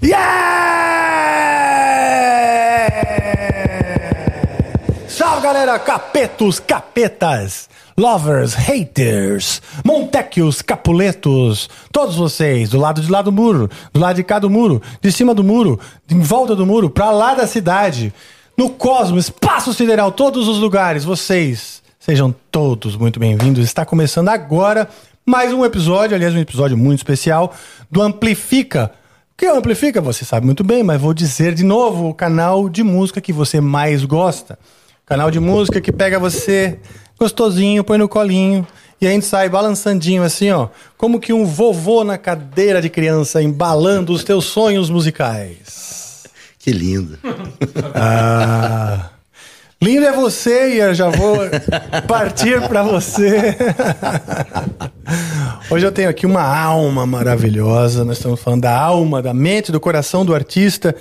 Yeah! Salve galera, capetos, capetas, lovers, haters, montequios, capuletos, todos vocês, do lado de lá do muro, do lado de cá do muro, de cima do muro, em volta do muro, pra lá da cidade, no cosmos, espaço sideral, todos os lugares, vocês, sejam todos muito bem-vindos. Está começando agora mais um episódio, aliás, um episódio muito especial do Amplifica. Que Amplifica? Você sabe muito bem, mas vou dizer de novo: o canal de música que você mais gosta. Canal de música que pega você gostosinho, põe no colinho e a gente sai balançandinho assim, ó. Como que um vovô na cadeira de criança embalando os teus sonhos musicais. Que lindo. Ah. Lindo é você e eu já vou partir para você. Hoje eu tenho aqui uma alma maravilhosa. Nós estamos falando da alma, da mente, do coração do artista.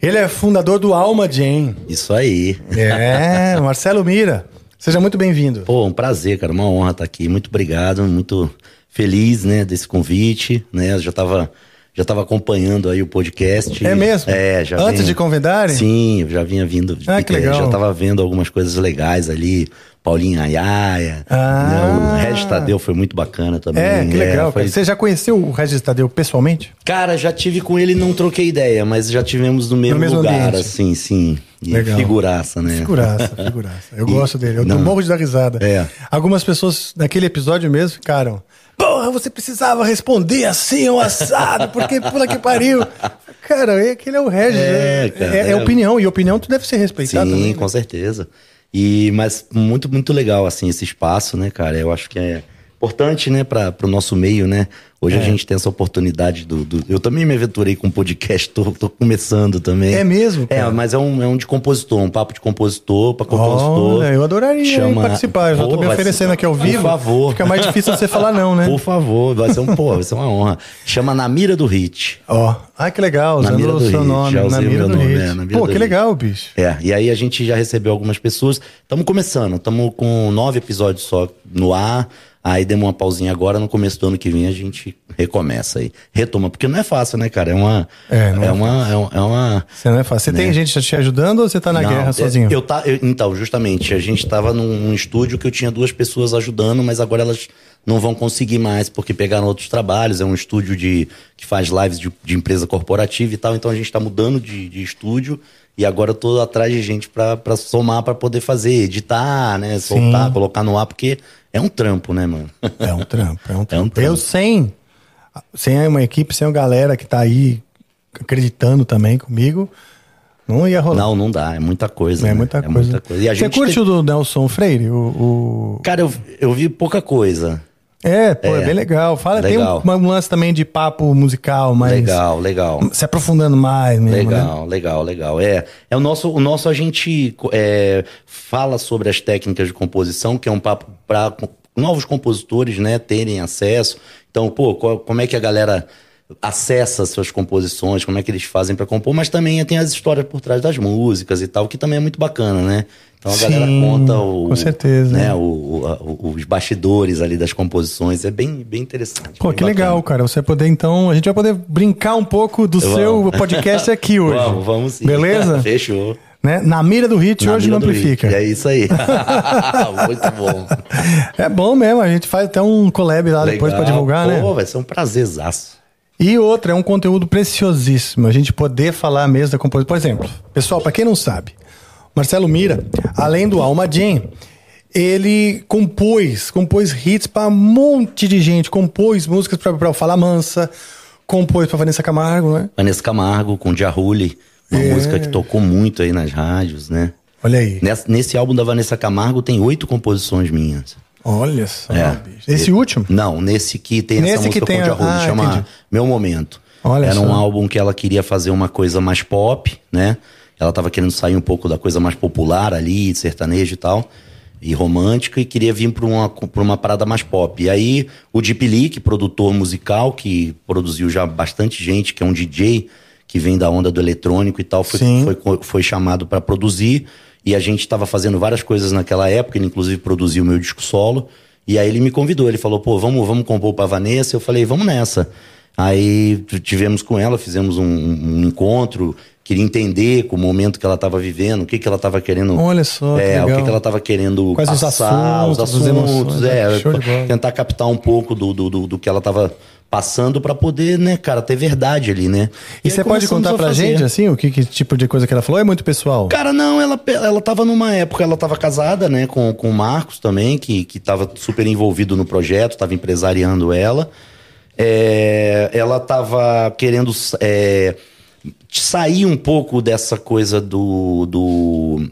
Ele é fundador do Alma Jane. Isso aí. É, Marcelo Mira. Seja muito bem-vindo. Pô, um prazer, cara. Uma honra estar aqui. Muito obrigado. Muito feliz, né, desse convite. Né, eu já tava, já tava acompanhando aí o podcast. É mesmo? É, já Antes de convidarem? Sim, eu já vinha vindo. Ah, que é, legal. Já tava vendo algumas coisas legais ali. Paulinho Ayaia. Ah. né, o Regis Tadeu foi muito bacana também. É, que legal. foi- cara. Você já conheceu o Regis Tadeu pessoalmente? Cara, já tive com ele, não troquei ideia, mas já tivemos no mesmo, mesmo lugar, ambiente. assim, sim. E Legal. figuraça, né? Figuraça, figuraça. Eu E- gosto dele. Eu não. morro de dar risada. É. Algumas pessoas naquele episódio mesmo ficaram. Porra, você precisava responder assim, um assado, porque puta que pariu. Cara, é aquele é o Regis. É, É, cara, é- é é. opinião, e opinião tu deve ser respeitado Sim, também. com né? certeza. E, mas muito, muito legal, assim, esse espaço, né, cara? Eu acho que é importante, né, para o nosso meio, né? Hoje É. a gente tem essa oportunidade do, do- Eu também me aventurei com podcast, tô, tô começando também. É mesmo, É, cara? mas é um, é um de compositor, um papo de compositor pra compositor. Olha, eu adoraria Chama- participar. Eu já tô me oferecendo ser- aqui ao Por vivo. favor. Fica mais difícil você falar não, né? Por favor, vai ser um pô, vai ser uma honra. Chama Na Mira do Hit. Ó, ai que legal, Na usando mira o do seu hit, nome, já na mira do nome, hit. é, na mira Pô, do que hit. legal, bicho. É, e aí a gente já recebeu algumas pessoas. Estamos começando, estamos com nove episódios só no ar. Aí demos uma pausinha agora, no começo do ano que vem a gente recomeça aí. Retoma, porque não é fácil, né, cara? É uma. É, não é uma, é uma. é uma- Você não é fácil. Você tem Né? gente te ajudando ou você tá na Não, guerra é- sozinho? Eu tá, eu- então, justamente, a gente tava num, num estúdio que eu tinha duas pessoas ajudando, mas agora elas não vão conseguir mais porque pegaram outros trabalhos. É um estúdio de que faz lives de, de empresa corporativa e tal. Então a gente tá mudando de, de estúdio e agora eu tô atrás de gente pra pra somar pra poder fazer, editar, né, soltar, colocar no ar porque é um trampo, né, mano? É um trampo, é um trampo. trampo. Eu sem, sem uma equipe, sem uma galera que tá aí acreditando também comigo, não ia rolar. Não, não dá, é muita coisa. é né? muita É coisa. muita coisa. E a Você curte tem- o do Nelson Freire? O, o- Cara, eu, eu vi pouca coisa. É, pô, é. É. bem legal. Fala, Legal. tem um, um lance também de papo musical, mas Legal, legal. se aprofundando mais mesmo, né? Legal, legal, legal. É, é o nosso, o nosso a gente é, fala sobre as técnicas de composição, que é um papo para novos compositores, né, terem acesso. Então, pô, qual- como é que a galera acessa as suas composições, como é que eles fazem para compor, mas também tem as histórias por trás das músicas e tal, que também é muito bacana, né? Então a Sim, galera conta o, com certeza. né, o- o- os bastidores ali das composições, é bem, bem interessante. Pô, bem que bacana. legal, cara. Você vai poder, então, a gente vai poder brincar um pouco do Vamos. seu podcast aqui hoje. Vamos, vamos sim. Beleza? Fechou. Né? Na mira do hit, Na hoje não amplifica. hit. É isso aí. muito bom. É bom mesmo, a gente faz até um collab lá depois pra Legal. divulgar, né? Pô, vai ser um prazerzaço. E outra, é um conteúdo preciosíssimo. A gente poder falar mesmo da composição. Por exemplo, pessoal, pra quem não sabe, Marcelo Mira, além do Alma Jam, ele compôs, compôs hits pra um monte de gente, compôs músicas pra, pra Fala Mansa, compôs pra Vanessa Camargo, né? Vanessa Camargo com Diarruli, uma É. música que tocou muito aí nas rádios, né? Olha aí. Nesse, nesse álbum da Vanessa Camargo tem oito composições minhas. Olha só, É. bicho. Esse último? Não, nesse que tem Nesse essa música que tem com a- Diarruli, ah, chama entendi. Meu Momento. Olha Era só. um álbum que ela queria fazer uma coisa mais pop, né? Ela tava querendo sair um pouco da coisa mais popular ali, sertanejo e tal, e romântica, e queria vir pra uma, pra uma parada mais pop. E aí, o Deep Leak, produtor musical, que produziu já bastante gente, que é um DJ, que vem da onda do eletrônico e tal, foi, foi, foi chamado para produzir. E a gente estava fazendo várias coisas naquela época, ele inclusive produziu o meu disco solo. E aí ele me convidou, ele falou, pô, vamos, vamos compor pra Vanessa. Eu falei, vamos nessa. Aí tivemos com ela, fizemos um, um encontro, queria entender com o momento que ela estava vivendo, o que, que ela estava querendo. Olha só, que é, o que, que ela estava querendo Quais os passar, os assuntos, as assuntos, é, né? Tentar captar um pouco do, do, do, do que ela estava passando para poder, né, cara, ter verdade ali, né? E, aí você pode contar pra fazer. gente, assim, o que, que tipo de coisa que ela falou? É muito pessoal? Cara, não, ela, ela tava numa época, ela tava casada, né, com, com o Marcos também, que, que tava super envolvido no projeto, tava empresariando ela. É, ela tava querendo é, sair um pouco dessa coisa do. do.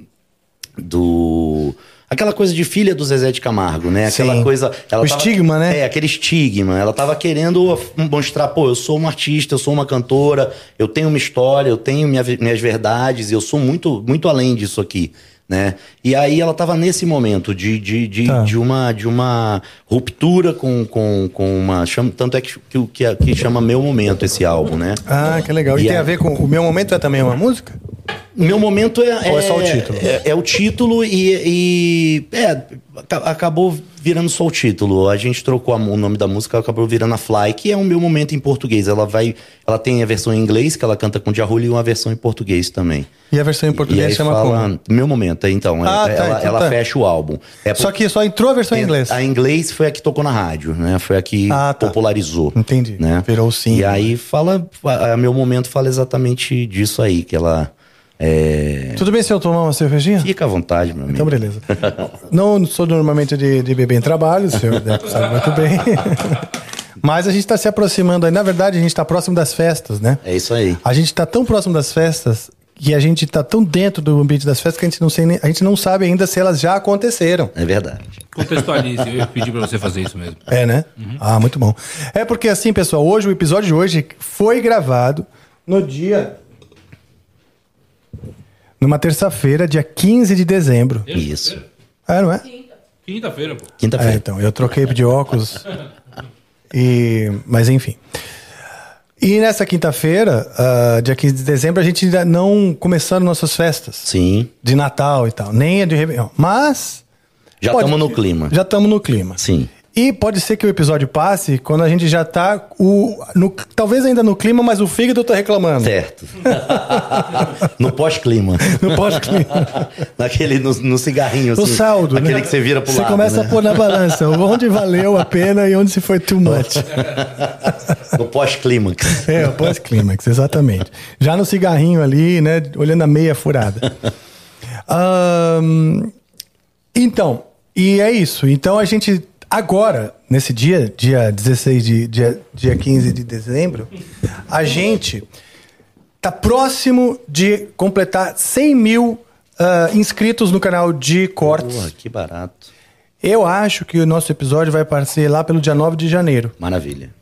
do aquela coisa de filha do Zezé de Camargo, né? Aquela Sim. coisa. O estigma, né? É, aquele estigma. Ela tava querendo mostrar, pô, eu sou uma artista, eu sou uma cantora, eu tenho uma história, eu tenho minha- minhas verdades, eu sou muito, muito além disso aqui. Né? E aí ela tava nesse momento de, de, de, Tá. de, uma, de uma ruptura com, com, com uma. Chama, tanto é que, que, que, chama Meu Momento esse álbum, né? Ah, que legal. E, E tem é- a ver com. O meu momento é também uma música? Meu momento é. Ou é só o título? É, é o título e. e- é, aca- acabou virando só o título. A gente trocou o nome da música, acabou virando a Fly, que é o meu momento em português. Ela vai. Ela tem a versão em inglês, que ela canta com Diarrulho, e uma versão em português também. E a versão em e português aí chama fala. como? Meu momento, então. Ah, ela tá, ela, então ela tá. fecha o álbum. É Só que só entrou a versão em inglês. a inglês foi a que tocou na rádio, né? Foi a que Ah, tá. popularizou. Entendi. Né? Virou sim. E aí fala, a, a meu momento fala exatamente disso aí, que ela é, Tudo bem se eu tomar uma cervejinha? fica à vontade, meu amigo. Então, beleza. Não sou normalmente de, de beber em trabalho, o senhor deve saber muito bem. Mas a gente está se aproximando aí. Na verdade, a gente está próximo das festas, né? É isso aí. A gente está tão próximo das festas que a gente está tão dentro do ambiente das festas que a gente não, sei nem- a gente não sabe ainda se elas já aconteceram. É verdade. Contextualize, eu ia pedir pra você fazer isso mesmo. É, né? Ah, muito bom. É porque assim, pessoal, hoje, o episódio de hoje foi gravado no dia. Numa terça-feira, dia 15 de dezembro. Isso. É, não é? Quinta-feira, pô. É, Quinta-feira. então, eu troquei de óculos. E, mas enfim. E nessa quinta-feira, ah, dia 15 de dezembro, a gente ainda não começando nossas festas Sim. de Natal e tal, nem a de Réveillon. Mas. Já estamos no clima. Já estamos no clima. Sim. E pode ser que o episódio passe quando a gente já tá. O, no- talvez ainda no clima, mas o fígado tá reclamando. Certo. no pós-clima. No pós-clima. Naquele, no, no cigarrinho, assim. O saldo, Aquele né? que você vira pro Você lado, começa né? a pôr na balança onde valeu a pena e onde se foi too much. No pós-clímax. É, o pós-clímax, exatamente. Já no cigarrinho ali, né? Olhando a meia furada. Então, e é isso. Então a gente, agora, nesse dia, dia 16 de. dia, dia 15 de dezembro, a gente tá próximo de completar 100 mil ah, inscritos no canal de cortes. Porra, que barato. Eu acho que o nosso episódio vai aparecer lá pelo dia 9 de janeiro. Maravilha.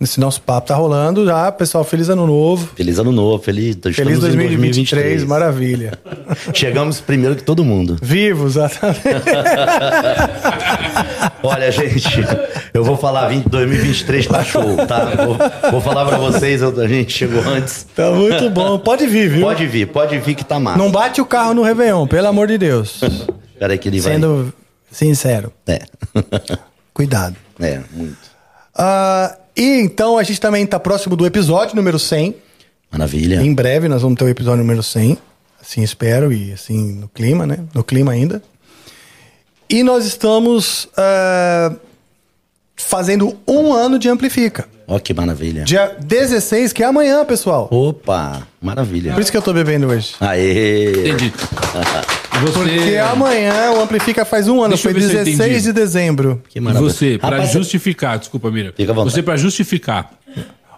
Esse nosso papo tá rolando já, pessoal. Feliz ano novo. Feliz ano novo, feliz, Feliz em 2023, maravilha. Chegamos primeiro que todo mundo. Vivos, exatamente. Olha, gente, eu vou falar, 20 2023 tá show, tá? Vou, vou falar pra vocês, a gente chegou antes. tá muito bom. Pode vir, viu? Pode vir, pode vir que tá massa. Não bate o carro no Réveillon, pelo amor de Deus. Peraí que ele vai... Sendo sincero. É, Cuidado. é, muito. Ah, e então a gente também tá próximo do episódio número 100. Maravilha. Em breve nós vamos ter o episódio número 100. Assim espero e assim no clima, né? No clima ainda. E nós estamos ah, fazendo um ano de Amplifica. Ó que maravilha. Dia 16, que é amanhã, pessoal. Opa, maravilha. Por isso que eu tô bebendo hoje. Aê. Entendi. Você, Porque amanhã o Amplifica faz um ano, Deixa foi ver se eu 16 entendi. de dezembro. Que maravilha. você pra Rapaz, justificar, desculpa, Mira. Fica à vontade. Você pra justificar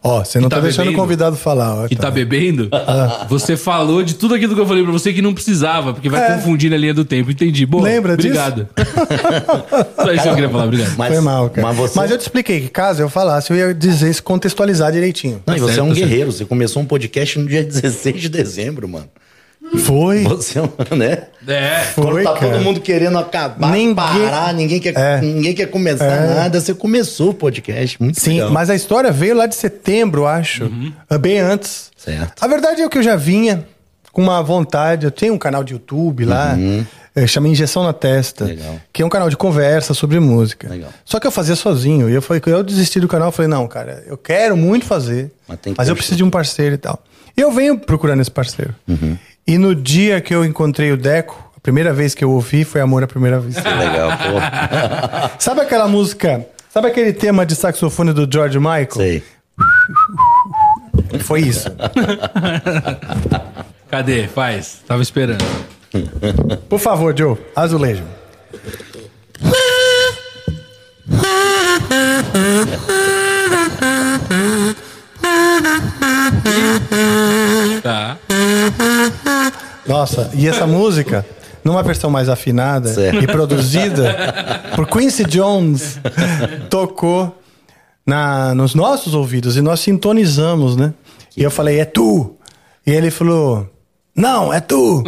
Ó, você não tá tá, deixando bebendo? o convidado falar. Ó, que tá bebendo, Ah. você falou de tudo aquilo que eu falei pra você que não precisava, porque vai É. confundir na linha do tempo. Entendi. Boa. Lembra disso? obrigado. Só isso que eu queria falar, obrigado. Mas- Foi mal, cara. Mas Mas, você- eu te expliquei que caso eu falasse, eu ia dizer, se contextualizar direitinho. Não, e você certo, é um tá certo. guerreiro. Você começou um podcast no dia 16 de dezembro, mano. Foi. Você é né? É. Foi, Quando tá cara. todo mundo querendo acabar, Ninguém- parar, ninguém quer, É. ninguém quer começar nada. Você começou o podcast. Muito Sim, legal. mas a história veio lá de setembro, acho. Uhum. É Bem antes. Certo. A verdade é que eu já vinha com uma vontade. Eu tenho um canal de YouTube lá, eh, chama Injeção na Testa, Uhum. Legal. que é um canal de conversa sobre música. Legal. Só que eu fazia sozinho. E eu falei que eu desisti do canal. Eu falei, não, cara, eu quero muito fazer, Mas tem que mas eu preciso de um parceiro e tal. E eu venho procurando esse parceiro. E no dia que eu encontrei o Deco, a primeira vez que eu ouvi foi Amor à Primeira Vista. Legal, pô. sabe aquela música? Sabe aquele tema de saxofone do George Michael? Sei. Foi isso. Cadê? Faz. Tava esperando. Por favor, Joe, azulejo. Tá. Nossa, e essa música, numa versão mais afinada Certo. e produzida por Quincy Jones, tocou na, nos nossos ouvidos e nós sintonizamos, né? E eu falei, é tu! E ele falou, não, é tu!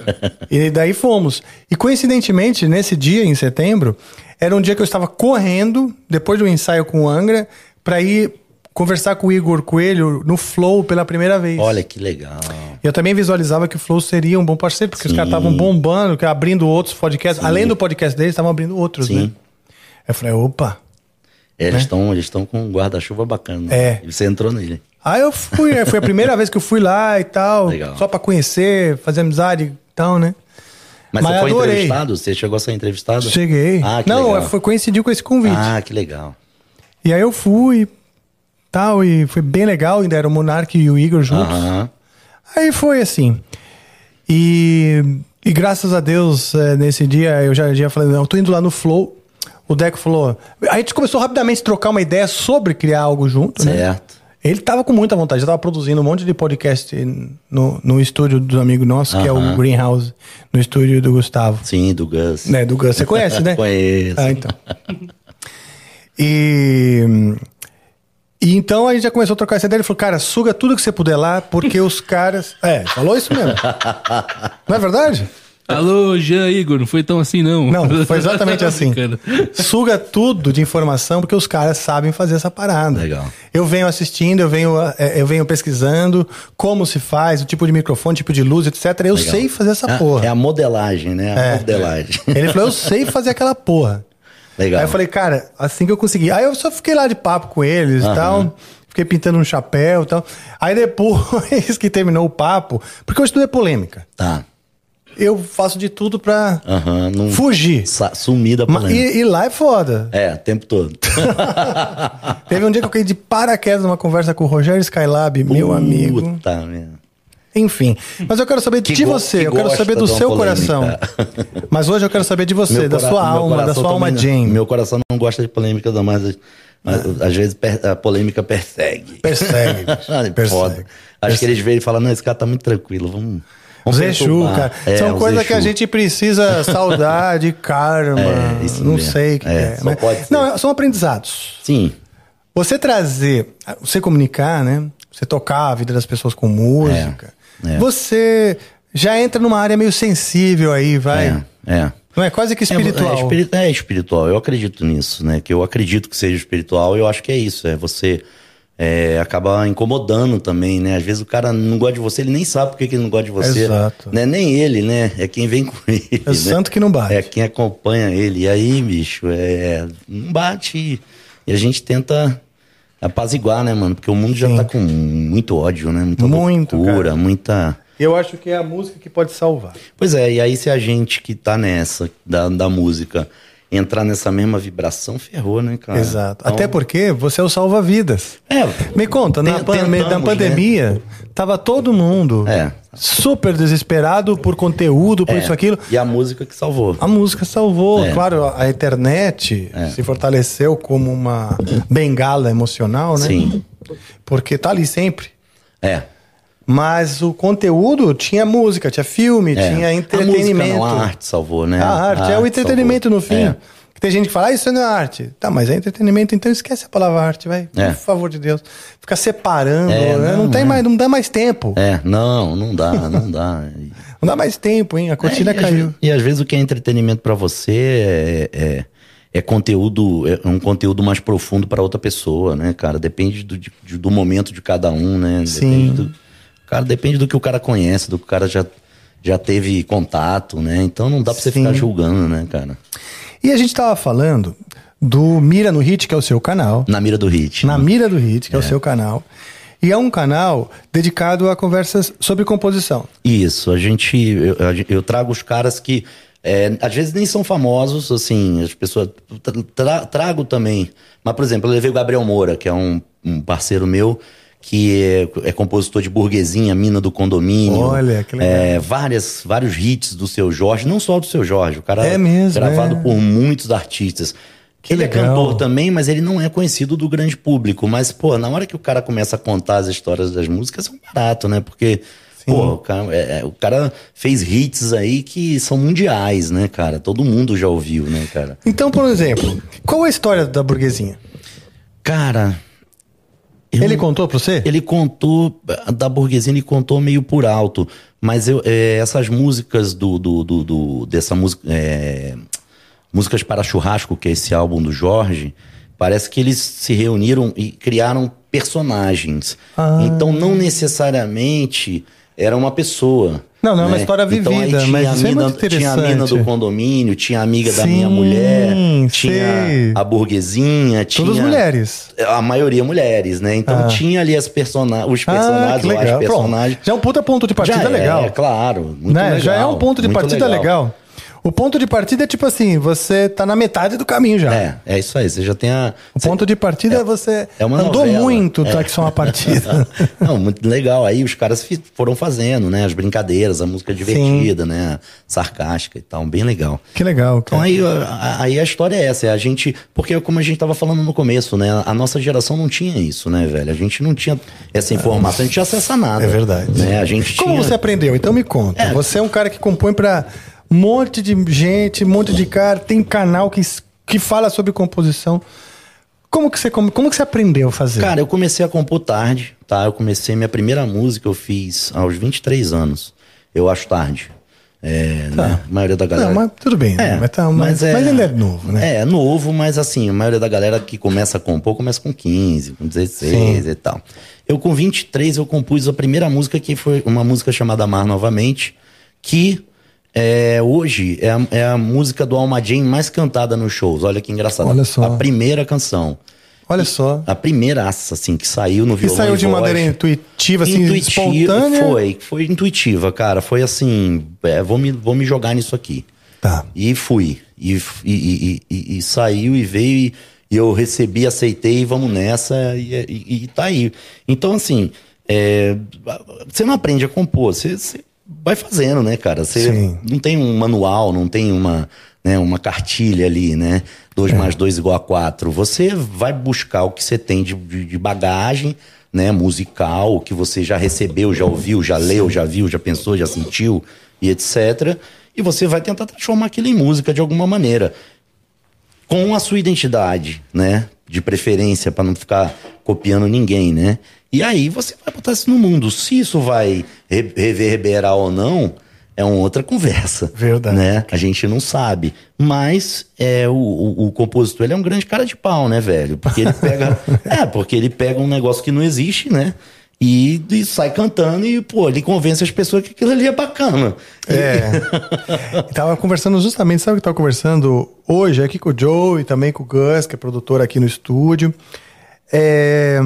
e daí fomos. E coincidentemente, nesse dia, em setembro, era um dia que eu estava correndo, depois do ensaio com o Angra, para ir conversar com o Igor Coelho no Flow pela primeira vez. Olha que legal. Eu também visualizava que o Flow seria um bom parceiro, porque os Sim. caras estavam bombando, abrindo outros podcasts. Além do podcast deles, estavam abrindo outros, Sim. né? Eu falei, opa. Eles estão eles estão com um guarda-chuva bacana. É. E você entrou nele. Aí eu fui, né? foi a primeira vez que eu fui lá e tal. Legal. Só pra conhecer, fazer amizade e tal, né? Mas, Mas você foi adorei. entrevistado? Você chegou a ser entrevistado? Cheguei. Ah, que Não, legal. foi, coincidiu com esse convite. Ah, que legal. E aí eu fui, tal, e foi bem legal, ainda era o Monark e o Igor juntos. Aham. Aí foi assim. E, e graças a Deus, eh, nesse dia, eu já, já falei, não, eu tô indo lá no Flow. O Deco falou. A gente começou rapidamente a trocar uma ideia sobre criar algo junto, né? Certo. Ele tava com muita vontade, já tava produzindo um monte de podcast no, no estúdio do amigo nosso, que é o. Greenhouse, no estúdio do Gustavo. Sim, do Gus. Né, do Gus. Você conhece, né? Conheço. Ah, então. E, e então a gente já começou a trocar essa ideia. Ele falou, cara, suga tudo que você puder lá, porque os caras. É, falou isso mesmo. Não é verdade? Alô, Jean Igor, não foi tão assim, não. Não, foi exatamente assim. Brincando. Suga tudo de informação, porque os caras sabem fazer essa parada. Legal. Eu venho assistindo, eu venho, eh, eu venho pesquisando como se faz, o tipo de microfone, tipo de luz, etc. Eu Legal. sei fazer essa Ah, porra. É a modelagem, né? A É. modelagem. Ele falou, eu sei fazer aquela porra. Legal. Aí eu falei, cara, assim que eu consegui. Aí eu só fiquei lá de papo com eles e tal. Fiquei pintando um chapéu e tal. Aí depois que terminou o papo, porque eu estudei polêmica. Tá. Eu faço de tudo pra não- fugir. Sumida Ma- polêmica. E, e lá é foda. É, o tempo todo. Teve um dia que eu caí de paraquedas numa conversa com o Rogério Skylab, meu amigo. Puta, merda. Enfim. Mas eu quero saber Que de você, que eu quero saber do de seu polêmica. coração. Mas hoje eu quero saber de você, Meu da cora- sua alma, da sua alma também não- Jane. Meu coração não gosta de polêmica, não, mas, mas às vezes a polêmica persegue. Persegue, persegue. Foda. Acho que eles veem e falam, não, esse cara tá muito tranquilo, vamos... Os vamos Exu, perturbar." cara. É, São coisas que a gente precisa saudade, karma. É, isso não mesmo. sei o que É, é. mas-. Não, são aprendizados. Sim, Você trazer, você comunicar, né? Você tocar a vida das pessoas com música. É, é. Você já entra numa área meio sensível aí, vai. É, é. Não é quase que espiritual. É, é, espiri- é espiritual, eu acredito nisso, né? Que eu acredito que seja espiritual, eu acho que é isso, é você é, acaba incomodando também, né? Às vezes o cara não gosta de você, ele nem sabe por que que ele não gosta de você. Exato. Né? Nem ele, né? É quem vem com ele. É o né? santo que não bate. É quem acompanha ele. E aí, bicho, é, não bate. E a gente tenta apaziguar, né, mano? Porque o mundo já Sim. tá com muito ódio, né? Muita Muito, loucura, cara. muita. Eu acho que é a música que pode salvar. Pois é, e aí se a gente que tá nessa, da, da música, entrar nessa mesma vibração, ferrou, né, cara? Exato. Então, Até porque você é o salva-vidas. É, Me conta, na, tentamos, na pandemia, tava todo mundo É. super desesperado por conteúdo, por é, isso, aquilo. E a música que salvou. A música salvou. É. Claro, a internet se fortaleceu como uma bengala emocional, né? Sim. Porque tá ali sempre. É. Mas o conteúdo tinha música, tinha filme, é. tinha A entretenimento. música não, a arte salvou, né? A arte, é o entretenimento salvou. no fim. É. Tem gente que fala, ah, isso não é arte. Tá, mas é entretenimento, então esquece a palavra arte, vai. É. Por favor de Deus. Ficar separando, É, né? não, não, tem é. mais, não dá mais tempo. É, não, não dá, não dá. E- Não dá mais tempo, hein? A cortina É, e caiu. ve- E às vezes o que é entretenimento pra você é, é, é conteúdo, é um conteúdo mais profundo pra outra pessoa, né, cara? Depende do, do momento de cada um, né? Sim. Depende do, cara, depende do que o cara conhece, do que o cara já, já teve contato, né? Então não dá pra você Sim. ficar julgando, né, cara? E a gente tava falando do Mira no Hit, que é o seu canal. Na mira do hit. Na né? Mira do Hit, que é. o seu canal. E é um canal dedicado a conversas sobre composição. Isso, a gente. Eu, eu trago os caras que é, às vezes nem são famosos, assim, as pessoas. tra- trago também. Mas, por exemplo, eu levei o Gabriel Moura, que é um, um parceiro meu, que é, é compositor de burguesinha, mina do condomínio. Olha, que legal. É, várias, vários hits do seu Jorge, não só do seu Jorge, o cara É mesmo, gravado é. por muitos artistas. Que ele legal. é cantor também, mas ele não é conhecido do grande público. Mas, pô, na hora que o cara começa a contar as histórias das músicas, é um barato, né? Porque, pô, o cara, é- é- o cara fez hits aí que são mundiais, né, cara? Todo mundo já ouviu, né, cara? Então, por exemplo, qual é a história da burguesinha? Cara. Eu Ele não- contou pra você? Ele contou, da burguesia, ele contou meio por alto. Mas eu, é, essas músicas do, do, do, do- dessa música. é, músicas para churrasco, que é esse álbum do Jorge, parece que eles se reuniram e criaram personagens. Ah. Então não necessariamente era uma pessoa. Não, não é uma né? história Então, vivida, tinha mas a isso é mina- muito Tinha a mina do condomínio, tinha a amiga da Sim, minha mulher, tinha sei. a burguesinha, tinha. Todas mulheres. A maioria mulheres, né? Então Ah. tinha ali as persona os Ah, personagens, as legal. personagens. Pronto. Já é um puta ponto de partida Já legal. É, claro. Muito né? legal. Já é um ponto de partida legal. O ponto de partida é tipo assim, você tá na metade do caminho já. É, é isso aí. Você já tem a. O ponto de partida é, você é uma andou novela. muito É. tá, que são a partida. Não, muito legal. Aí os caras foram fazendo, né? As brincadeiras, a música divertida, né? Sarcástica e tal. Bem legal. que legal. Então Cara. aí, a- aí a história é essa, é a gente, porque como a gente tava falando no começo, né, a nossa geração não tinha isso, né, velho? A gente não tinha essa informação, a gente tinha acesso a nada. É verdade. Né? A gente Como tinha... você aprendeu? Então me conta. É. Você é um cara que compõe pra um monte de gente, um monte de cara, tem canal que, que fala sobre composição. Como que você, como, como que você aprendeu a fazer? Cara, eu comecei a compor tarde, tá? Eu comecei, minha primeira música eu fiz aos 23 anos. Eu acho tarde. É, né? A maioria da galera... Tá. Não, mas tudo bem, né? mas, tá, mas, mas ainda é novo, né? É, novo, mas assim, a maioria da galera que começa a compor começa com 15, com 16 Sim. e tal. Eu com 23 eu compus a primeira música que foi uma música chamada Amar Novamente, que é, hoje é a, é a música do Alma Jane mais cantada nos shows. Olha que engraçado. Olha só. A primeira canção. Olha só. A primeira, assim, que saiu no Que violão saiu e de maneira intuitiva, assim, Intuitiva, espontânea. Foi, foi intuitiva, cara. Foi assim, é, vou, me, vou me jogar nisso aqui. Tá. E fui. E, e, e, e- saiu e veio e, eu recebi, aceitei, vamos nessa e, e, e tá aí. Então, assim, é, você não aprende a compor, você, você vai fazendo, né, cara? Você Sim. não tem um manual, não tem uma, né, uma cartilha ali, né? 2 É. mais 2 igual a 4. Você vai buscar o que você tem de, de, de bagagem, né, musical, o que você já recebeu, já ouviu, já leu, já viu, já pensou, já sentiu e etc. E você vai tentar transformar aquilo em música de alguma maneira com a sua identidade, né? de preferência, para não ficar copiando ninguém, né? E aí você vai botar isso no mundo. Se isso vai re- reverberar ou não, é uma outra conversa. Verdade. Né? A gente não sabe. Mas é, o, o, o compositor ele é um grande cara de pau, né, velho? Porque ele pega. é, porque ele pega um negócio que não existe, né? E, e sai cantando e, pô, ele convence as pessoas que aquilo ali é bacana. É. Tava conversando justamente, sabe o que tava conversando hoje aqui com o Joe e também com o Gus, que é produtor aqui no estúdio. É,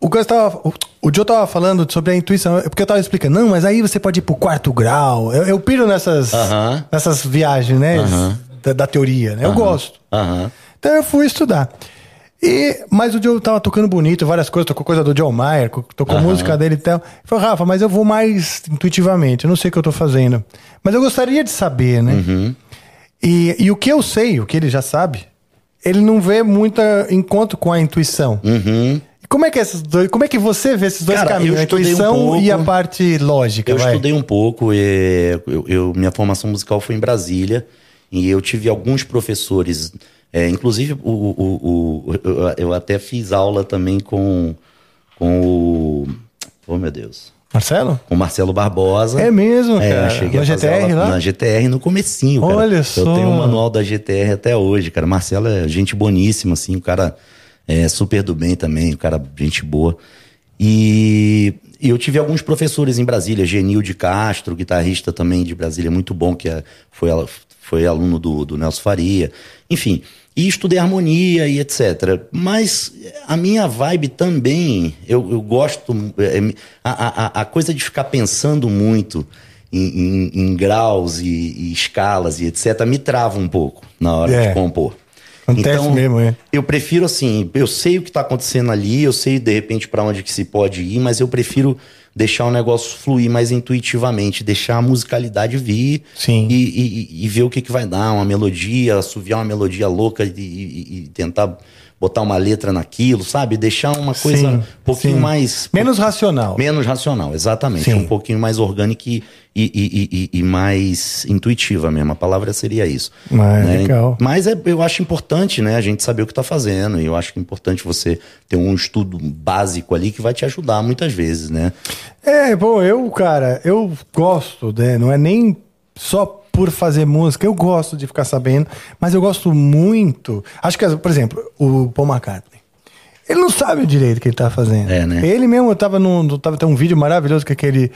O Gus tava. O, o Joe tava falando sobre a intuição, porque eu tava explicando, não, mas aí você pode ir pro quarto grau. Eu, eu piro nessas, Aham. nessas viagens, né? Da, da teoria, né? Eu gosto. Então eu fui estudar. E, mas o Joe tava tocando bonito, várias coisas, tocou coisa do John Mayer, co- tocou música dele e tal. Ele falou, Rafa, mas eu vou mais intuitivamente, eu não sei o que eu tô fazendo. Mas eu gostaria de saber, né? E, e o que eu sei, o que ele já sabe, ele não vê muito encontro com a intuição. Uhum. Como é que esses dois, como é que você vê esses dois Cara, caminhos, eu a estudei um intuição pouco. e a parte lógica, Eu vai? estudei um pouco, é, eu, eu- minha formação musical foi em Brasília e eu tive alguns professores, é, inclusive o, o- o- eu, eu até fiz aula também com, com o. Oh meu Deus. Marcelo? Com o Marcelo Barbosa. É mesmo, É, cara. cheguei Na GTR lá? Na GTR no comecinho, cara. Olha Eu só. tenho o manual da GTR até hoje, cara. Marcelo é gente boníssima, assim, o cara é super do bem também, o cara gente boa. E e eu tive alguns professores em Brasília, Genil de Castro, guitarrista também de Brasília, muito bom, que é- foi, foi aluno do, do Nelson Faria. Enfim, e estudei harmonia e etc. Mas a minha vibe também, eu, eu gosto. é, a, a, a coisa de ficar pensando muito em, em- em graus e, e escalas e etc. me trava um pouco na hora É. de compor. Acontece mesmo, é. Eu prefiro assim, eu sei o que está acontecendo ali, eu sei de repente para onde que se pode ir, mas eu prefiro deixar o negócio fluir mais intuitivamente, deixar a musicalidade vir Sim. E, e- e ver o que, que vai dar, uma melodia, assoviar uma melodia louca e, e- e tentar botar uma letra naquilo, sabe? Deixar uma coisa Sim, um pouquinho sim. mais Menos racional. Menos racional, exatamente. Sim. Um pouquinho mais orgânica e, e, e- e- mais intuitiva mesmo. A palavra seria isso. Ah, né? legal. Mas é- eu acho importante, né, a gente saber o que está fazendo. E eu acho que é importante você ter um estudo básico ali que vai te ajudar muitas vezes, né? É, bom, eu, cara, eu gosto, né? Não é nem só por fazer música, eu gosto de ficar sabendo, mas eu gosto muito. Acho que, por exemplo, o Paul McCartney. Ele não sabe o direito que ele tá fazendo. É, né? Ele mesmo, eu tava num. Tava tem um vídeo maravilhoso que é aquele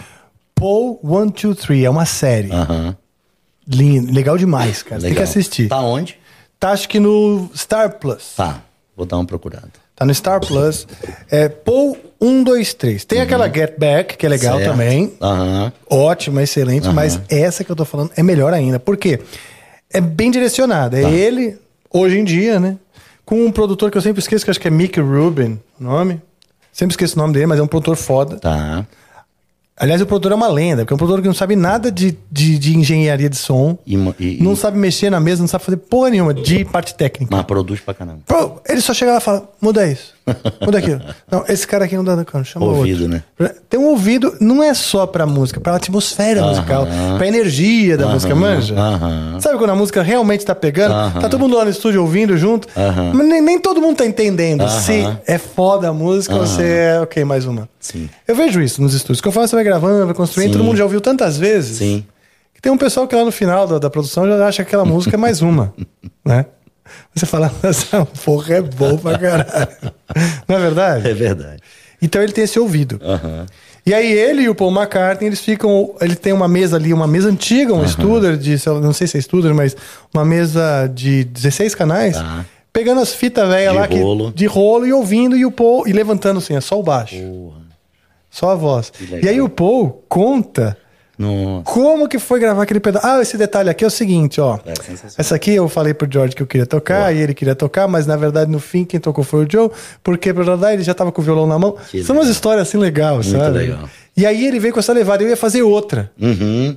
Paul 123, é uma série. Aham. Lindo, legal demais, cara. Você Tem que Legal. assistir. Tá onde? Tá, acho que no Star Plus. Tá. Vou dar uma procurada. Tá no Star Plus. É Paul 123. Tem aquela Get Back, que é legal Uhum. Certo. também. Aham. Ótima, excelente, mas essa que eu tô falando é melhor ainda. Por quê? É bem direcionada. Tá. É ele, hoje em dia, né? Com um produtor que eu sempre esqueço, que acho que é Mick Rubin, o nome. Sempre esqueço o nome dele, mas é um produtor foda. Tá. Aliás, o produtor é uma lenda, porque é um produtor que não sabe nada de, de, de engenharia de som. E, e- Não e- sabe mexer na mesa, não sabe fazer porra nenhuma de parte técnica. Mas produz pra caramba. Ele só chega lá e fala, muda isso, muda aquilo. Não, esse cara aqui não dá cano, chama Ouvido, outro. né? Tem um ouvido, não é só pra música, pra atmosfera musical, pra energia da música, manja? Sabe quando a música realmente tá pegando? Tá todo mundo lá no estúdio ouvindo junto, mas nem, nem todo mundo tá entendendo se é foda a música ou se é, ok, mais uma. Sim. Eu vejo isso nos estúdios. Conforme você vai gravando, vai construindo, todo mundo já ouviu tantas vezes. Sim. Que tem um pessoal que lá no final da, da produção já acha que aquela música é mais uma, né? Você fala, essa porra é boa pra caralho. Não é verdade? É verdade. Então ele tem esse ouvido. Aham. E aí ele e o Paul McCartney, eles ficam... Ele tem uma mesa ali, uma mesa antiga, um Studer de... Não sei se é Studer, mas uma mesa de 16 canais. Tá. Pegando as fitas velhas lá. que- rolo. de rolo e ouvindo. E o Paul... E levantando assim, é só o baixo. Porra. Só a voz. E aí o Paul conta... Nossa. Como que foi gravar aquele pedaço? Ah, esse detalhe aqui é o seguinte, ó. É. Essa aqui eu falei pro George que eu queria tocar e ele queria tocar, mas na verdade no fim quem tocou foi o Joe, porque ele já tava com o violão na mão. Que São legal. umas histórias assim legais, Muito sabe? legal. E aí ele veio com essa levada, eu ia fazer outra. Uhum.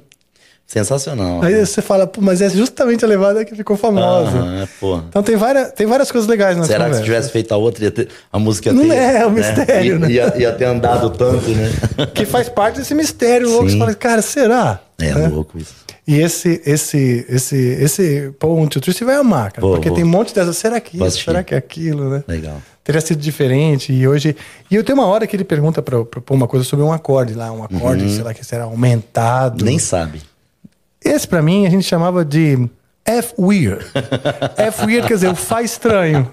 Sensacional. Aí você fala, pô, mas é justamente a levada que ficou famosa. Pô. Então tem várias, tem várias coisas legais nessa Será que se conversa. tivesse feito a outra, ia ter- a música ia Não ter, é, é um mistério, né? Ia, ia ter andado tanto, né? Que faz parte desse mistério louco. Você Sim. fala, cara, será? É Né? louco isso. E esse, esse, esse, esse three, você vai amar, cara. Vou, porque vou. tem um monte dessas. Será que isso? Será que é aquilo, né? Legal. Teria sido diferente. E hoje. E eu tenho uma hora que ele pergunta pra, pra pôr uma coisa sobre um acorde lá, um acorde, sei lá, que será aumentado. Uhum. Nem sabe. Esse, pra mim, a gente chamava de F weird. F weird quer dizer o Fá estranho.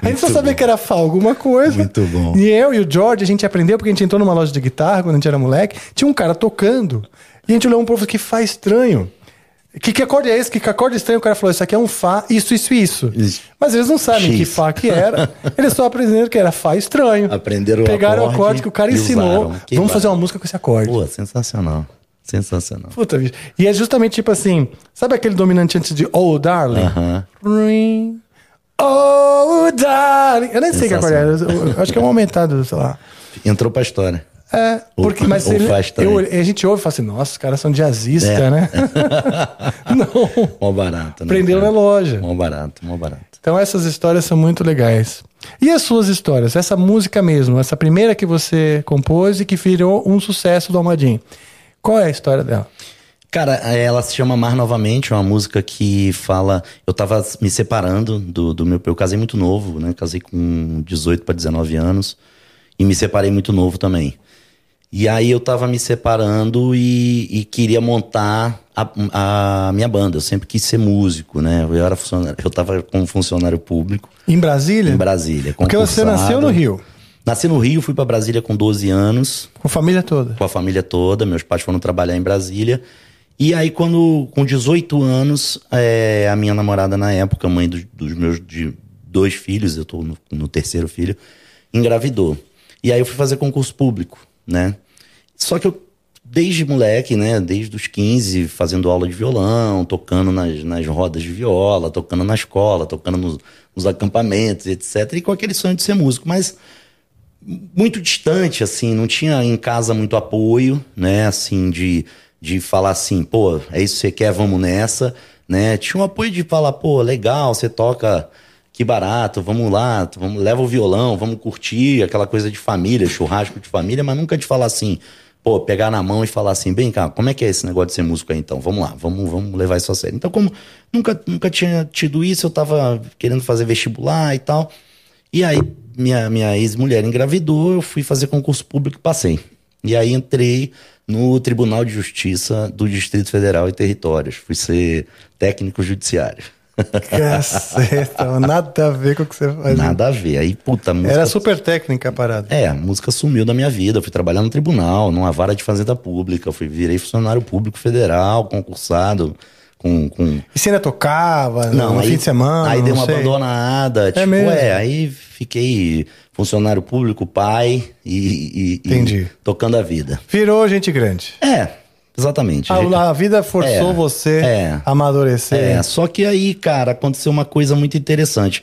A gente só sabia que era Fá alguma coisa. Muito bom. E eu e o George, a gente aprendeu porque a gente entrou numa loja de guitarra quando a gente era moleque. Tinha um cara tocando. E a gente olhou um povo que Fá estranho. Que, que acorde é esse? Que, que acorde estranho? O cara falou: Isso aqui é um Fá, isso, isso, isso. Isso. Mas eles não sabem X. que Fá que era. Eles só aprenderam que era Fá estranho. Aprenderam o Pegaram o acorde acorde que o cara ensinou. Vamos fazer uma música com esse acorde. Pô, sensacional. Sensacional. Puta, bicho. E é justamente tipo assim, sabe aquele dominante antes de Oh, darling? Aham. Ring. Oh, darling. Eu nem sei que acorde é. Eu, eu acho que é um aumentado, sei lá. Entrou pra história. É, Ou- porque, mas ou ele, faz também. eu, a gente ouve e fala assim, nossa, os caras são jazzistas, É. né? Não. Mó barato, né? Prendeu cara? na loja. Mó barato, mó barato. Então essas histórias são muito legais. E as suas histórias? Essa música mesmo, essa primeira que você compôs e que virou um sucesso do Almadinho. Qual é a história dela? Cara, ela se chama Mar Novamente, é uma música que fala. Eu tava me separando do, do meu. Eu casei muito novo, né? Casei com 18 para 19 anos. E me separei muito novo também. E aí eu tava me separando e, e queria montar a, a minha banda. Eu sempre quis ser músico, né? Eu era funcionário. Eu tava como funcionário público Em Brasília? em Brasília. Porque você nasceu no Rio, Nasci no Rio, fui para Brasília com 12 anos com a família toda. com a família toda. Meus pais foram trabalhar em Brasília. E aí, quando, com 18 anos, é, a minha namorada na época, mãe dos, dos meus de dois filhos, eu tô no, no terceiro filho, engravidou. E aí eu fui fazer concurso público, né? Só que eu, desde moleque, né? Desde os 15, fazendo aula de violão, tocando nas, nas rodas de viola, tocando na escola, tocando nos, nos acampamentos, etc. E com aquele sonho de ser músico. Mas muito distante, assim, não tinha em casa muito apoio, né, assim, de, de falar assim, pô, é isso que você quer, vamos nessa, né? Tinha um apoio de falar, pô, legal, você toca, que barato, vamos lá, vamos, leva o violão, vamos curtir, aquela coisa de família, churrasco de família, mas nunca de falar assim, pô, pegar na mão e falar assim, bem cá, como é que é esse negócio de ser músico aí então? Vamos lá, vamos, vamos levar isso a sério. Então, como nunca, nunca tinha tido isso, eu tava querendo fazer vestibular e tal, e aí, minha, minha ex-mulher engravidou, eu fui fazer concurso público e passei. E aí entrei no Tribunal de Justiça do Distrito Federal e Territórios. Fui ser técnico judiciário. Caceta, nada a ver com o que você faz. Nada a ver. Aí, puta, música... Era super técnica a parada. É, a música sumiu da minha vida. Eu fui trabalhar no tribunal, numa vara de fazenda pública. Eu fui, virei funcionário público federal, concursado, com... com... E você ainda tocava no aí, fim de semana? Aí não uma sei. abandonada. tipo, mesmo? é, aí fiquei funcionário público, pai e, e- e tocando a vida. Virou gente grande. É, exatamente. A, a vida forçou É, você é. a amadurecer. É, só que aí, cara, aconteceu uma coisa muito interessante.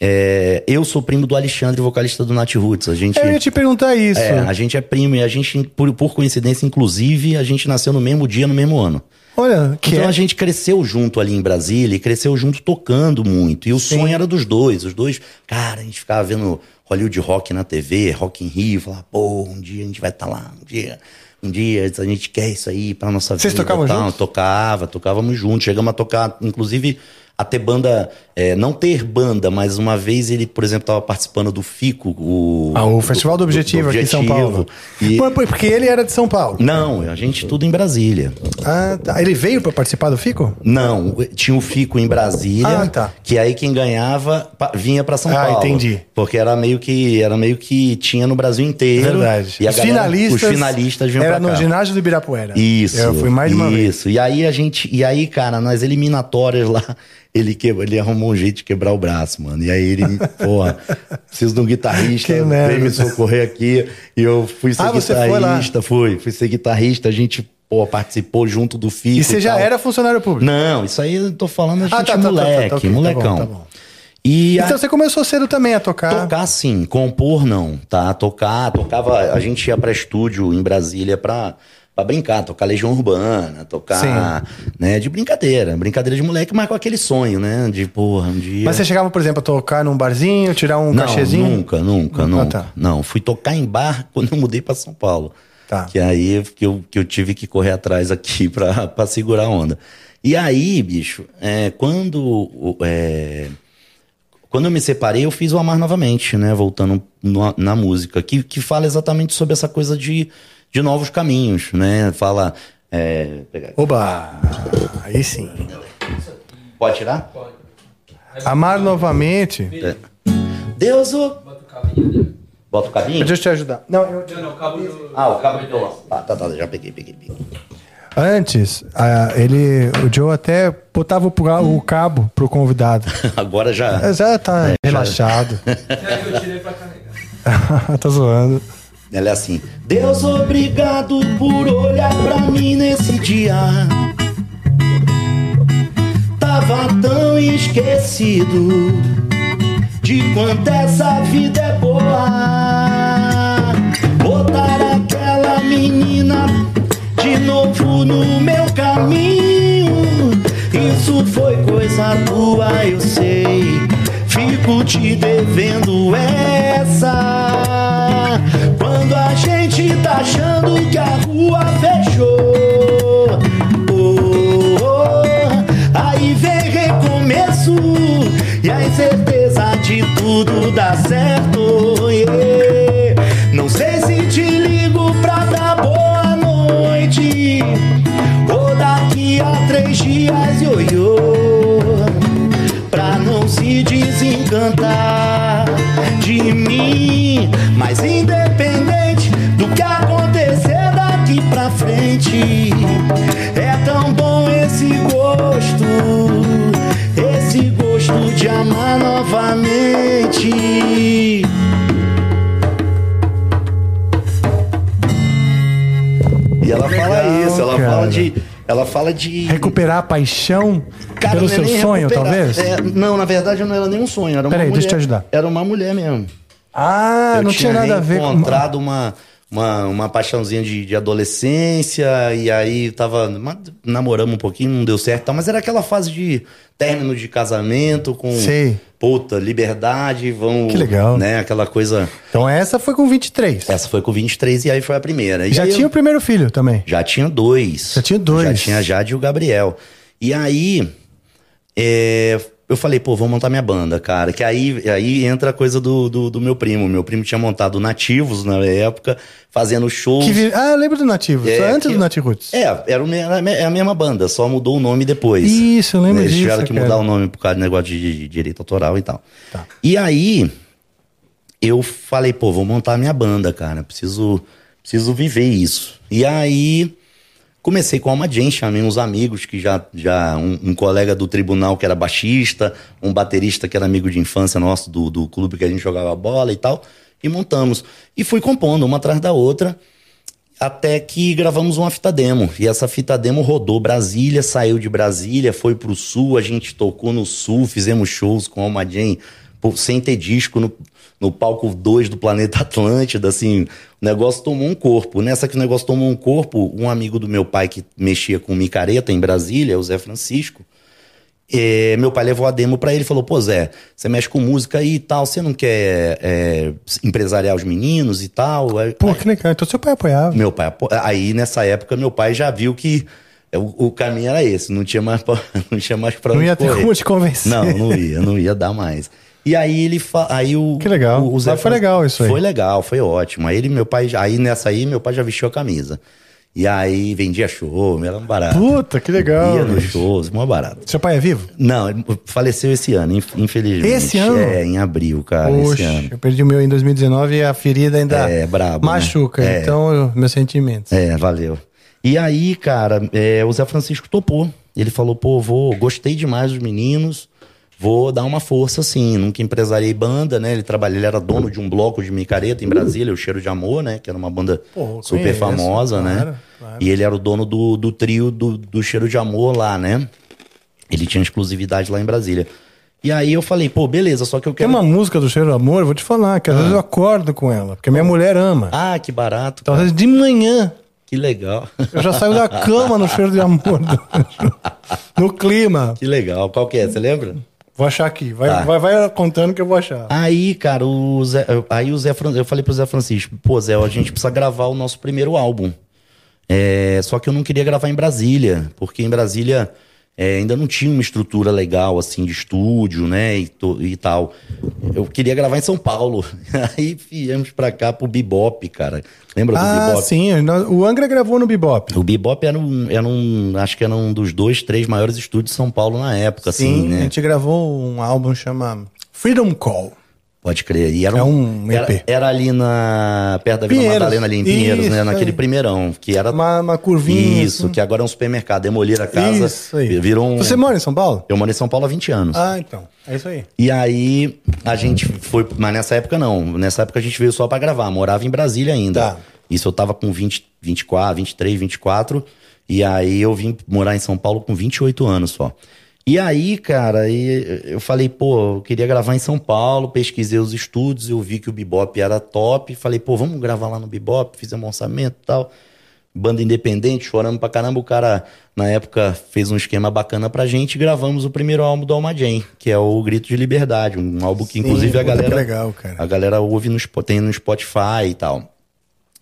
É, eu sou primo do Alexandre, vocalista do Nat Roots. A gente, Eu ia te perguntar isso. é, a gente é primo e a gente, por, por coincidência, inclusive, a gente nasceu no mesmo dia, no mesmo ano. Olha, que então é... a gente cresceu junto ali em Brasília e cresceu junto tocando muito. E o sonho era dos dois. Os dois, cara, a gente ficava vendo Hollywood Rock na TV, Rock in Rio, falava, pô, um dia a gente vai estar lá, um dia, um dia a gente quer isso aí pra nossa Vocês vida. tocavam e tal. juntos? Tocava, tocávamos juntos. Chegamos a tocar, inclusive, a ter banda, é, não ter banda, mas uma vez ele, por exemplo, estava participando do FICO, o, Ah, o Festival do Objetivo aqui em São Paulo. E- Por- por- Porque ele era de São Paulo. Não, a gente tudo em Brasília. Ah, tá. Ele veio pra participar do FICO? Não, tinha o Fico em Brasília, Ah, tá. que aí quem ganhava vinha pra São Ah, Paulo. entendi. Porque era meio que era meio que tinha no Brasil inteiro. Verdade. E os, galera- finalistas os finalistas vinham Era no cá. ginásio do Ibirapuera. Isso. Eu fui mais de uma vez. Isso. E aí a gente, e aí, cara, nas eliminatórias lá, ele quebrou, ele arrumou um jeito de quebrar o braço, mano. E aí ele, porra, preciso de um guitarrista, Que vem me socorrer aqui. E eu fui ser Ah, guitarrista, fui, fui ser guitarrista, a gente, pô, participou junto do FICO E você já era funcionário público? Não, isso aí eu tô falando a gente Ah, tá, tá, tá, tá, moleque, tá, tá molecão. bom, tá bom. E a- Então você começou cedo também a tocar. tocar sim, compor não, tá? Tocar, tocava, a gente ia pra estúdio em Brasília pra, pra brincar, tocar Legião Urbana, tocar, né, de brincadeira, brincadeira de moleque, mas com aquele sonho, né, de porra, um dia... Mas você chegava, por exemplo, a tocar num barzinho, tirar um não, cachezinho? nunca, nunca, Ah, nunca. tá. Não, fui tocar em bar quando eu mudei pra São Paulo. Tá. Que aí que eu, que eu tive que correr atrás aqui pra, pra segurar a onda. E aí, bicho, é, quando, é, quando eu me separei, eu fiz o Amar novamente, né? Voltando no- na música, que, que fala exatamente sobre essa coisa de, de novos caminhos, né? Fala. é. Oba! Aí sim. Pode tirar? Amar novamente. Deus o. Bota o cabinho? Deixa eu te ajudar. Não, eu... Ah, o cabo do violão. Tá, tá, tá, já peguei, peguei, peguei. Antes, ah, ele, o Joe até botava o, pra- o cabo pro convidado. Agora já. Já tá É, já- relaxado. Tô zoando. Ela é assim. Deus, obrigado por olhar pra mim nesse dia. Tava tão esquecido de quanto essa vida é boa. Botar aquela menina de novo no meu caminho. Isso foi coisa tua, eu sei. Fico te devendo essa. Quando a gente tá achando que a rua fechou. Oh, oh, aí vem recomeço e a incerteza de tudo dar certo. yeah. Não sei se te ligo pra dar boa noite ou daqui a três dias, ioiô pra não se desencantar de mim. Mas independente do que acontecer daqui pra frente, é tão bom esse gosto, esse gosto de amar novamente. E ela fala Legal, isso, ela cara. fala de. Ela fala de. Recuperar a paixão Cara, pelo é seu sonho, talvez? É, não, na verdade não era nem um sonho. Era uma Peraí, mulher, deixa eu te ajudar. Era uma mulher mesmo. Ah, eu não tinha nada a ver com. encontrado uma, uma, uma paixãozinha de, de adolescência, e aí tava. Namoramos um pouquinho, não deu certo e tal, mas era aquela fase de término de casamento com. Sei. Puta, liberdade, vão. Que legal. Né, aquela coisa. Então essa foi com 23. Essa foi com 23 e aí foi a primeira. E Já tinha eu- o primeiro filho também. já tinha dois. Já tinha dois. Já tinha a Jade e o Gabriel. E aí, é, eu falei, pô, vou montar minha banda, cara. Que aí, aí entra a coisa do, do, do meu primo. Meu primo tinha montado Nativos na época, fazendo shows. Vi- Ah, eu lembro do Nativo. É, antes que- do Nati Roots. É, era, o era a é a mesma banda, só mudou o nome depois. Isso, eu lembro Eles disso, tiveram que cara. mudar o nome por causa do negócio de, de direito autoral e tal. Tá. E aí, eu falei, pô, vou montar minha banda, cara. Preciso, preciso viver isso. E aí, comecei com a Jane, chamei uns amigos que já. já um, um colega do tribunal que era baixista, um baterista que era amigo de infância nosso do, do clube que a gente jogava bola e tal. E montamos. E fui compondo uma atrás da outra. Até que gravamos uma fita demo. E essa fita demo rodou Brasília, saiu de Brasília, foi pro sul, a gente tocou no sul, fizemos shows com a Alma Jane, pô, sem ter disco no, no palco 2 do Planeta Atlântida, assim, o negócio tomou um corpo. Nessa que o negócio tomou um corpo, um amigo do meu pai que mexia com micareta em Brasília, o Zé Francisco, é, meu pai levou a demo pra ele e falou: Pô, Zé, você mexe com música aí e tal, você não quer é, empresariar os meninos e tal? Aí- Pô, que legal. Então seu pai apoiava. meu pai, aí nessa época, meu pai já viu que o, o caminho era esse, não tinha mais pra, não tinha mais pra Não ia ter correr. como te convencer. Não, não ia, não ia dar mais. E aí ele fa... aí o Que legal. o, o Mas foi legal isso aí. Foi legal, foi ótimo. Aí ele meu pai aí nessa aí meu pai já vestiu a camisa. E aí vendia show, era um barato. Puta, que legal. Ia nos shows, mó barato. Seu pai é vivo? Não, faleceu esse ano, inf- infelizmente. Esse ano? É, em abril, cara, esse Poxa, ano. eu perdi o meu em 2019 e a ferida ainda É, brabo, né? machuca. É. Então, eu- meus sentimentos. É, valeu. E aí, cara, é, o Zé Francisco topou. Ele falou, pô, vou, gostei demais dos meninos, vou dar uma força assim. Nunca empresariei banda, né? Ele trabalha, ele era dono de um bloco de micareta em Brasília, o Cheiro de Amor, né? Que era uma banda Pô, super conheço, famosa, claro, né? claro. E ele era o dono do, do trio do, do Cheiro de Amor lá, né? Ele tinha exclusividade lá em Brasília. E aí eu falei, pô, beleza, só que eu Tem quero. uma música do Cheiro do Amor, eu vou te falar, que às vezes eu acordo com ela, porque minha mulher ama. Ah, que barato. Então, às vezes de manhã, Que legal. eu já saio da cama no Cheiro de Amor. no clima. que legal. Qual que é? Você lembra? Vou achar aqui. Vai, Tá. vai, vai contando que eu vou achar. Aí, cara, o Zé, aí o Zé eu falei pro Zé Francisco, pô, Zé, a gente precisa gravar o nosso primeiro álbum. É, só que eu não queria gravar em Brasília, porque em Brasília é, ainda não tinha uma estrutura legal, assim, de estúdio, né, e, to- e tal. Eu queria gravar em São Paulo. Aí viemos pra cá pro Bebop, cara. Lembra do Ah, Bebop? sim. nós- O Angra gravou no Bebop. O Bebop era um, era um, acho que era um dos dois, três maiores estúdios de São Paulo na época, assim, Sim, né? a gente gravou um álbum chama Freedom Call. Pode crer. E era É um, um era, era ali na. perto da Vila Pinheiros. Madalena, ali em Pinheiros, Isso, né? Naquele aí. primeirão. Que era. Uma, uma curvinha. Isso, assim. que agora é um supermercado. Demoliram a casa. Isso aí. Virou um. Você mora em São Paulo? Eu moro em São Paulo há 20 anos. Ah, então. É isso aí. E aí a gente foi. Mas nessa época não. Nessa época a gente veio só pra gravar. Morava em Brasília ainda. Tá. Isso eu tava com 20, 24, 23, 24. E aí eu vim morar em São Paulo com 28 anos só. E aí, cara, aí eu falei, pô, eu queria gravar em São Paulo, pesquisei os estudos, eu vi que o Bebop era top, falei, pô, vamos gravar lá no Bebop, fizemos um orçamento e tal. Banda independente, chorando pra caramba, o cara, na época, fez um esquema bacana pra gente e gravamos o primeiro álbum do Alma Jane, que é o Grito de Liberdade, um álbum que, Sim, inclusive, a galera... legal, cara. A galera ouve no, tem no Spotify e tal.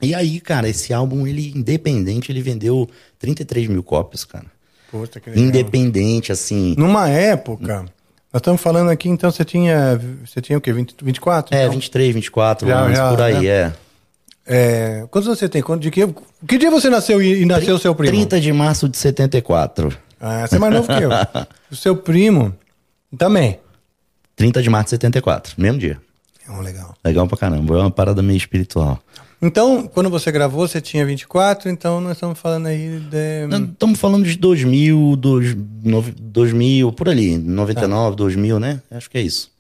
E aí, cara, esse álbum, ele, independente, ele vendeu 33 mil cópias, cara. Puta, que legal. Independente, assim. Numa época, nós estamos falando aqui, então você tinha. Você tinha o quê? 20, 24? É, então? 23, 24 Já, anos, já, por aí, né? é. É, quantos você tem? De que, que dia você nasceu e, e nasceu o seu primo? 30 de março de 74. Ah, você é mais novo que eu. O seu primo também. 30 de março de 74, mesmo dia. É um legal. Legal pra caramba, é uma parada meio espiritual. Então, quando você gravou, você tinha 24, então nós estamos falando aí de. Estamos falando de 2000, dois, nove- 2000, por ali, 99, 2000, né? Acho que é isso.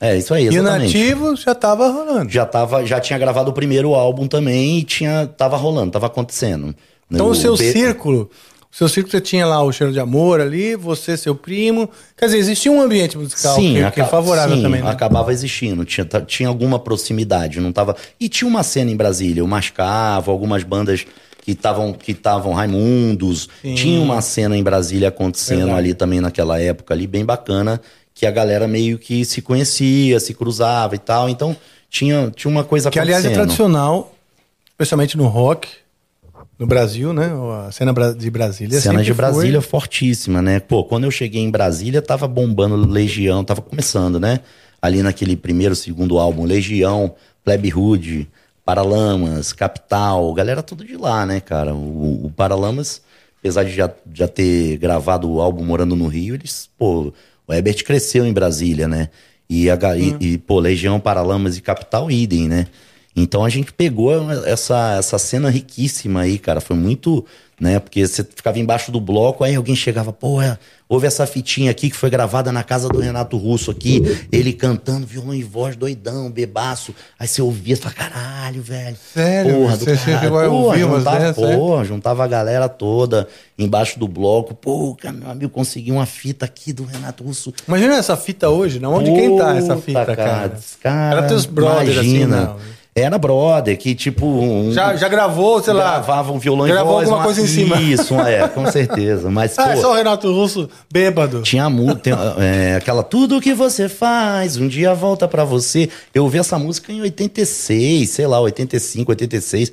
É, isso aí, E o exatamente. nativo já tava rolando. já tava, já tinha gravado o primeiro álbum também e tinha, tava rolando, tava acontecendo. Então No o seu círculo, o seu círculo você tinha lá o cheiro de amor ali, você, seu primo. Quer dizer, existia um ambiente musical que, que é favorável sim, também, né? acabava existindo, tinha, tinha alguma proximidade, não tava. E tinha uma cena em Brasília, o Mascavo, algumas bandas que estavam que estavam Raimundos, tinha uma cena em Brasília acontecendo Verdade. ali também naquela época ali bem bacana, que a galera meio que se conhecia, se cruzava e tal, então tinha tinha uma coisa Que aliás é tradicional, especialmente no rock, no Brasil, né? A cena de Brasília. Cena de Brasília foi- fortíssima, né? Pô, quando eu cheguei em Brasília, tava bombando Legião, tava começando, né? Ali naquele primeiro, segundo álbum, Legião, Plebe Hood, Paralamas, Capital, galera tudo de lá, né, cara? O, o Paralamas, apesar de já, já ter gravado o álbum Morando no Rio, eles, pô, o Herbert cresceu em Brasília, né? E, a, ga- e- e, pô, Legião, Paralamas e Capital, idem, né? Então a gente pegou essa, essa cena riquíssima aí, cara. Foi muito, né? Porque você ficava embaixo do bloco, aí alguém chegava, pô, é, houve essa fitinha aqui que foi gravada na casa do Renato Russo aqui, ele cantando violão e voz, doidão, bebaço. Aí você ouvia, você falava, caralho, velho. Sério? Porra, do Você caralho. chegou a Porra, ouvir umas juntava, dessas, é? porra, juntava a galera toda embaixo do bloco. Pô, cara, meu amigo, consegui uma fita aqui do Renato Russo. Imagina essa fita hoje, não? Onde quem tá essa Puta, fita, cara? cara, Era teus brothers, assim, imagina. não. Era brother, que tipo. Um, Já, já gravou, sei lá. Gravava um violão e Gravou voz. alguma uma- coisa em cima. Isso, é, com certeza. Mas, Ah, é pô, só o Renato Russo bêbado. tinha mu- tem, é, aquela Tudo que você faz, um dia volta pra você. Eu ouvi essa música em 86, sei lá, 85, 86.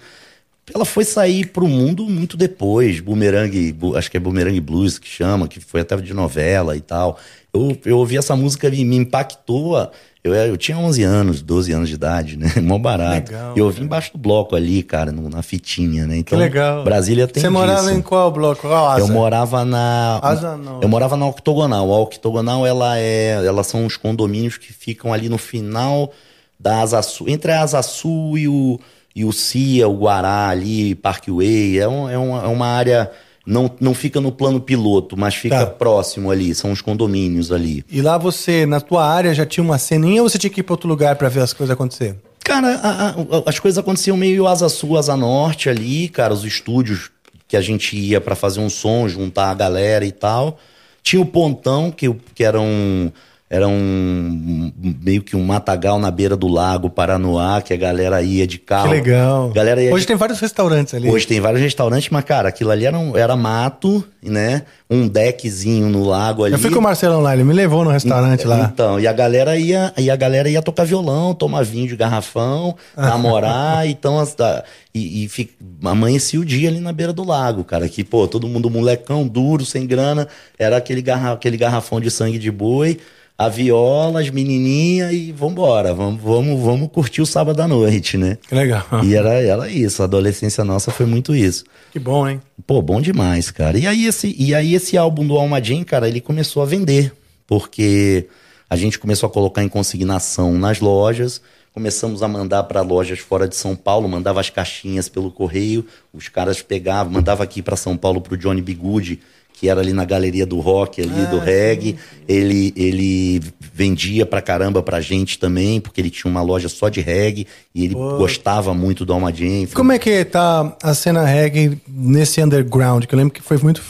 Ela foi sair pro mundo muito depois. Boomerang, acho que é Boomerang Blues que chama, que foi até de novela e tal. Eu, eu ouvi essa música e me impactou. Eu, eu tinha 11 anos, 12 anos de idade, né? Mó barato. Legal, e eu ouvi embaixo do bloco ali, cara, no- na fitinha, né? Que Então, legal. Brasília tem Você morava disso. em qual bloco? Qual asa? Eu morava na. Asa não. Eu morava na Octogonal. A Octogonal, ela é. Elas são os condomínios que ficam ali no final da Asa Sul. Entre a Asa Sul e o, e o CIA, o Guará ali, Parkway. É, um- é, uma, é uma área. Não, não fica no plano piloto, mas fica Tá. próximo ali. São os condomínios ali. E lá você, na tua área, já tinha uma ceninha ou você tinha que ir pra outro lugar pra ver as coisas acontecer? Cara, a- a- as coisas aconteciam meio asa sul, asa norte ali, cara, os estúdios que a gente ia pra fazer um som, juntar a galera e tal. Tinha o Pontão, que, que era um. Era um meio que um matagal na beira do lago Paranoá, que a galera ia de carro. Que legal. Galera Hoje de tem vários restaurantes ali. Hoje tem vários restaurantes, mas, cara, aquilo ali era, um- era mato, né? Um deckzinho no lago ali. Eu fui com o Marcelão lá, ele me levou no restaurante lá. Então, e a galera ia, e a galera ia tocar violão, tomar vinho de garrafão, namorar, então as- a- e, e amanhecia o dia ali na beira do lago, cara, que pô, todo mundo molecão, duro, sem grana, era aquele, garra, aquele garrafão de sangue de boi, a viola, as menininhas e vambora, vamos, vamos, vamos curtir o sábado à noite, né? Que legal. E era, era isso, a adolescência nossa foi muito isso. Que bom, hein? Pô, bom demais, cara. E aí esse, e aí esse álbum do Alma Jam, cara, ele começou a vender, porque a gente começou a colocar em consignação nas lojas, começamos a mandar para lojas fora de São Paulo, mandava as caixinhas pelo correio, os caras pegavam, mandava aqui para São Paulo pro Johnny Bigude, que era ali na galeria do rock, ali do reggae. Ele, ele vendia pra caramba pra gente também, porque ele tinha uma loja só de reggae e ele gostava muito do Alma. Como é que tá a cena reggae nesse underground? Que eu lembro que foi muito.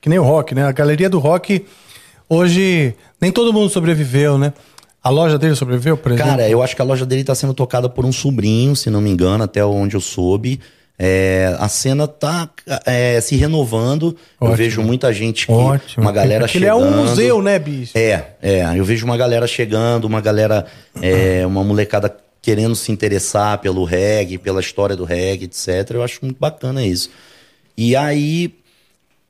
Que nem o rock, né? A galeria do rock, hoje, nem todo mundo sobreviveu, né? A loja dele sobreviveu, por exemplo? Cara, eu acho que a loja dele tá sendo tocada por um sobrinho, se não me engano, até onde eu soube. É, a cena tá é, se renovando. Eu Ótimo. vejo muita gente que. Ótimo. Uma galera Aquele chegando. é um museu, né, bicho? É, é. Eu vejo uma galera chegando, uma galera, é, uma molecada querendo se interessar pelo reggae, pela história do reggae, etc. Eu acho muito bacana isso. E aí,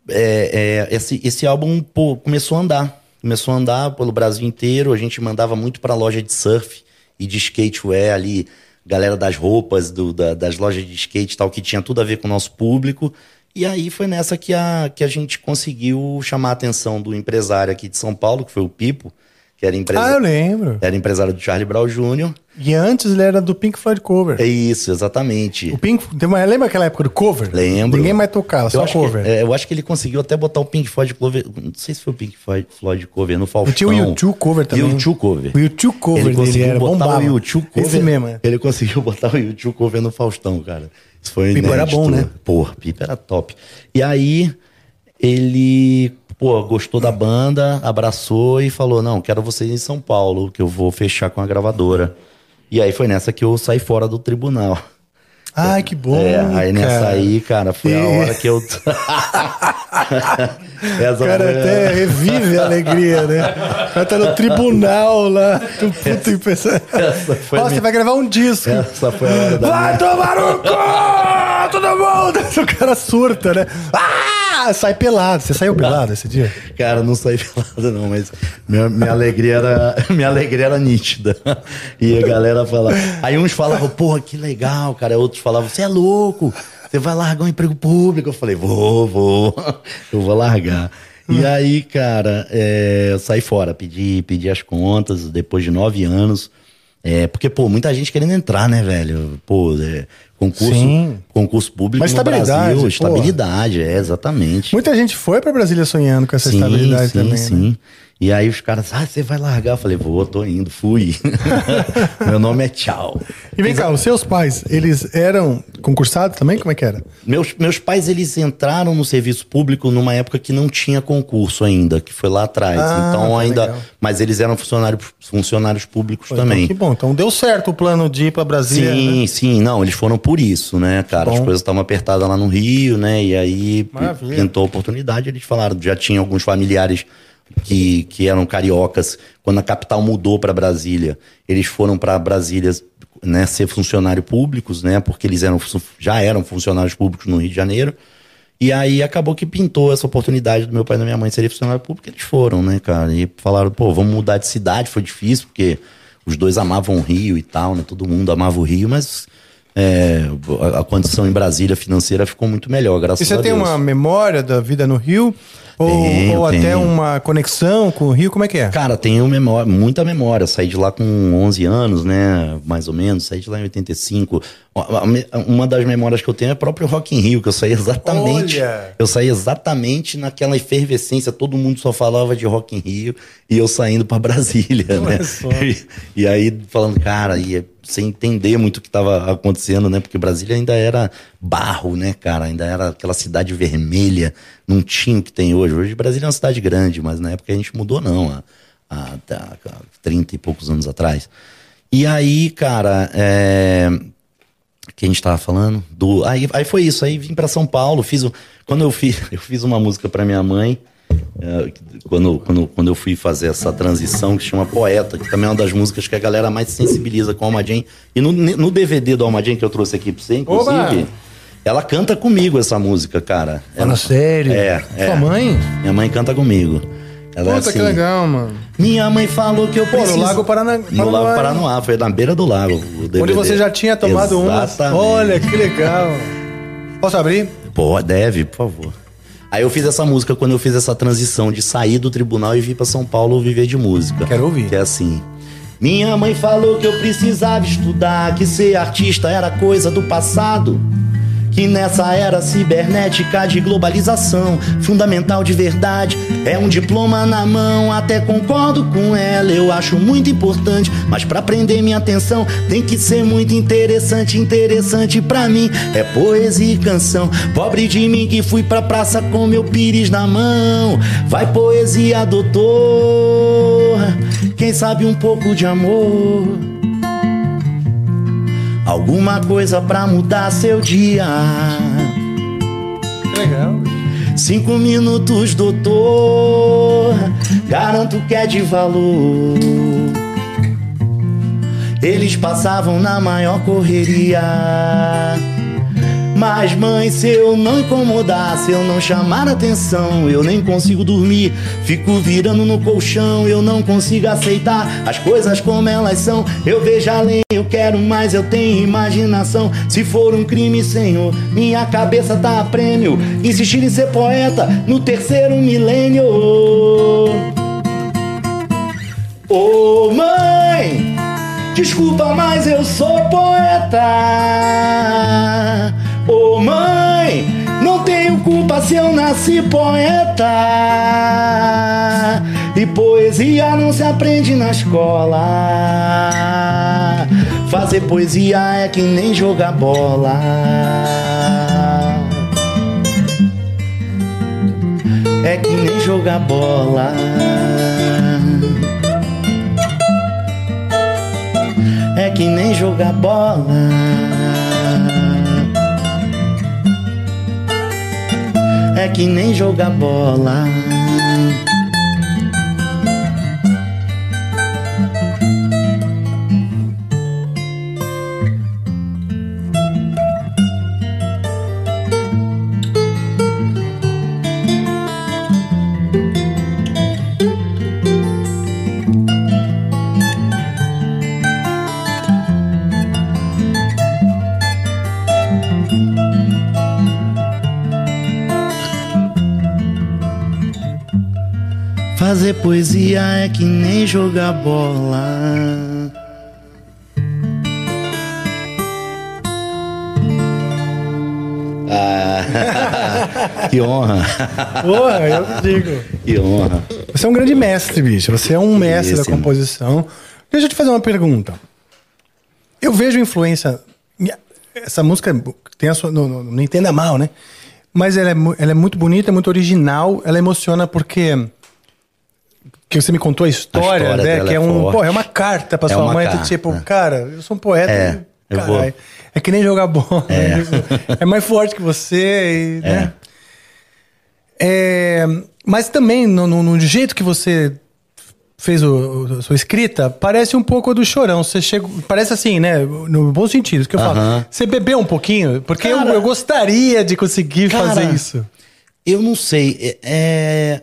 é, é, esse, esse álbum pô, começou a andar. Começou a andar pelo Brasil inteiro. A gente mandava muito pra loja de surf e de skatewear ali. Galera das roupas, do- da- das lojas de skate e tal, que tinha tudo a ver com o nosso público. E aí foi nessa que a, que a gente conseguiu chamar a atenção do empresário aqui de São Paulo, que foi o Pipo, que era, empresa... Ah, eu lembro. era empresário do Charlie Brown Jr. E antes ele era do Pink Floyd Cover. É isso, exatamente. O Pink. uma- Lembra aquela época do cover? Lembro. Ninguém mais tocava, só acho, que, cover. é, eu acho que ele conseguiu até botar o Pink Floyd cover. Não sei se foi o Pink Floyd, cover no Faustão. E tinha o YouTube cover também. O YouTube cover. O YouTube cover ele dele conseguiu era botar bombava. o YouTube cover. Esse mesmo, é. Ele conseguiu botar o YouTube cover no Faustão, cara. Isso foi Pipo era inédito. bom, né? Pô, Pipo era top. E aí ele, pô, gostou da banda, abraçou e falou: "Não, quero vocês em São Paulo, que eu vou fechar com a gravadora". E aí foi nessa que eu saí fora do tribunal. Ai, que bom. É, aí nessa cara. aí, cara, foi a hora que eu. Essa cara foi- até revive a alegria, né? O cara tá no tribunal lá, do puto e pensa. Ó, minha- você vai gravar um disco. Essa foi a hora da Vai tomar no cu! Todo mundo! O cara surta, né? Ah! Sai pelado. Você saiu pelado esse dia? Cara, não saí pelado não, mas minha, minha alegria era minha alegria era nítida. E a galera falava. Aí uns falavam, porra, que legal, cara. Outros falavam, você é louco, você vai largar um emprego público. Eu falei, vou, vou, eu vou largar. E aí, cara, é, eu saí fora, pedi, pedi as contas depois de nove anos. É, porque, pô, muita gente querendo entrar, né, velho? Pô, é, concurso, Sim. concurso público Mas no estabilidade, Brasil, pô. estabilidade, é, exatamente. Muita gente foi pra Brasília sonhando com essa estabilidade sim, também. Sim, né? E aí os caras, ah, você vai largar? Eu falei, vou, tô indo, fui. Meu nome é Tchau. E vem cá, os seus pais, eles eram concursados também? Como é que era? Meus, meus pais, eles entraram no serviço público numa época que não tinha concurso ainda, que foi lá atrás. Ah, então tá ainda. legal. Mas eles eram funcionários, funcionários públicos Pô, também. Então, que bom. Então deu certo o plano de ir pra Brasília. Sim, né? sim, não, eles foram por isso, né, cara? As Bom. coisas estavam apertadas lá no Rio, né? E aí Maravilha. pintou a oportunidade, eles falaram, já tinha alguns familiares que, que eram cariocas, quando a capital mudou para Brasília, eles foram para Brasília, né, ser funcionários públicos, né? Porque eles eram já eram funcionários públicos no Rio de Janeiro. E aí acabou que pintou essa oportunidade do meu pai e da minha mãe serem funcionário público, eles foram, né, cara? E falaram, pô, vamos mudar de cidade, foi difícil, porque os dois amavam o Rio e tal, né? Todo mundo amava o Rio, mas é, a, a condição em Brasília financeira ficou muito melhor, graças E você a tem Deus. uma memória da vida no Rio? Ou, Tenho, ou até tenho. uma conexão com o Rio? Como é que é? Cara, tenho memória, muita memória. Saí de lá com 11 anos, né? Mais ou menos. Saí de lá em 85. Uma- Uma das memórias que eu tenho é o próprio Rock in Rio, que eu saí exatamente. Olha! Eu saí exatamente naquela efervescência. Todo mundo só falava de Rock in Rio e eu saindo pra Brasília, Olha né? E, e aí falando, cara, e sem entender muito o que estava acontecendo, né? Porque Brasília ainda era barro, né, cara? Ainda era aquela cidade vermelha, não tinha o que tem hoje. Hoje Brasília é uma cidade grande, mas na época a gente mudou, não. A, há, há 30 e poucos anos atrás. E aí, cara, é, que a gente tava falando? Do, aí, aí foi isso, aí vim para São Paulo, fiz o, quando eu fiz, eu fiz uma música para minha mãe, é, quando, quando, quando eu fui fazer essa transição que chama Poeta, que também é uma das músicas que a galera mais sensibiliza com a Alma Jane. E no, no DVD do Alma Jane que eu trouxe aqui pra você, inclusive, Oba! ela canta comigo essa música, cara. Fala Ela- sério. É, é. Sua mãe? Minha mãe canta comigo. Ela é Puta, que assim, legal, mano. Minha mãe falou que eu Pô, no preciso... Lago Parana- No Lago? Paranoá, foi na beira do lago. o Onde você já tinha tomado uma. Exatamente. Olha, que legal. Posso abrir? Pô, deve, por favor. Aí eu fiz essa música quando eu fiz essa transição de sair do tribunal e vir pra São Paulo viver de música. Quero ouvir. Que é assim. Minha mãe falou que eu precisava estudar, que ser artista era coisa do passado. Que nessa era cibernética de globalização, fundamental de verdade é um diploma na mão. Até concordo com ela, eu acho muito importante. Mas pra prender minha atenção tem que ser muito interessante. Interessante pra mim é poesia e canção. Pobre de mim que fui pra praça com meu pires na mão. Vai poesia, doutor. Quem sabe um pouco de amor. Alguma coisa pra mudar seu dia. Legal. Cinco minutos, doutor. Garanto que é de valor. Eles passavam na maior correria. Mas, mãe, se eu não incomodar, se eu não chamar atenção, eu nem consigo dormir. Fico virando no colchão, eu não consigo aceitar as coisas como elas são. Eu vejo além, eu quero mais, eu tenho imaginação. Se for um crime, senhor, minha cabeça tá a prêmio. Insistir em ser poeta no terceiro milênio. Ô mãe, desculpa, mas eu sou poeta. Ô mãe, não tenho culpa se eu nasci poeta. E poesia não se aprende na escola. Fazer poesia é que nem jogar bola. É que nem jogar bola. É que nem jogar bola. É que nem jogar bola. Fazer poesia é que nem jogar bola. Ah, que honra, Porra, eu digo. que honra. Você é um grande mestre, bicho. Você é um mestre da Belíssimo. composição. Deixa eu te fazer uma pergunta. Eu vejo influência. Essa música tem a sua. Não, não, não entenda mal, né? Mas ela é, ela é muito bonita, é muito original. Ela emociona porque. Que você me contou a história, história né? Que é, é um. forte. Pô, é uma carta pra É sua mãe. carta. Tipo, cara, eu sou um poeta. É, e, eu vou. é que nem jogar bola. É, é mais forte que você. E, né? É, mas também, no, no- no jeito que você fez o, o- a sua escrita, parece um pouco do chorão. Você chega. Parece assim, né? No bom sentido, que eu falo. Aham. Você bebeu um pouquinho? Porque eu, Cara- eu gostaria de conseguir Cara, fazer isso. Eu não sei. É. é-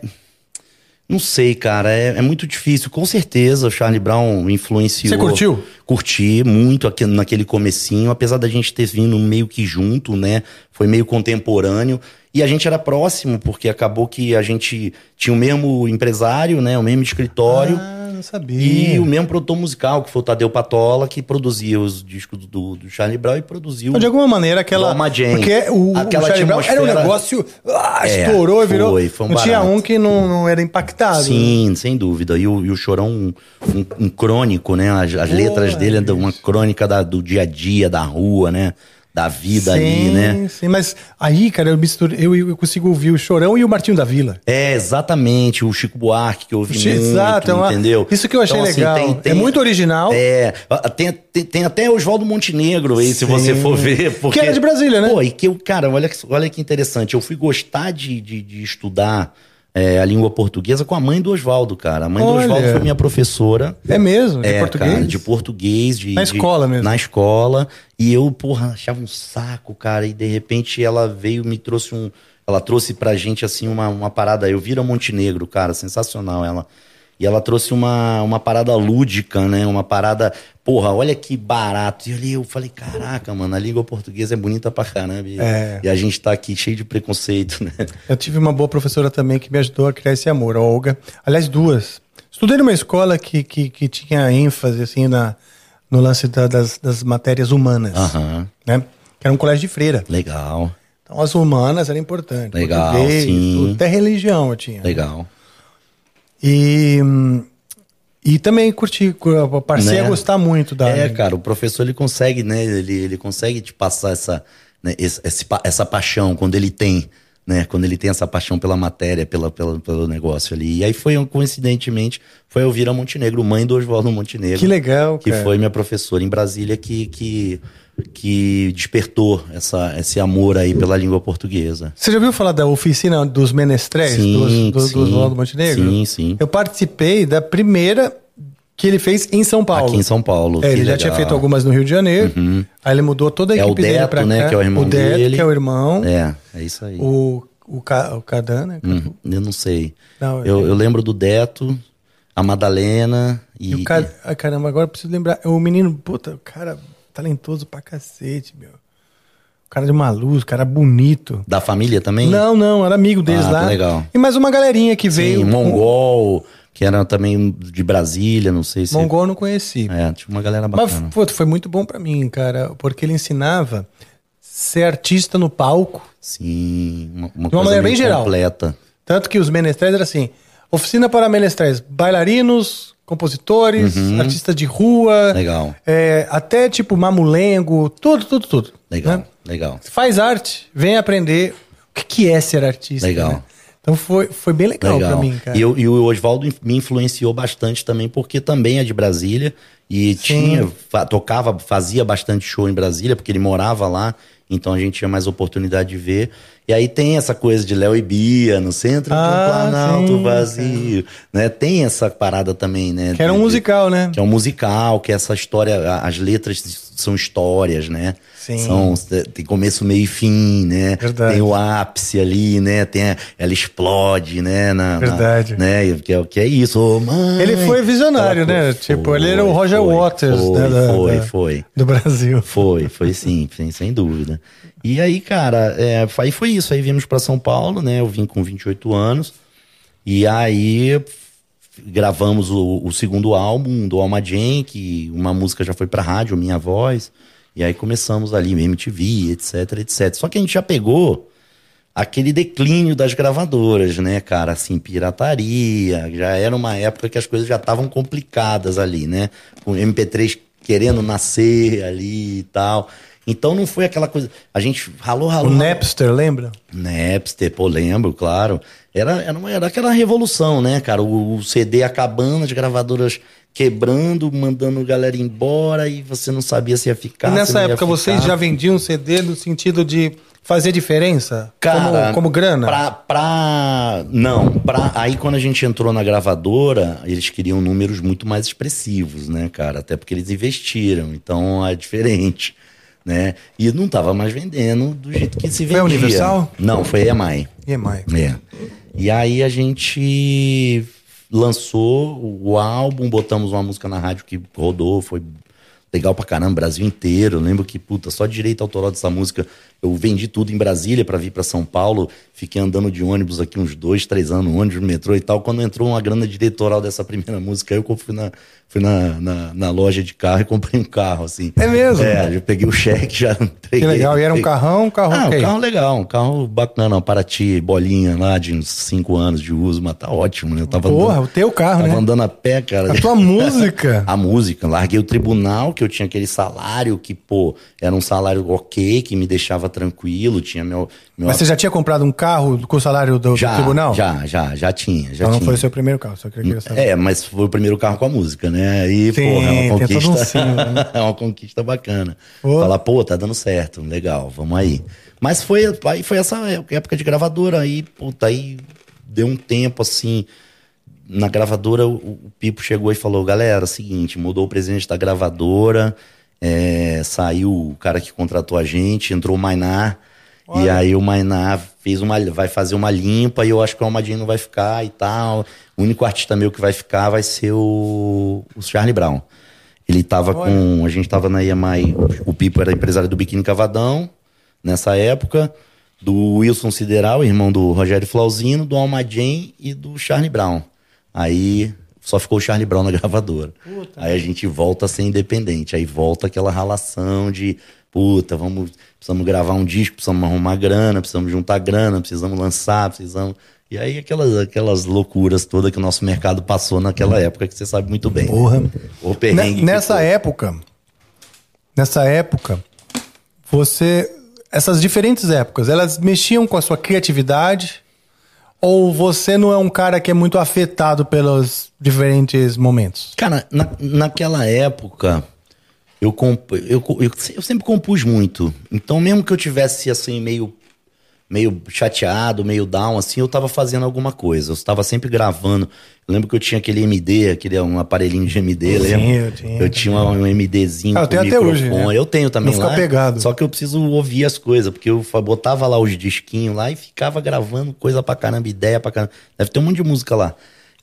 Não sei, cara. É, é muito difícil. Com certeza o Charlie Brown influenciou. Você curtiu? Curti muito aqui, naquele comecinho, apesar da gente ter vindo meio que junto, né? Foi meio contemporâneo. E a gente era próximo, porque acabou que a gente tinha o mesmo empresário, né? O mesmo escritório. Ah, não sabia. E o mesmo produtor musical, que foi o Tadeu Patola, que produzia os discos do, do Charlie Brown e produziu. Então, de alguma maneira, aquela. Alma Jane. Porque o, o Aquela Charlie Brown era um negócio. Ah, É, estourou e virou. foi, foi um não tinha um que não, não era impactado. Sim, sem dúvida. E o, e o Chorão, um, um- um crônico, né? As, as letras dele uma crônica da- do dia a dia, da rua, né? Da vida ali, né? Sim, mas aí, cara, eu, misturo, eu, eu consigo ouvir o Chorão e o Martinho da Vila. É, exatamente, o Chico Buarque que eu ouvi muito, Exato, é uma- entendeu? isso que eu achei Então, assim, legal. É muito original. É, tem, tem, tem até Oswaldo Montenegro aí, se Sim. você for ver. Porque, Que era de Brasília, né? Pô, e que eu, cara, olha, que- olha que interessante, eu fui gostar de, de, de estudar é, a língua portuguesa com a mãe do Oswaldo, cara. A mãe Olha. do Oswaldo foi minha professora. É mesmo, de É, português? cara, de português. De, Na de- escola mesmo. Na escola. E eu, porra, achava um saco, cara. E de repente ela veio me trouxe um. Ela trouxe pra gente, assim, uma, uma parada. Eu vira Montenegro, cara, sensacional ela. E ela trouxe uma, uma parada lúdica, né? Uma parada. Porra, olha que barato. E ali eu falei, caraca, mano, a língua portuguesa é bonita pra caramba. E, É. e a gente tá aqui cheio de preconceito, né? Eu tive uma boa professora também que me ajudou a criar esse amor, a Olga. Aliás, duas. Estudei numa escola que, que, que tinha ênfase, assim, na, no lance da- das, das matérias humanas. Aham. Né? Que era um colégio de freira. Legal, Então, as humanas eram importantes. Legal, Português, sim. Até religião eu tinha. legal. E, e também curti, cu- passei Né? a gostar muito da. É, cara, o professor ele consegue, né? Ele, ele consegue te passar essa, né, esse- essa paixão quando ele tem, né? Quando ele tem essa paixão pela matéria, pela, pela, pelo negócio ali. E aí foi, um, coincidentemente, foi a Elvira Montenegro, mãe do Oswaldo Montenegro. Que legal, Que cara. foi minha professora em Brasília que, que, que despertou essa, esse amor aí pela língua portuguesa. Você já ouviu falar da oficina dos menestréis Sim, do, do, sim. do Oswaldo Montenegro? Sim, sim. Eu participei da primeira que ele fez em São Paulo. Aqui em São Paulo. É, ele já legal. tinha feito algumas no Rio de Janeiro. Aí ele mudou toda a É o equipe dele Deto, pra cá. né, que é o irmão Deto, dele. que é o irmão. É, é isso aí. O, o, Ca- o Cadan, né? Hum, eu não sei. Não, eu, eu lembro do Deto, a Madalena e. E o cara, ai, caramba, agora eu preciso lembrar. O menino, puta, o cara talentoso pra cacete, meu. O cara de uma luz, o cara bonito. Da família também? Não, não, era amigo deles Ah, lá. que legal. E mais uma galerinha que veio. Sim, Mongol, que era também de Brasília, não sei se. Mongol eu não conheci. É, tinha uma galera Mas bacana. pô, foi muito bom pra mim, cara, porque ele ensinava ser artista no palco. Sim, uma, uma De uma maneira bem geral. completa. Tanto que os menestréis era assim: oficina para menestréis, bailarinos, compositores, artistas de rua. Uhum. Legal. é, até tipo mamulengo, tudo, tudo, tudo. Legal, né? legal. Faz arte, vem aprender o que, que é ser artista. Legal. né? Então foi, foi bem legal, Legal. pra mim, cara. E, eu- e o Oswaldo me influenciou bastante também, porque também é de Brasília e tinha, fa- tocava, fazia bastante show em Brasília, porque ele morava lá, então a gente tinha mais oportunidade de ver. E aí tem essa coisa de Léo e Bia no centro Ah, do Planalto sim, vazio, né? Tem essa parada também, né? Que era um musical, né? Que é um musical, que essa história, as letras são histórias, né? Sim. São, tem começo, meio e fim, né? Verdade. Tem o ápice ali, né? Tem a- ela explode, né? Na, na- Verdade. né? Que, é, que é isso, ô mãe. Ele foi visionário, Aquela né? coisa. Tipo, ele era o Roger foi, Waters, Foi, né, da- foi, da- foi. Do Brasil. Foi, foi sim, sim, sem dúvida. E aí, cara, é, aí foi isso. Aí viemos pra São Paulo, né? Eu vim com 28 anos. E aí gravamos o, o segundo álbum do Alma Jane, que uma música já foi pra rádio, Minha Voz. E aí começamos ali, MTV, etc, etc. Só que a gente já pegou aquele declínio das gravadoras, né, cara? Assim, pirataria. Já era uma época que as coisas já estavam complicadas ali, né? Com o MP3 querendo nascer ali e tal. Então não foi aquela coisa. A gente ralou, O ralou. ralou. Napster, lembra? Napster, pô, lembro, claro. Era, era, uma- era aquela revolução, né, cara? O, o CD acabando, as gravadoras quebrando, mandando galera embora e você não sabia se ia ficar. e nessa época vocês ficar. já vendiam CD no sentido de fazer diferença? Cara, como, como grana? Pra, pra- não, pra, aí quando a gente entrou na gravadora, eles queriam números muito mais expressivos, né, cara? Até porque eles investiram, então é diferente, né? E não tava mais vendendo do jeito que se vendia. Foi a Universal? Não, foi a EMI. EMI. É. E aí a gente lançou o álbum, botamos uma música na rádio que rodou, foi legal pra caramba, Brasil inteiro. Eu lembro que, puta, só direito autoral dessa música, eu vendi tudo em Brasília pra vir pra São Paulo. Fiquei andando de ônibus aqui uns dois, três anos, ônibus, metrô e tal. Quando entrou uma grana diretoral dessa primeira música, eu fui na, fui na, na, na loja de carro e comprei um carro, assim. É mesmo? É, eu peguei o cheque, já entreguei. Que legal. E era um carrão, um carro Ah, ok. um carro legal, um carro bacana, um Paraty, bolinha lá de uns 5 anos de uso, mas tá ótimo, né? Eu tava Porra, andando, o teu carro, tava né? andando a pé, cara. A tua música. A música, larguei o tribunal, que eu tinha aquele salário que, pô, era um salário ok, que me deixava tranquilo, tinha meu... meu Mas você já tinha comprado um carro com o salário do, do já, tribunal? Já, já, já tinha, já Então não tinha. foi o seu primeiro carro, só queria saber. É, mas foi o primeiro carro com a música, né? Aí, Sim, porra, é uma conquista. um né? é uma conquista bacana. Pô. Falar, pô, tá dando certo, legal, vamos aí. Mas foi, aí foi essa época de gravadora, aí, puta, aí deu um tempo assim. Na gravadora, o, Pipo chegou e falou: galera, seguinte, mudou o presidente da gravadora, é, saiu o cara que contratou a gente, entrou o Mainar. E aí o Mainar fez uma, vai fazer uma limpa e eu acho que o Almadinho não vai ficar e tal. O único artista meu que vai ficar vai ser o, o Charlie Brown. Ele tava com. A gente tava na EMI. O Pipo era empresário do Biquíni Cavadão, nessa época. Do Wilson Sideral, irmão do Rogério Flauzino, do Almaden e do Charlie Brown. Aí só ficou o Charlie Brown na gravadora. Aí a gente volta a ser independente. Aí volta aquela ralação de. Puta, vamos, precisamos gravar um disco, precisamos arrumar grana, precisamos juntar grana, precisamos lançar, precisamos. E aí aquelas, aquelas loucuras todas que o nosso mercado passou naquela época, que você sabe muito bem. Porra. O perrengue. Nessa época, nessa época, você, essas diferentes épocas, elas mexiam com a sua criatividade? Ou você não é um cara que é muito afetado pelos diferentes momentos? Cara, na, naquela época, eu, comp, eu, eu, eu sempre compus muito. Então, mesmo que eu tivesse assim, meio, meio chateado, meio down, assim, eu tava fazendo alguma coisa. Eu estava sempre gravando. Eu lembro que eu tinha aquele MD, aquele um aparelhinho de MD, Sim, lembra? eu tinha. Eu tinha um MDzinho Ah, eu tenho até hoje, né? Eu tenho também Não fica lá. pegado. Só que eu preciso ouvir as coisas, porque eu botava lá os disquinhos lá e ficava gravando coisa pra caramba, ideia pra caramba. Deve ter um monte de música lá.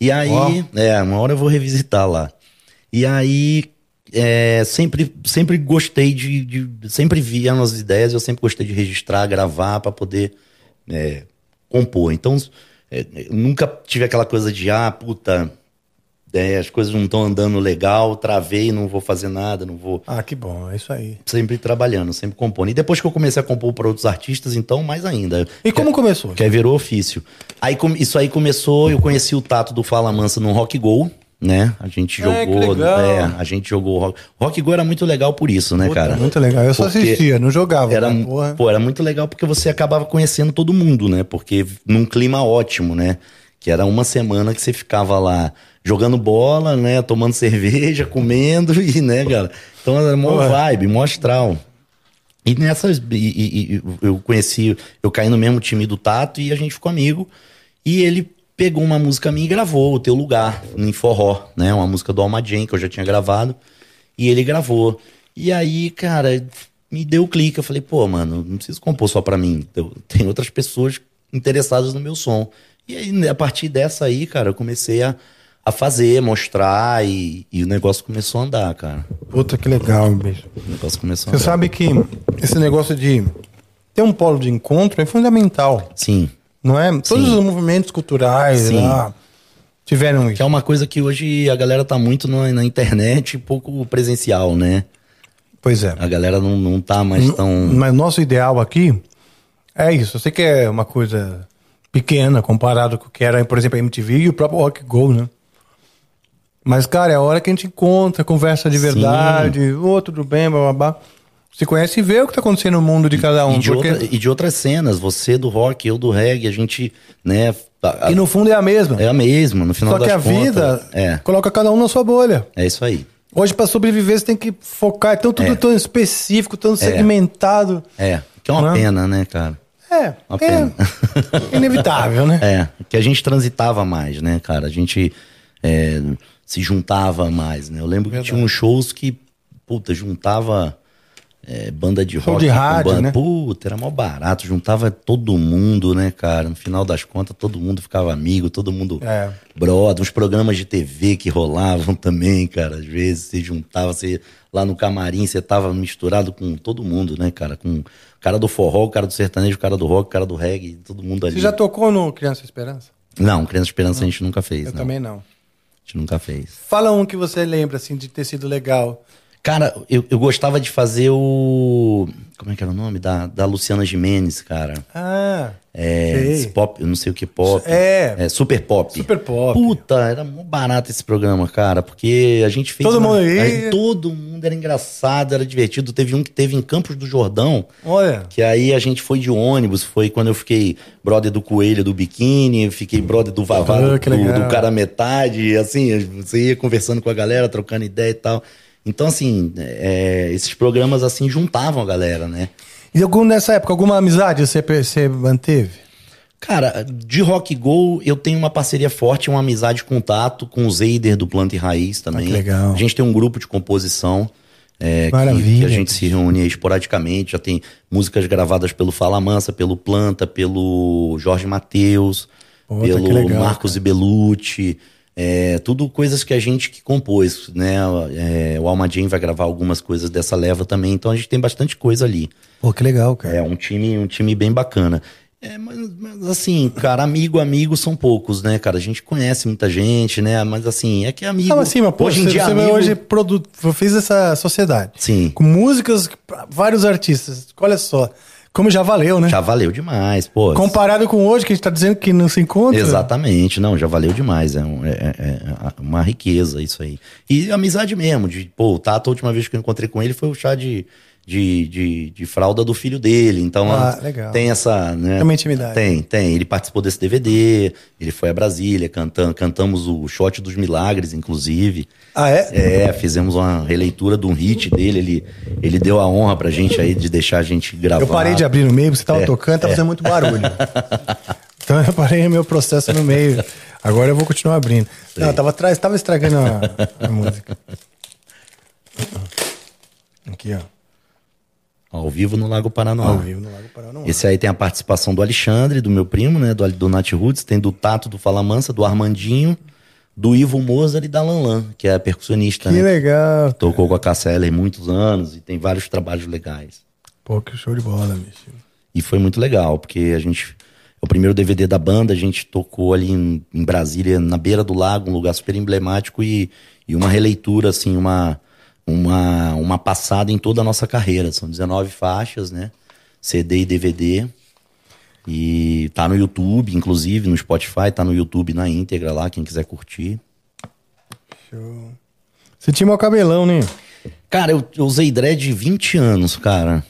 E aí, Ó. é, uma hora eu vou revisitar lá. E aí, é, sempre, sempre gostei de, de- Sempre via as ideias, eu sempre gostei de registrar, gravar pra poder é, compor. Então, é, nunca tive aquela coisa de, ah, puta, é, as coisas não estão andando legal, travei, não vou fazer nada, não vou Ah, que bom, é isso aí. sempre trabalhando, sempre compondo. E depois que eu comecei a compor para outros artistas, então mais ainda. E como que, começou? Que aí virou ofício. Aí isso aí começou, eu conheci o Tato do Fala Mansa no Rock Go, né? A gente É, jogou, é, a gente jogou rock. Rock Go era muito legal por isso, né, Puta, cara? Muito legal. Eu só Porque assistia, não jogava. Era, pô, era muito legal porque você acabava conhecendo todo mundo, né? Porque num clima ótimo, né? Que era uma semana que você ficava lá jogando bola, né? Tomando cerveja, comendo e, né, cara? Então era mó Porra. vibe, mó astral. E nessas. E- e eu conheci, eu caí no mesmo time do Tato e a gente ficou amigo. E ele pegou uma música minha e gravou, O Teu Lugar, em forró, né? Uma música do Almaden, que eu já tinha gravado. E ele gravou. E aí, cara, me deu o clique. Eu falei, pô, mano, não preciso compor só pra mim. Tem outras pessoas interessadas no meu som. E aí, né, a partir dessa aí, cara, eu comecei a, a fazer, mostrar e, e o negócio começou a andar, cara. Puta que legal, bicho. O negócio começou a Você andar. sabe que esse negócio de ter um polo de encontro é fundamental, Sim. Não é? Todos Sim. os movimentos culturais lá tiveram Que isso. é uma coisa que hoje a galera tá muito na, na internet pouco presencial, né? Pois é. A galera não, não tá mais tão. Mas nosso ideal aqui é isso. Eu sei que é uma coisa pequena comparado com o que era, por exemplo, a MTV e o próprio Rock Go, né? Mas, cara, é a hora que a gente encontra, conversa de verdade, ô, tudo bem, babá. Se conhece e vê o que tá acontecendo no mundo de cada um. E de, porque... outra- e de outras cenas, você do rock, eu do reggae, a gente, né? a- E no fundo é a mesma. É a mesma, no final Só que das a contas, vida É, coloca cada um na sua bolha. é isso aí. Hoje, pra sobreviver, você tem que focar. Então, tudo É. tão específico, tão segmentado. É, que é uma Não é? pena, né, cara? É, Uma é pena. inevitável, né? É, que a gente transitava mais, né, cara? A gente é, se juntava mais, né? Eu lembro que tinha uns shows que, puta, juntava é, banda de Show rock de com rádio, banda. né? Puta, era mó barato, juntava todo mundo, né, cara? No final das contas, todo mundo ficava amigo, todo mundo É. brother. Os programas de TV que rolavam também, cara. Às vezes você juntava, você lá no camarim, você tava misturado com todo mundo, né, cara? Com o cara do forró, o cara do sertanejo, o cara do rock, o cara do reggae, todo mundo ali. Você já tocou no Criança Esperança? Não, Criança Esperança a gente nunca fez, Eu não. também não. A gente nunca fez. Fala um que você lembra, assim, de ter sido legal. Cara, eu, eu gostava de fazer o. Como é que era o nome? Da, da Luciana Jimenez, cara. Ah, É. Sei. pop, eu não sei o que pop. É. Super pop. Super Pop. Puta, era mó barato esse programa, cara, porque a gente fez. Todo uma- mundo aí todo mundo era engraçado, era divertido. Teve um que teve em Campos do Jordão, olha. que aí a gente foi de ônibus. Foi quando eu fiquei brother do Coelho do Biquíni, fiquei brother do Vavá Ah, do, do, cara metade. Assim, você ia conversando com a galera, trocando ideia e tal. Então, assim, é, esses programas assim juntavam a galera, né? E algum, nessa época, alguma amizade você, você manteve? Cara, de Rock Go eu tenho uma parceria forte, uma amizade com o Tato, com o Zeider do Planta e Raiz também. Ah, que legal. A gente tem um grupo de composição. é, que- Maravilha, Que, a gente se reúne esporadicamente. Já tem músicas gravadas pelo Fala Mansa, pelo Planta, pelo Jorge que pelo legal, Marcos Ibelucci. É, tudo coisas que a gente que compôs, né? É, o Alma Jane vai gravar algumas coisas dessa leva também, então a gente tem bastante coisa ali. Pô, que legal, cara. É um time, um time bem bacana. É, mas, mas, assim, cara, amigo, amigo são poucos, né, cara? A gente conhece muita gente, né? Mas assim, é que amigo. Mas sim, mas pô, hoje em dia você amigo, hoje produ... fez essa sociedade. Sim. Com músicas, vários artistas. Olha só. Como já valeu, né? já valeu demais, pô. Comparado com hoje, que a gente tá dizendo que não se encontra. Exatamente, não, já valeu demais. É, um- é- é- é uma riqueza isso aí. E amizade mesmo, de, pô, o Tato, a última vez que eu encontrei com ele foi o chá de, de, de, de fralda do filho dele. Então, Ah, legal. tem essa. Né, Tem uma intimidade. Tem, tem. Ele participou desse DVD, ele foi a Brasília, cantando, cantamos o Shot dos Milagres, inclusive. Ah, é? É, fizemos uma releitura de um hit dele, ele, ele deu a honra pra gente aí de deixar a gente gravar. Eu parei de abrir no meio, você tava É, tocando, tava é. fazendo muito barulho. então eu parei o meu processo no meio. Agora eu vou continuar abrindo. Não, eu tava atrás, tava estragando a, a música. Aqui, ó. Ao vivo no Lago Paranoá. Ao vivo no Lago Paranoá. Esse aí tem a participação do Alexandre, do meu primo, né? Do, do Nat Roots, tem do Tato, do Fala Mansa, do Armandinho, do Ivo Mozart e da Lanlan, que é a percussionista, Que né? legal. Tocou com a Cassia muitos anos e tem vários trabalhos legais. Pô, que show de bola, bicho. E foi muito legal, porque a gente. O primeiro DVD da banda, a gente tocou ali em, em Brasília, na beira do lago, um lugar super emblemático e, e uma releitura, assim, uma, uma, uma passada em toda a nossa carreira. São 19 faixas, né? CD e DVD. E tá no YouTube, inclusive, no Spotify, tá no YouTube na íntegra lá, quem quiser curtir. Show. Você tinha meu cabelão, né? Cara, eu, eu usei dread 20 anos, cara.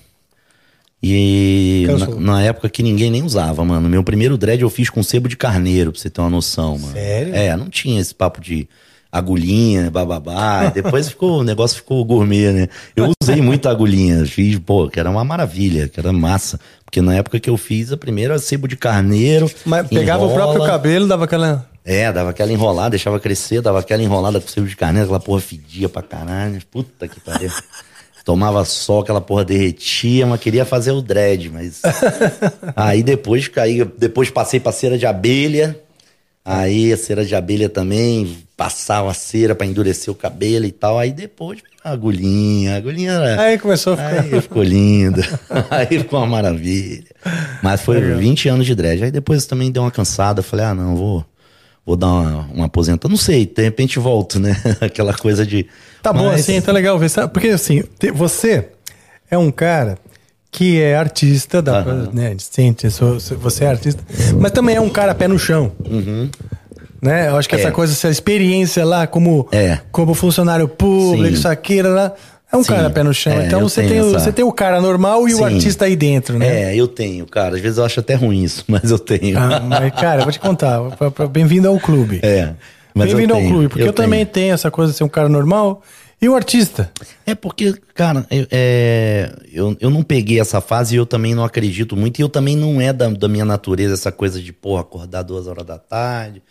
E na, na época que ninguém nem usava, mano. Meu primeiro dread eu fiz com sebo de carneiro, pra você ter uma noção, mano. Sério? É, não tinha esse papo de agulhinha, bababá. Depois ficou, o negócio ficou gourmet, né? Eu usei muito agulhinha, fiz, pô, que era uma maravilha, que era massa. Porque na época que eu fiz, a primeira sebo de carneiro. Mas pegava o enrola. próprio cabelo, dava aquela. É, dava aquela enrolada, deixava crescer, dava aquela enrolada com sebo de carneiro, aquela porra fedia pra caralho. Puta que pariu. Tomava sol, aquela porra derretia, mas queria fazer o dread, mas. aí depois caí, depois passei pra cera de abelha. Aí a cera de abelha também, passava a cera pra endurecer o cabelo e tal. Aí depois a agulhinha, a agulhinha era. Aí começou a ficar. Aí ficou lindo. Aí ficou uma maravilha. Mas foi 20 anos de dread. Aí depois também deu uma cansada. Falei, ah, não, vou, vou dar uma, uma aposenta. Não sei, de repente volto, né? Aquela coisa de. Tá bom Mas- assim, tá legal ver. Porque assim, você é um cara que é artista, da, Aham. né? Sente, sou- você é artista, mas também é um cara pé no chão. Né? Eu acho que Uhum. É. essa coisa, essa experiência lá como, É. como funcionário público, Sim. isso aqui, lá, é um Sim. cara pé no chão. É, então você tem, o, essa- você tem o cara normal e o Sim. artista aí dentro, né? É, eu tenho, cara. Às vezes eu acho até ruim isso, mas eu tenho. Ah, mas, cara, vou te contar. Bem-vindo ao clube. É. Bem-vindo ao clube, porque eu, eu também tenho essa coisa de ser um cara normal e o artista. É porque, cara, eu, é, eu, eu não peguei essa fase e eu também não acredito muito. E eu também não é da, da minha natureza essa coisa de, porra, acordar duas horas da tarde,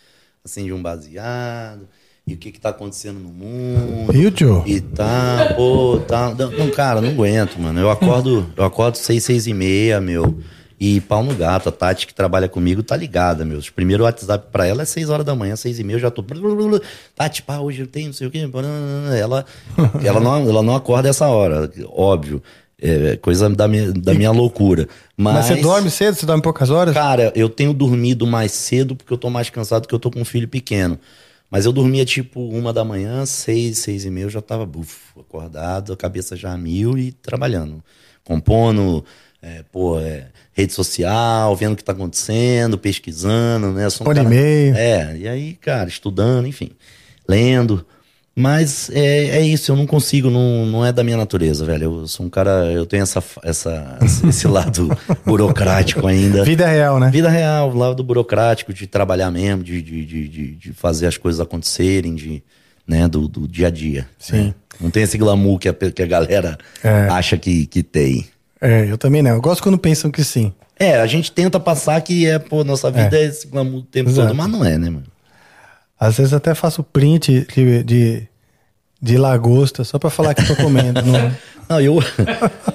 acende um baseado, e o que que tá acontecendo no mundo. E o Joe? E tá, pô, tá. Não, cara, não aguento, mano. Eu acordo, eu acordo seis, seis e meia, meu. E pau no gato. A Tati que trabalha comigo tá ligada, meu. O primeiro WhatsApp pra ela é seis horas da manhã, seis e meia, eu já tô. Tati, pá, hoje eu tenho não sei o quê. Ela, ela, não, ela não acorda essa hora, óbvio. É coisa da minha, da minha loucura. Mas, Mas você dorme cedo? Você dorme poucas horas? Cara, eu tenho dormido mais cedo porque eu tô mais cansado porque eu tô com um filho pequeno. Mas eu dormia tipo uma da manhã, seis, seis e meia, eu já tava acordado, a cabeça já a mil e trabalhando. Compondo, é, pô, é, rede social, vendo o que tá acontecendo, pesquisando, né? Sou um Por cara- e-mail. É, e aí, cara, estudando, enfim, lendo. Mas é, é isso, eu não consigo, não, não é da minha natureza, velho. Eu sou um cara, eu tenho essa, essa, esse lado burocrático ainda. Vida real, né? Vida real, o lado burocrático, de trabalhar mesmo, de, de, de, de, fazer as coisas acontecerem, de, né, do, do dia a dia. Sim. né? Não tem esse glamour que a, que a galera É. acha que, que tem. É, eu também não. Eu gosto quando pensam que sim. É, a gente tenta passar que é, pô, nossa vida é, esse glamour o tempo Exato. todo, mas não é, né, mano? Às vezes até faço print de, de, de lagosta só pra falar que tô comendo. não- Não, eu,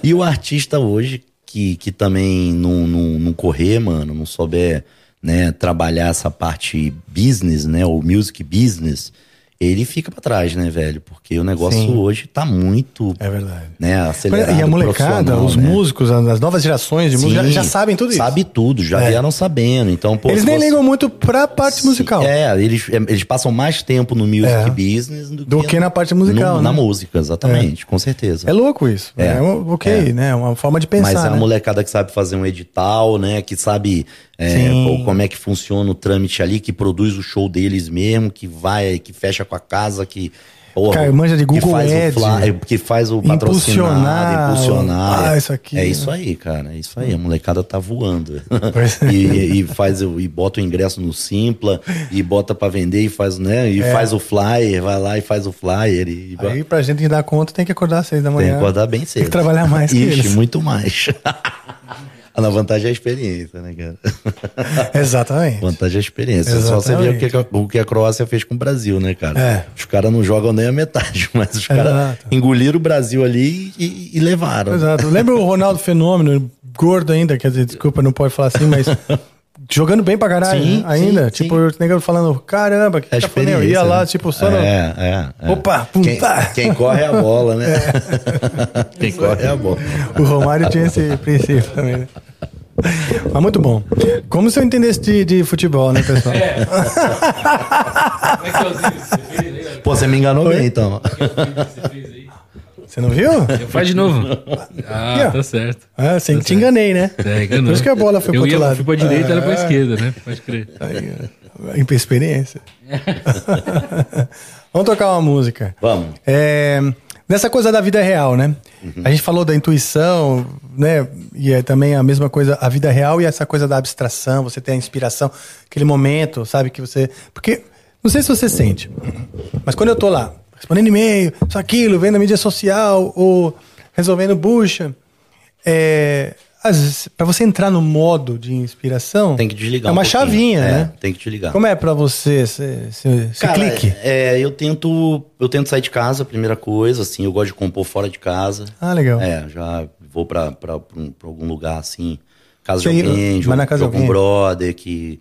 e o artista hoje que, que também não, não, não correr, mano, não souber né, trabalhar essa parte business, né, o music business, ele fica pra trás, né, velho? Porque o negócio Sim. hoje tá muito, É verdade. né, acelerado, E a molecada, os né? músicos, as novas gerações de música já, Sim, já sabem tudo isso. Sabe tudo, já É. vieram sabendo. Então, pô, Eles nem você- ligam muito pra parte musical. É, eles, eles passam mais tempo no music É. business do, Do que na parte musical, no- né? Na música, exatamente, com certeza. É louco isso. É, É. ok, É. né? Uma forma de pensar. Mas é a né? molecada que sabe fazer um edital, né? Que sabe é, pô, como é que funciona o trâmite ali, que produz o show deles mesmo, que vai, que fecha com a casa, que. Porra, Cara, manja de que Google faz Ads. O fly, que faz o patrocinado, Impulsionar, ah, é- isso aqui, É né? isso aí, cara. É isso aí. A molecada tá voando. É. e, e faz e bota o ingresso no Simpla, e bota pra vender, e faz, né? E faz o flyer, vai lá e faz o flyer. E, É. Aí pra gente dar conta tem que acordar às seis da tem manhã. que acordar bem cedo. Tem que trabalhar mais que Ixi, muito mais. Na vantagem é a experiência, né, cara? Exatamente. Vantagem é a experiência. Só você ver o que, a- o que a Croácia fez com o Brasil, né, cara? É. Os caras não jogam nem a metade, mas os caras engoliram o Brasil ali e, e levaram. Exato. Lembra o Ronaldo Fenômeno, gordo ainda, quer dizer, desculpa, não pode falar assim, mas jogando bem pra caralho Sim, né? ainda. sim, tipo, sim. o negro falando, caramba, que É a tá falando? Eu ia lá, né? tipo, só no... É, é, é. Opa, quem, puta. quem corre é a bola, né? quem corre é a bola. O Romário tinha esse princípio também, né? Mas muito bom. Como se eu entendesse de, de futebol, né, pessoal? Como é que é que você fez aí? Pô, você me enganou bem, então. O vídeo que você fez aí? Você não viu? Faz de novo. Ah, tá certo. Ah, sim, te enganei, né? É, enganou. Por isso que a bola foi pro Eu outro ia, lado. fui pra direita, ela pra Ah. esquerda, né? Pode crer. Aí, Experiência. Vamos tocar uma música. Vamos. É, nessa coisa da vida real, né? A gente falou da intuição, né? E é também a mesma coisa, a vida real e essa coisa da abstração, você tem a inspiração, aquele momento, sabe, que você. Porque, não sei se você sente, mas quando eu tô lá, respondendo e-mail, isso, aquilo, vendo a mídia social, ou resolvendo bucha, é. Pra você entrar no modo de inspiração. Tem que desligar É um uma pouquinho. chavinha, É, né? tem que desligar. Como é pra você Cara, clique? É, eu tento, eu tento sair de casa, primeira coisa, assim, eu gosto de compor fora de casa. Ah, legal. É, já vou um- pra algum lugar assim, casa Você de alguém, de, algum- de brother que,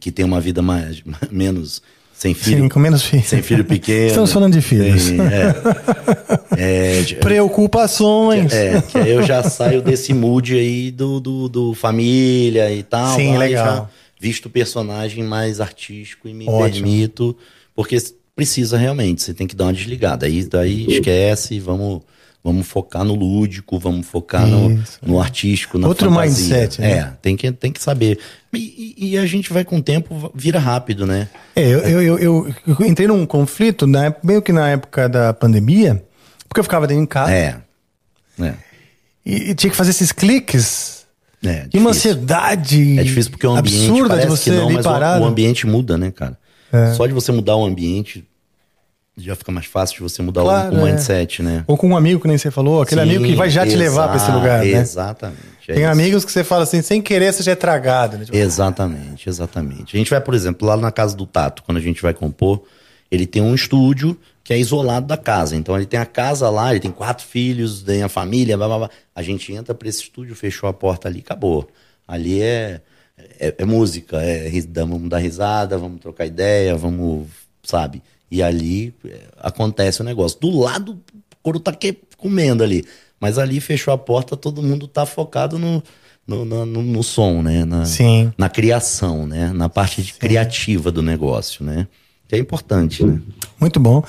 que tem uma vida mais, menos sem filho. Sim, com menos filhos. Sem filho pequeno. Estamos falando de filhos. Tem, é, é, Preocupações. é, que aí eu já saio desse mood aí do, do, do família e tal. Sim, legal. Já visto o personagem mais artístico e me Ótimo. permito. Porque precisa realmente, você tem que dar uma desligada. Aí daí esquece, vamos, vamos focar no lúdico, vamos focar no, no artístico, na Outro fantasia. mindset, né? É, tem que, tem que saber. E, e- a gente vai com o tempo, vira rápido, né? É, eu, eu, eu, eu- entrei num conflito, né, meio que na época da pandemia, porque eu ficava dentro de casa É. É. e, e tinha que fazer esses cliques. É, E uma ansiedade É difícil porque o ambiente absurda de você não, ali mas o- parado. o, ambiente muda, né, cara? É. Só de você mudar o ambiente já fica mais fácil de você mudar o- Claro, o, é. mindset, né? Ou com um amigo que nem você falou, aquele Sim, amigo que vai já te levar para esse lugar, né? Exatamente. é Tem isso. amigos que você fala assim, sem querer você já é tragado, né? Tipo, Exatamente, exatamente. A gente vai, por exemplo, lá na casa do Tato, quando a gente vai compor, ele tem um estúdio que é isolado da casa. Então ele tem a casa lá, ele tem quatro filhos, tem a família, blá, blá, blá. A gente entra pra esse estúdio, fechou a porta ali, acabou. Ali é, é, é música, é, vamos dar risada, vamos trocar ideia, vamos, sabe? E ali é, acontece o negócio. Do lado, o couro tá que- comendo ali. Mas ali fechou a porta, todo mundo tá focado no, no, no, no som, né? Na, Sim. na criação, né? Na parte criativa do negócio, né? que é importante, né? Muito bom.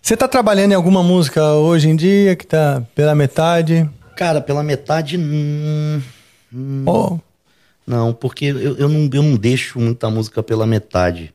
Você tá trabalhando em alguma música hoje em dia que tá pela metade? Cara, pela metade, hum, Oh, não, porque eu, eu, não, eu não deixo muita música pela metade.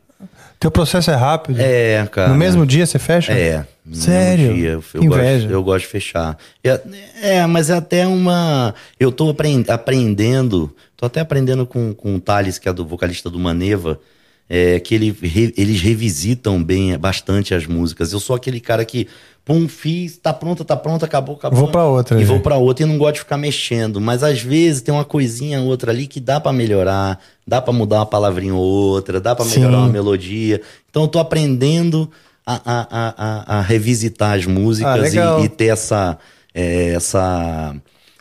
Teu processo é rápido? É, cara. No mesmo dia você fecha? É. no Sério? dia. Eu, eu inveja. Gosto, eu gosto de fechar. É, é, mas é até uma. Eu tô apren- aprendendo. Tô até aprendendo com, com o Thales, que é do vocalista do Maneva. É, que ele, re- eles revisitam bem bastante as músicas. Eu sou aquele cara que, pum, fiz, tá pronta, tá pronta, acabou, acabou. Vou pra outra, E né? vou pra outra e não gosto de ficar mexendo. Mas às vezes tem uma coisinha outra ali que dá pra melhorar, dá pra mudar uma palavrinha ou outra, dá pra melhorar Sim. uma melodia. Então eu tô aprendendo a, a, a, a, revisitar as Ah, músicas legal. e, e ter essa, é, essa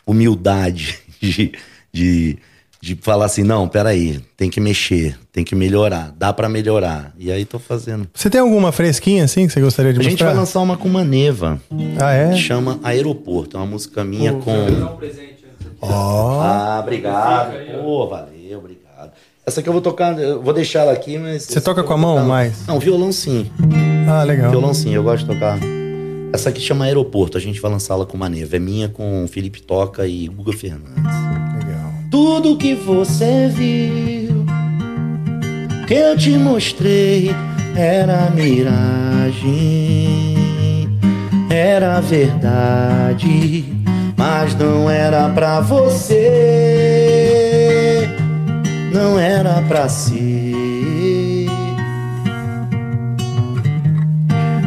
humildade de, de, de falar assim, não, peraí, tem que mexer, tem que melhorar, dá pra melhorar. E aí tô fazendo. Você tem alguma fresquinha assim que você gostaria de A gente mostrar? vai lançar uma com uma neva, Ah, é? que chama Aeroporto. É uma música minha com... um presente. Ó. Ah, obrigado. Pô, valeu, obrigado. Essa aqui eu vou tocar, eu vou deixar ela aqui, mas. Você toca com a mão mais? Não, violão sim. Ah, legal. Violão sim, eu gosto de tocar. Essa aqui chama Aeroporto, a gente vai lançá-la com uma neva. É minha com Felipe Toca e Guga Fernandes. Legal. Tudo que você viu, que eu te mostrei, era miragem, era verdade, mas não era pra você, não era pra ser.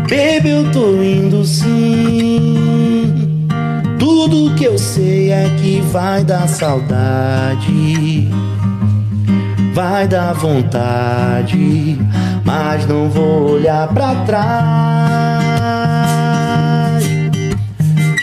Baby, eu tô indo sim. Tudo que eu sei é que vai dar saudade, vai dar vontade, mas não vou olhar pra trás.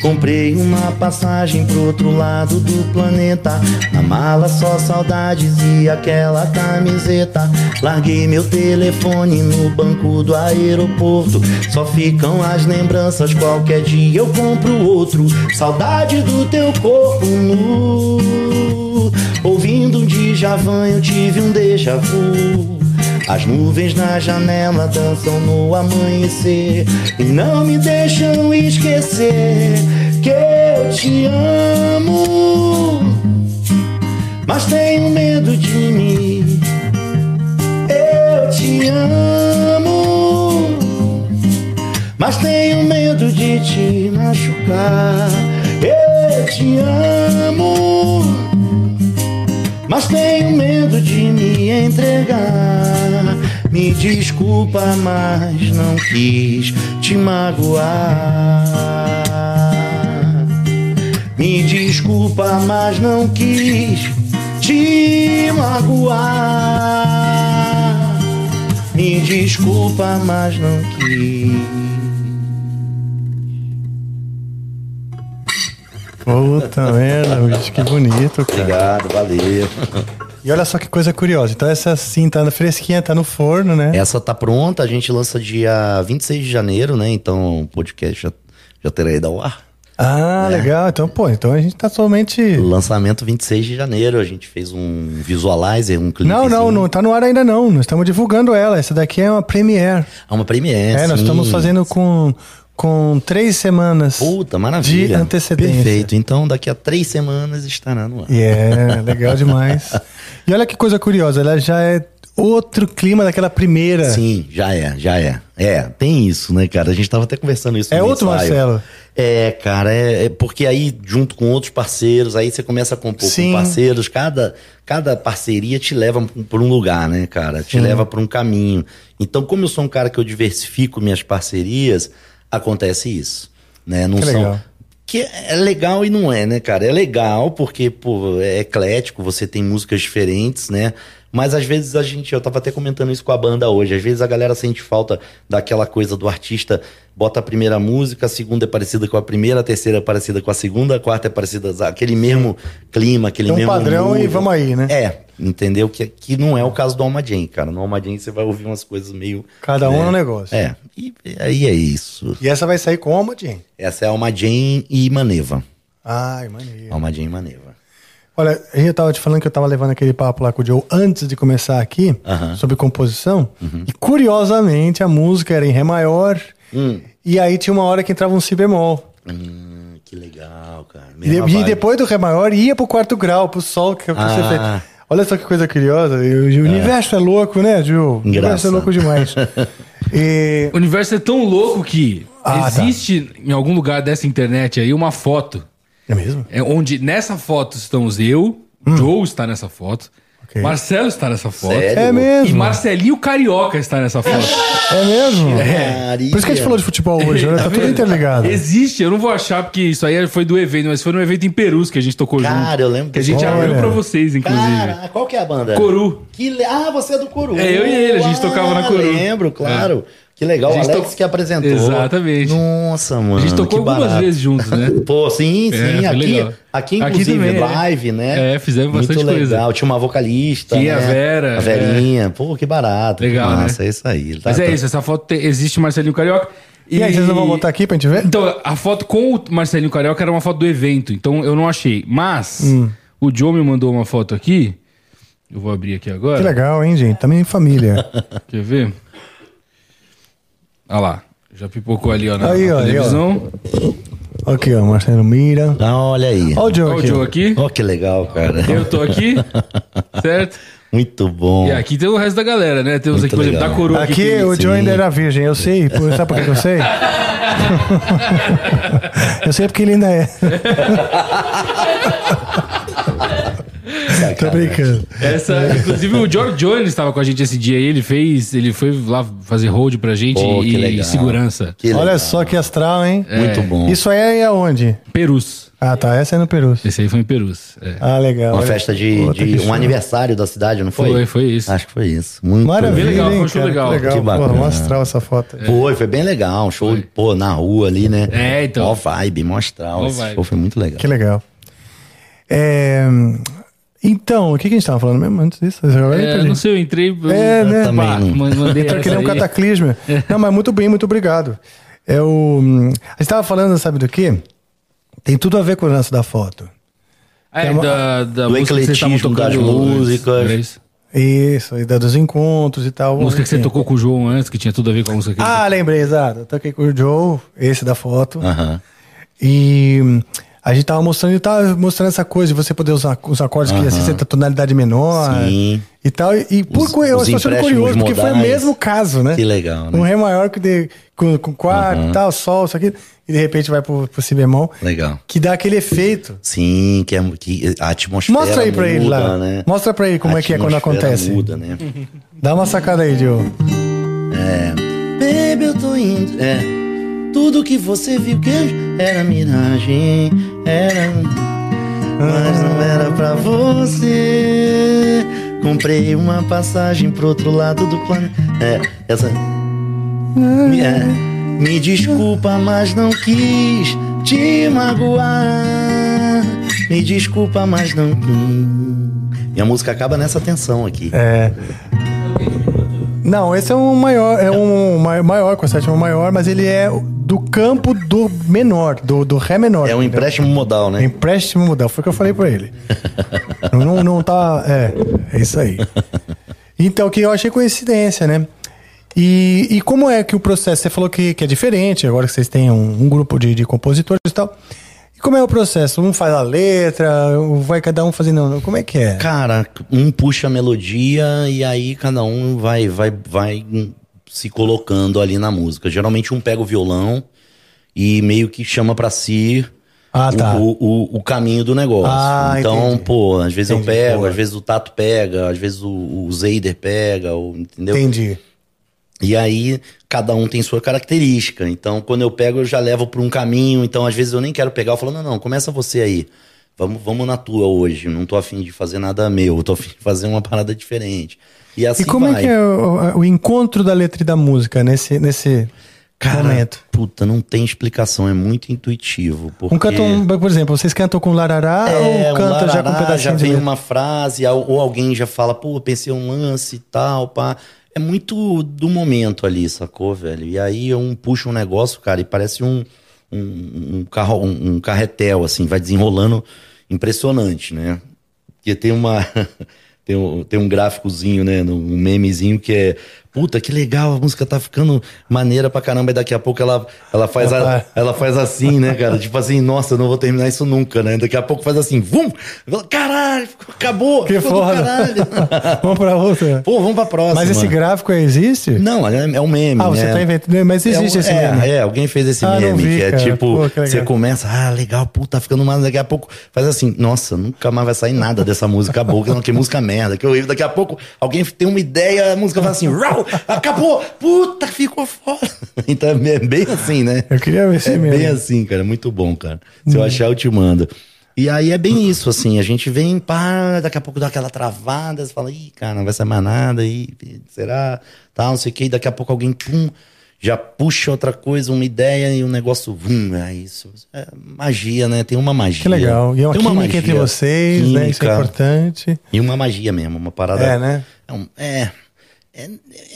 Comprei uma passagem pro outro lado do planeta. Na mala só saudades e aquela camiseta. Larguei meu telefone no banco do aeroporto. Só ficam as lembranças, qualquer dia eu compro outro. Saudade do teu corpo nu. Ouvindo um Djavan eu tive um déjà vu. As nuvens na janela dançam no amanhecer e não me deixam esquecer que eu te amo, mas tenho medo de mim. Eu te amo, mas tenho medo de te machucar. Eu te amo. Mas tenho medo de me entregar. Me desculpa, mas não quis te magoar. Me desculpa, mas não quis te magoar. Me desculpa, mas não quis. Puta merda, bicho, que bonito, cara. Obrigado, valeu. E olha só que coisa curiosa. Então essa sim tá fresquinha, tá no forno, né? Essa tá pronta, a gente lança dia 26 de janeiro, né? Então o podcast já, já terá ido ao ar. Ah, legal. Então, pô, então a gente tá somente. Lançamento 26 de janeiro, a gente fez um visualizer, um clipe. Não, não, não tá no ar ainda não. Nós estamos divulgando ela. Essa daqui é uma premiere. É uma premiere. É, nós sim. estamos fazendo com, com três semanas. Puta, maravilha. De antecedência. Perfeito. Então daqui a três semanas estará no ar. É, legal demais. E olha que coisa curiosa, ela já é outro clima daquela primeira. Sim, já é, já é. É, tem isso, né, cara? A gente tava até conversando isso É outro ensaio. Marcelo. É, cara, é, é porque aí, junto com outros parceiros, aí você começa a compor Sim. com parceiros, cada, cada parceria te leva por um lugar, né, cara? Te leva por um caminho. Então, como eu sou um cara que eu diversifico minhas parcerias, acontece isso. Né? Não Que são. legal. Que é legal e não é, né, cara? É legal porque, pô, é eclético, você tem músicas diferentes, né? Mas às vezes a gente, eu tava até comentando isso com a banda hoje, às vezes a galera sente falta daquela coisa do artista, bota a primeira música, a segunda é parecida com a primeira, a terceira é parecida com a segunda, a quarta é parecida, aquele mesmo clima, aquele Tem um mesmo padrão e mood. vamos aí, né? É, entendeu? Que, que não é o caso do Alma Jam, cara. No Alma Jam você vai ouvir umas coisas meio... Cada um né? no negócio. É, e aí é isso. E essa vai sair como, Jim? Essa é Alma Jam e Maneva. Ai, maneiro. Alma Jam e Maneva. Olha, eu tava te falando que eu tava levando aquele papo lá com o Joe antes de começar aqui, Aham. sobre composição. E curiosamente a música era em Ré maior. E aí tinha uma hora que entrava um Si bemol. Hum, que legal, cara. E, Mesma de- e vibe. depois do Ré maior ia pro quarto grau, pro Sol, que é o que você Ah. fez. Olha só que coisa curiosa. O, o universo é louco, né, Joe? O universo é louco demais. e, O universo é tão louco que Ah, tá. existe em algum lugar dessa internet aí uma foto. É mesmo? É onde nessa foto estamos eu, Joe está nessa foto, Ok. Marcelo está nessa foto. Sério? É E mesmo. Marcelinho Carioca está nessa foto. É mesmo? Maria. Por isso que a gente falou de futebol hoje, né? Tá tudo interligado. Existe, eu não vou achar porque isso aí foi do evento, mas foi no evento em Perus que a gente tocou Cara, junto. eu lembro Que a gente desse- abriu Olha. pra vocês, inclusive. Cara, qual que é a banda? Coru. Que le... Ah, você é do Coru. É, eu e ele, a gente tocava na Coru. lembro, claro. Que legal, o Alex to- que apresentou. Exatamente. Nossa, mano. A gente tocou algumas barato. vezes juntos, né? Pô, sim, É, sim. foi aqui, legal. aqui, Aqui inclusive, também, é. live, né? É, fizemos Muito bastante coisa. legal. Tinha uma vocalista, Tinha né? a Vera, A Verinha. Pô, que barato. Legal, que né? massa, é isso aí. Tá- Mas é tá- isso, essa foto tem- existe Marcelinho Carioca. E aí, vocês não vão botar aqui pra gente ver? Então, a foto com o Marcelinho Carioca era uma foto do evento, então eu não achei. Mas, Hum. o Joe me mandou uma foto aqui. Eu vou abrir aqui agora. Que legal, hein, gente? Também em família. Quer ver? Olha lá. Já pipocou ali, ó, na, Aí, na ó, aí, ó. televisão. Aqui, ó, Marcelo Mira. Ah, olha aí. Olha o Joe Olha o aqui. Joe ó. aqui. Ó, que legal, cara. Eu tô aqui, certo? Muito bom. E aqui tem o resto da galera, né? Temos Muito aqui, por exemplo, legal. da coroa aqui. Aqui tem- o Joe ainda era virgem, eu sei. Pô, Sabe por que que eu sei? eu sei porque ele ainda é. Tô brincando. Essa, inclusive o George Jones estava com a gente esse dia aí, ele fez, ele foi lá fazer hold pra gente Pô, que e, legal. e segurança. Que Olha legal. só que astral, hein? Muito bom. Isso aí é aonde? Perus. Ah, tá. Essa é no Peru. Esse aí foi em Perus. É. Ah, legal. Uma Olha. festa de, Puta, de que um aniversário da cidade, não foi? Foi, foi isso. Acho que foi isso. Muito Maravilha, legal, hein, foi um show cara? legal. Que legal. Que Pô, bacana. mó astral essa foto. aí. Foi, foi bem legal. Um show, pô, na rua ali, né? É, então. Mó vibe, mó astral. Mó Esse vibe. show foi muito legal. Que legal. É, Então, o que, que a gente tava falando mesmo antes disso? Eu É, não sei, eu entrei. eu- É, né? também Pá, não. man- mandei Entrou que nem um essa aí. cataclismo. Não, mas muito bem, muito obrigado. É o, a gente tava falando, sabe do quê? Tem tudo a ver com o lance da foto. Ah, é, Tem uma- da, da Do música que vocês estavam ecletismo das músicas. isso? Isso, e da dos encontros e tal. Música que você tocou com o João antes, que tinha tudo a ver com a música que ele Ah, lembrei, exato. Eu toquei com o Joe, esse da foto. Aham. E hum, a gente tava mostrando, tava mostrando essa coisa de você poder usar os acordes que assim, você tá tonalidade menor Sim. e tal. E, e por Os- eu estou sendo curioso, porque foi o mesmo caso, né? Que legal, né? Um Ré maior que de, com, com quarto e tal, sol, isso aqui, e de repente vai pro, pro Si bemol, Legal. que dá aquele efeito. Sim, que, é, que a atmosfera Mostra aí pra muda, ele lá. né? Mostra pra ele como A é que é quando acontece. muda, né? Dá uma sacada aí, Joe. Baby, eu tô indo. É. Tudo que você viu que era miragem, era. Mas não era pra você. Comprei uma passagem pro outro lado do planeta. É, essa. Me, é. Me desculpa, mas não quis te magoar. Me desculpa, mas não quis. E a música acaba nessa tensão aqui. É. Não, esse é um maior, é um ma- maior, com a sétima maior, mas ele é do campo do menor, do, do Ré menor. É um entendeu? empréstimo modal, né? Empréstimo modal, foi o que eu falei pra ele. não, não, não tá. É, é isso aí. Então, que eu achei coincidência, né? E, e como é que o processo? Você falou que, que é diferente, agora que vocês têm um, um grupo de, de compositores e tal. Como é o processo? Um faz a letra, vai cada um fazendo. Como é que é? Cara, um puxa a melodia e aí cada um vai, vai, vai se colocando ali na música. Geralmente um pega o violão e meio que chama pra si Ah, o- tá. o, o, o caminho do negócio. Ah, então, entendi. pô, às vezes Entendi, eu pego, boa. às vezes o Tato pega, às vezes o, o Zeider pega, entendeu? Entendi. E aí, cada um tem sua característica. Então, quando eu pego, eu já levo por um caminho. Então, às vezes, eu nem quero pegar. Eu falo, não, não, começa você aí. Vamos, vamos na tua hoje. Não tô afim de fazer nada meu. Eu tô afim de fazer uma parada diferente. E assim e como vai. é que é o, o encontro da letra e da música nesse, nesse Cara, momento? puta, não tem explicação. É muito intuitivo. Porque... Um canto, por exemplo, vocês cantam com larará É, ou canta um já com um pedacinho já de vem letra? uma frase, ou alguém já fala, pô, pensei um lance e tal, pá. É muito do momento ali, sacou, velho? E aí um puxa um negócio, cara, e parece um, um, um carro, um, um carretel, assim, vai desenrolando impressionante, né? que tem uma. Tem um, tem um gráficozinho, né? Um memezinho que é. Puta, que legal, a música tá ficando maneira pra caramba. E daqui a pouco ela, ela, faz, a, ela faz assim, né, cara? tipo assim, nossa, eu não vou terminar isso nunca, né? Daqui a pouco faz assim, vum! Caralho, acabou! Que foda. vamos pra outra. Pô, vamos pra próxima. Mas esse gráfico aí existe? Não, é, é um meme. Ah, você né? tá inventando. Mas existe é, um- esse é, meme. É, alguém fez esse Ah, meme, vi, que é cara. tipo, Pô, que você começa, ah, legal, pô, tá ficando mais, daqui a pouco faz assim, nossa, nunca mais vai sair nada dessa música boa, que, não, que música merda, que horrível. Daqui a pouco alguém tem uma ideia, a música fala assim, rau, acabou, puta, ficou foda. Então é bem- assim, né? Eu queria ver esse É meme. bem assim, cara, muito bom, cara. Se eu achar, eu te mando. E aí é bem isso, assim, a gente vem, pá, daqui a pouco dá aquela travada, você fala, ih, cara, não vai sair mais nada, aí, será? Tal, não sei o que, daqui a pouco alguém, pum, já puxa outra coisa, uma ideia e um negócio, vum, é isso. É magia, né? Tem uma magia. Que legal. E é uma Tem química entre vocês, né? Isso é química. importante. E uma magia mesmo, uma parada. É, né? É, um- é, é-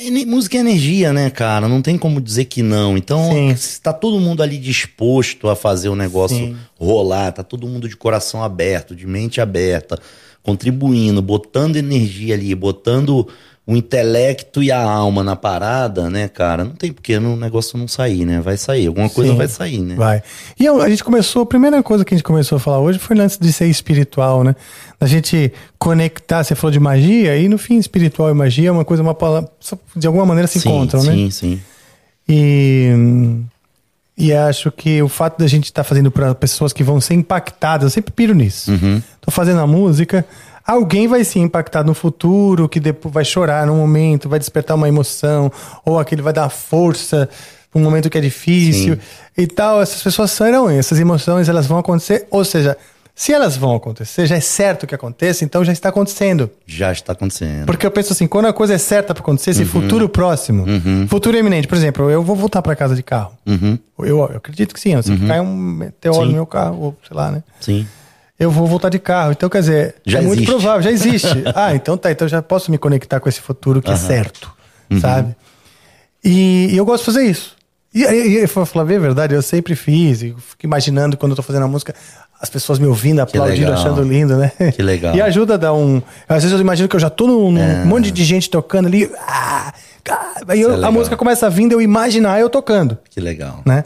é- música é energia, né, cara? Não tem como dizer que não. Então, Sim. se tá todo mundo ali disposto a fazer o negócio Sim. rolar, tá todo mundo de coração aberto, de mente aberta, contribuindo, botando energia ali, botando o intelecto e a alma na parada, né, cara? Não tem porque o negócio não sair, né? Vai sair, alguma coisa Sim. vai sair, né? Vai. E a gente começou, a primeira coisa que a gente começou a falar hoje foi antes de ser espiritual, né? Da gente conectar, você falou de magia, e no fim, espiritual e magia é uma coisa, uma palavra, de alguma maneira se sim, encontram, né? sim, sim. E, e acho que o fato da gente estar fazendo para pessoas que vão ser impactadas, eu sempre piro nisso. Tô fazendo a música, alguém vai ser impactado no futuro, que depois vai chorar num momento, vai despertar uma emoção, ou aquele vai dar força para um momento que é difícil Sim. e tal. Essas pessoas serão, essas emoções elas vão acontecer, ou seja, se elas vão acontecer, já é certo que aconteça, então já está acontecendo. Já está acontecendo. Porque eu penso assim, quando a coisa é certa pra acontecer, esse futuro próximo, futuro iminente, por exemplo, eu vou voltar pra casa de carro. Eu, eu acredito que sim, se cai um meteoro Sim. no meu carro, ou sei lá, né? Sim. Eu vou voltar de carro. Então, quer dizer, Já é muito existe. provável, já existe. ah, então tá, então já posso me conectar com esse futuro que é certo, Uhum. sabe? E, e eu gosto de fazer isso. E, e, e pra falar bem a verdade, eu sempre fiz, e fico imaginando quando eu tô fazendo a música, as pessoas me ouvindo, aplaudindo, achando lindo, né? Que legal. E ajuda a dar um. Às vezes eu imagino que eu já tô num, num monte de gente tocando ali. Ah, aí eu- É. É a música começa a vir, eu imaginar eu tocando, Que legal. né?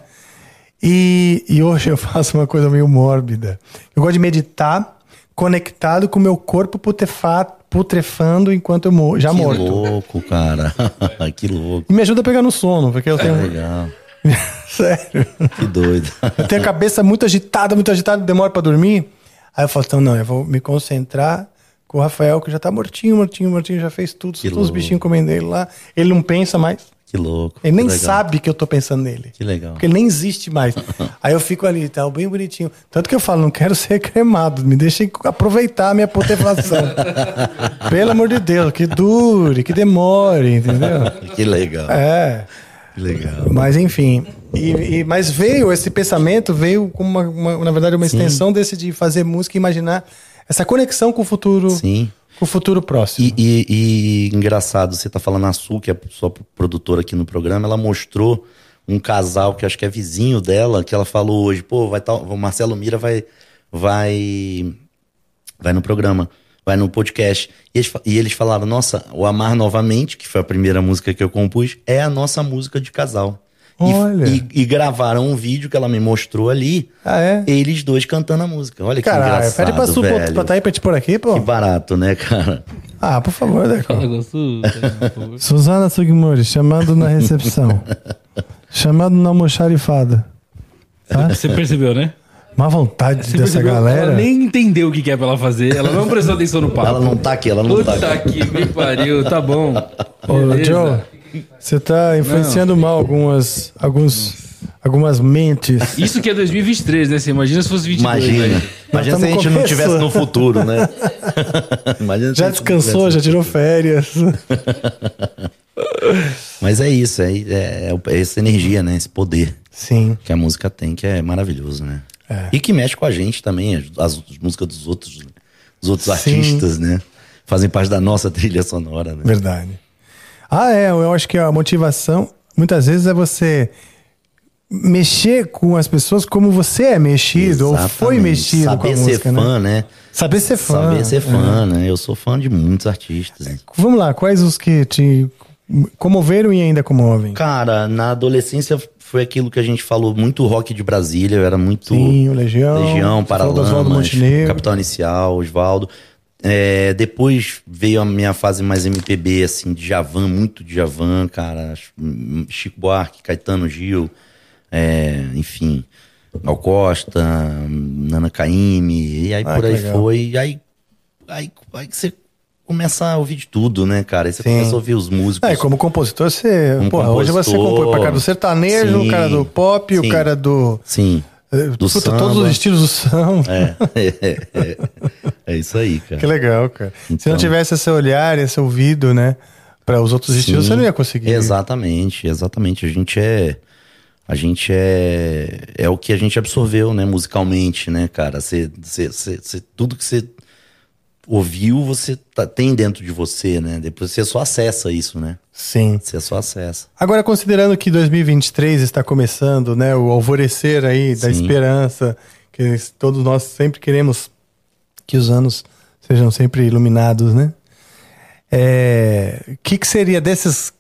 E, e hoje eu faço uma coisa meio mórbida. Eu gosto de meditar conectado com o meu corpo putrefa- putrefando enquanto eu mo- já que morto. louco, cara. que louco. E me ajuda a pegar no sono, porque eu tenho. Legal. Sério. Que doido. Eu tenho a cabeça muito agitada, muito agitada, demora pra dormir. Aí eu falo, então não, eu vou me concentrar com o Rafael, que já tá mortinho, mortinho, mortinho, já fez tudo, Que todos os bichinhos comendo ele lá. Ele não pensa mais. Que louco. Ele nem Que sabe que eu tô pensando nele. Que legal. Porque ele nem existe mais. Aí eu fico ali, tá bem bonitinho. Tanto que eu falo, não quero ser cremado, me deixem aproveitar a minha putrefação. Pelo amor de Deus, que dure, que demore, entendeu? Que legal. É. Que legal. Mas enfim. E, e- mas veio, esse pensamento veio como uma, uma- na verdade, uma extensão desse de fazer música e imaginar essa conexão com o futuro. Sim. O futuro próximo. E, e- e engraçado, você tá falando a Su, que é sua produtora aqui no programa, ela mostrou um casal que acho que é vizinho dela, que ela falou hoje, pô, vai tá, o Marcelo Mira vai vai vai no programa, vai no podcast. E eles, e eles falaram, nossa, o Amar Novamente, que foi a primeira música que eu compus, é a nossa música de casal. E- Olha. E, e gravaram um vídeo que ela me mostrou ali, Ah, é? eles dois cantando a música. Olha que Caralho, engraçado, pede pra Su pra, velho. pra tá aí pra te pôr aqui, pô. Que barato, né, cara? Ah, por favor, Deco. Negócio. Suzana Sugimori, chamado na recepção. chamado na almoxarifada. Tá? Você percebeu, né? Má vontade Você dessa percebeu? galera. Ela nem entendeu o que que é pra ela fazer. Ela não prestou atenção no papo. Ela não tá aqui, ela não Puta tá aqui. que me pariu, tá bom. Ô, Beleza. Joe, você tá influenciando mal algumas, alguns, algumas mentes. Isso que é 2023, né? Você imagina se fosse 22. Imagina. né? Imagina se a gente não tivesse no futuro, né? Imagina se Já não descansou, tivesse. já tirou férias. Mas é isso, é, é, é essa energia, né? Esse poder Sim. que a música tem, que é maravilhoso, né? É. E que mexe com a gente também, as, as músicas dos outros, dos outros Sim. artistas, né? Fazem parte da nossa trilha sonora, né? Verdade. Ah, é, eu acho que a motivação, muitas vezes, é você mexer com as pessoas como você é mexido ou foi Exatamente. mexido Saber com a ser música, né? fã, né? Saber ser fã. Saber ser É. fã, né? Eu sou fã de muitos artistas. Vamos lá, quais os que te comoveram e ainda comovem? Cara, na adolescência foi aquilo que a gente falou, muito rock de Brasília, eu era muito Sim, o Legião. Legião, Oswaldo Paralamas. Capital Inicial, Osvaldo. É, depois veio a minha fase mais MPB, assim, de Javan, muito de Javan, cara. Acho- hum, Chico Buarque, Caetano Gil, é, enfim, Gal Costa, hum, Nana Caymmi, e aí Ah, por aí legal. foi. E aí, aí, aí você começa a ouvir de tudo, né, cara? Aí você Sim. começa a ouvir os músicos. É, como compositor, você. Como porra, hoje você compositor, compõe pra cara do sertanejo, o sim, cara do pop, o sim. cara do. Sim. Eh, Do puta, samba. todos os estilos do samba. É, é, é, é isso aí, cara. Que legal, cara. Se não Então. tivesse esse olhar, esse ouvido, né? Para os outros estilos, Sim, você não ia conseguir. Exatamente, exatamente. A gente é. A gente é. É o que a gente absorveu, né, musicalmente, né, cara? Você, você, você- tudo que você ouviu, você tá- tem dentro de você, né? Depois você só acessa isso, né? Sim. Você só acessa. Agora, considerando que 2023 está começando, né? O alvorecer aí da Sim. esperança, que todos nós sempre queremos que os anos sejam sempre iluminados, né? O que, que seria dessas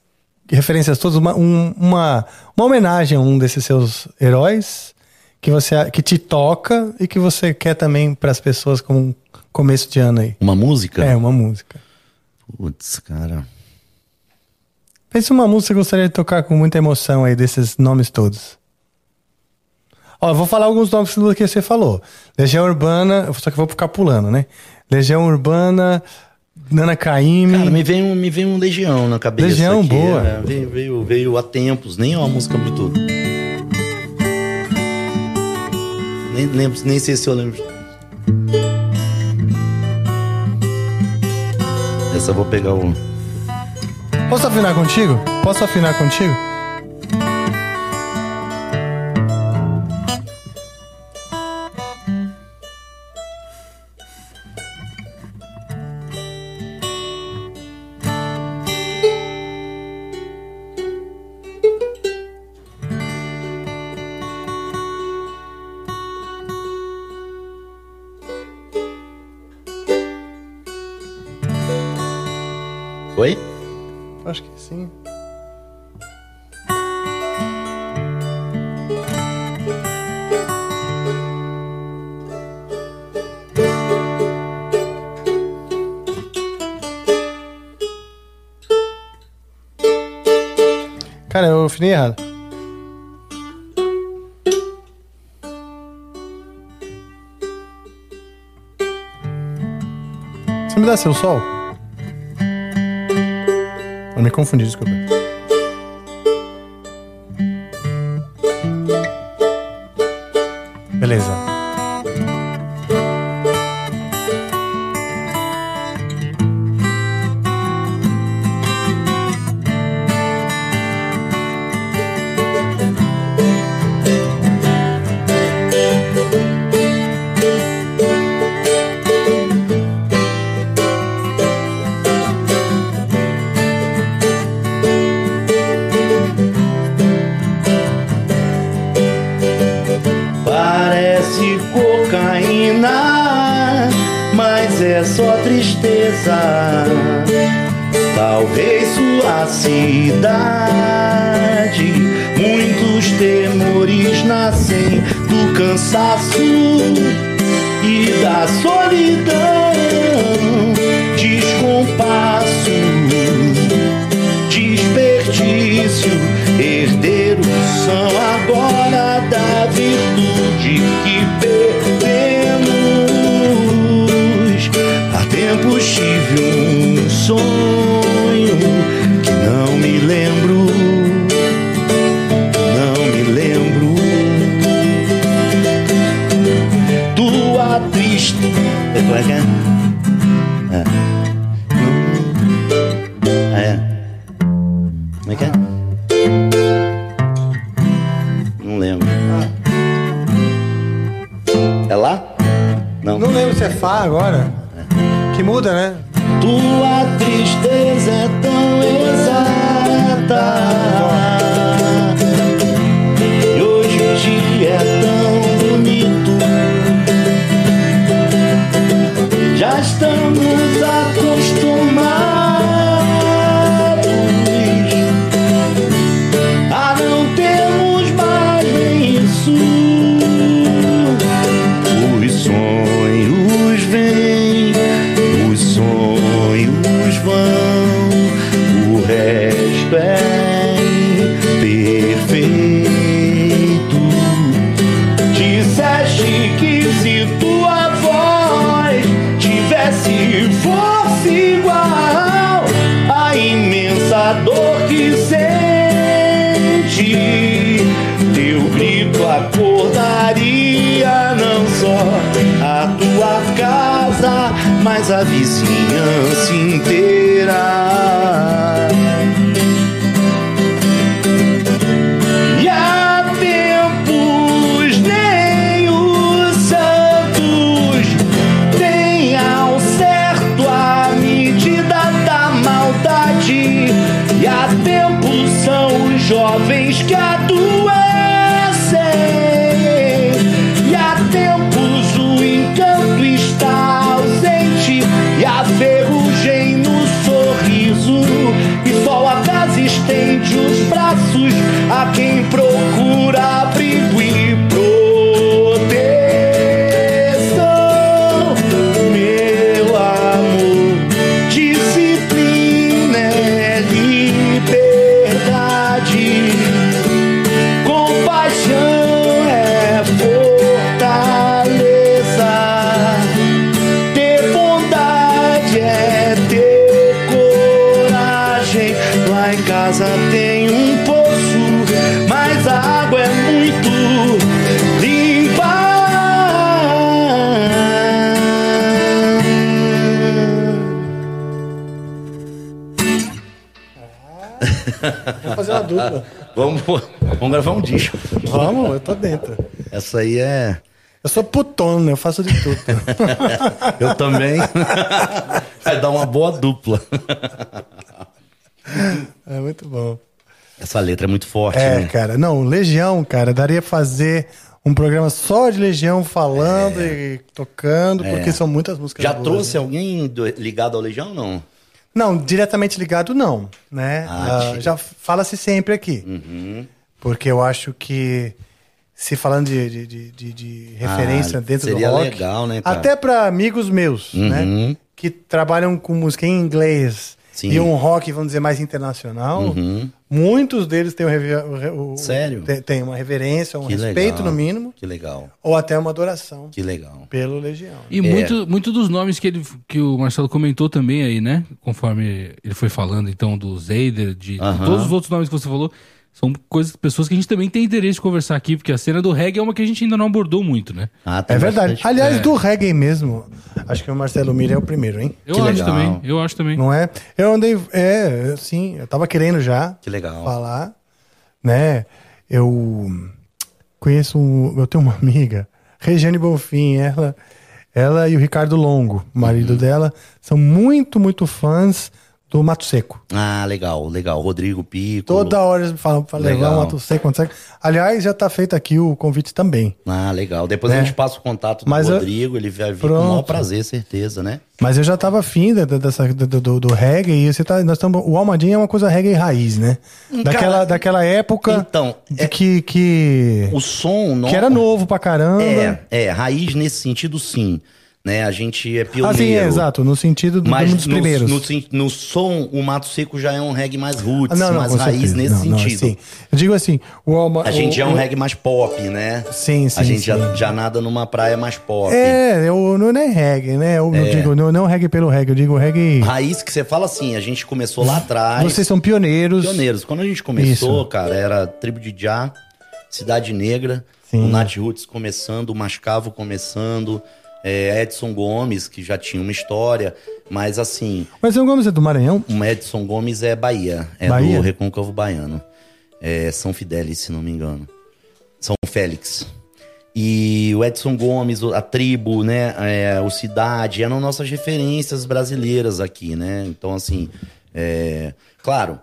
referências todas uma, um- uma, uma homenagem a um desses seus heróis que você que te toca e que você quer também para as pessoas como começo de ano aí? Uma música? É, uma música. Putz, cara. Pense uma música que você gostaria de tocar com muita emoção aí, desses nomes todos. Ó, eu vou falar alguns nomes do que você falou. Legião Urbana, só que eu vou ficar pulando, né? Legião Urbana, Nana Caymmi. Cara, me veio, um- me veio um Legião na cabeça. Legião, aqui, boa. é, veio, veio, veio há tempos, nem é uma música muito. Nem, lembro, nem sei se eu lembro. Vou pegar o. Posso afinar contigo? Posso afinar contigo? Afinei errado. Você me dá seu sol? Eu me confundi, desculpa. Virtude que Essa aí é. Eu sou putona, eu faço de tudo. Eu também. Vai dar uma boa dupla. é muito bom. Essa letra é muito forte, É, né? cara. Não, Legião, cara, daria fazer um programa só de Legião falando e tocando, porque são muitas músicas É. Já boas, trouxe né? alguém do- ligado ao Legião ou não? Não, diretamente ligado não, né? Ah, tira. já fala-se sempre aqui. Uhum. Porque eu acho que se falando de, de, de, de- de referência Ah, dentro do seria rock, legal, né, cara? até para amigos meus, Uhum. né, que trabalham com música em inglês Sim. e um rock, vamos dizer, mais internacional, Uhum. muitos deles têm, um rever- o o- Sério? tem- tem uma reverência, um Que respeito legal. no mínimo, Que legal. ou até uma adoração Que legal. pelo Legião. E É. muito, muito dos nomes que, ele, que o Marcelo comentou também aí, né? Conforme ele foi falando, então, do Zeider, de Aham. todos os outros nomes que você falou, são coisas, pessoas que a gente também tem interesse de conversar aqui, porque a cena do reggae é uma que a gente ainda não abordou muito, né? Ah, tem É verdade. bastante- Aliás, É. do reggae mesmo, acho que o Marcelo Mira é o primeiro, hein? Eu Que acho legal. também, eu acho também. Não é? Eu andei. É, sim, eu tava querendo já Que legal. falar, né? Eu conheço. Um, eu tenho uma amiga, Regiane Bonfim, ela, ela e o Ricardo Longo, o marido Uhum. dela, são muito, muito fãs do Mato Seco. Ah, legal, legal. Rodrigo Pico. Toda hora eles falam pra levar Legal. o Mato Seco, Mato Seco. Aliás, já tá feito aqui o convite também. Ah, legal. Depois É. a gente passa o contato do Mas eu- Rodrigo, ele vai vir com o Pronto. maior prazer, certeza, né? Mas eu já tava afim dessa, do, do, do reggae, e você tá, nós estamos, o Almadinha é uma coisa reggae raiz, né? Daquela, Cara, daquela época Então, é- que, que, O som... No... que era novo pra caramba. É, é, raiz nesse sentido, sim. Né? A gente é pioneiro. Ah, sim, é, exato, no sentido do, Mas dos no, primeiros. No, no som, o Mato Seco já é um reggae mais roots, Ah, mais com raiz certeza. nesse Não, não, sentido. sim. Eu digo assim, o Alma, A gente o, já é um o- reggae mais pop, né? Sim, sim, A gente Já, sim. já nada numa praia mais pop. É, eu, não é reggae, né? Eu, eu digo, não, não reggae pelo reggae, eu digo reggae. Raiz que você fala assim, a gente começou lá atrás. Vocês são pioneiros. pioneiros. Quando a gente começou, Isso. cara, era Tribo de Já, Cidade Negra, Sim. o Nat Roots começando, o Mascavo começando, é, Edson Gomes, que já tinha uma história, mas assim, Mas o Gomes é do Maranhão? o Edson Gomes é Bahia, é Bahia? do Recôncavo Baiano. É São Fidélis, se não me engano. São Félix. E o Edson Gomes, a tribo, né? é, o Cidade, eram nossas referências brasileiras aqui, né? Então, assim, é, claro,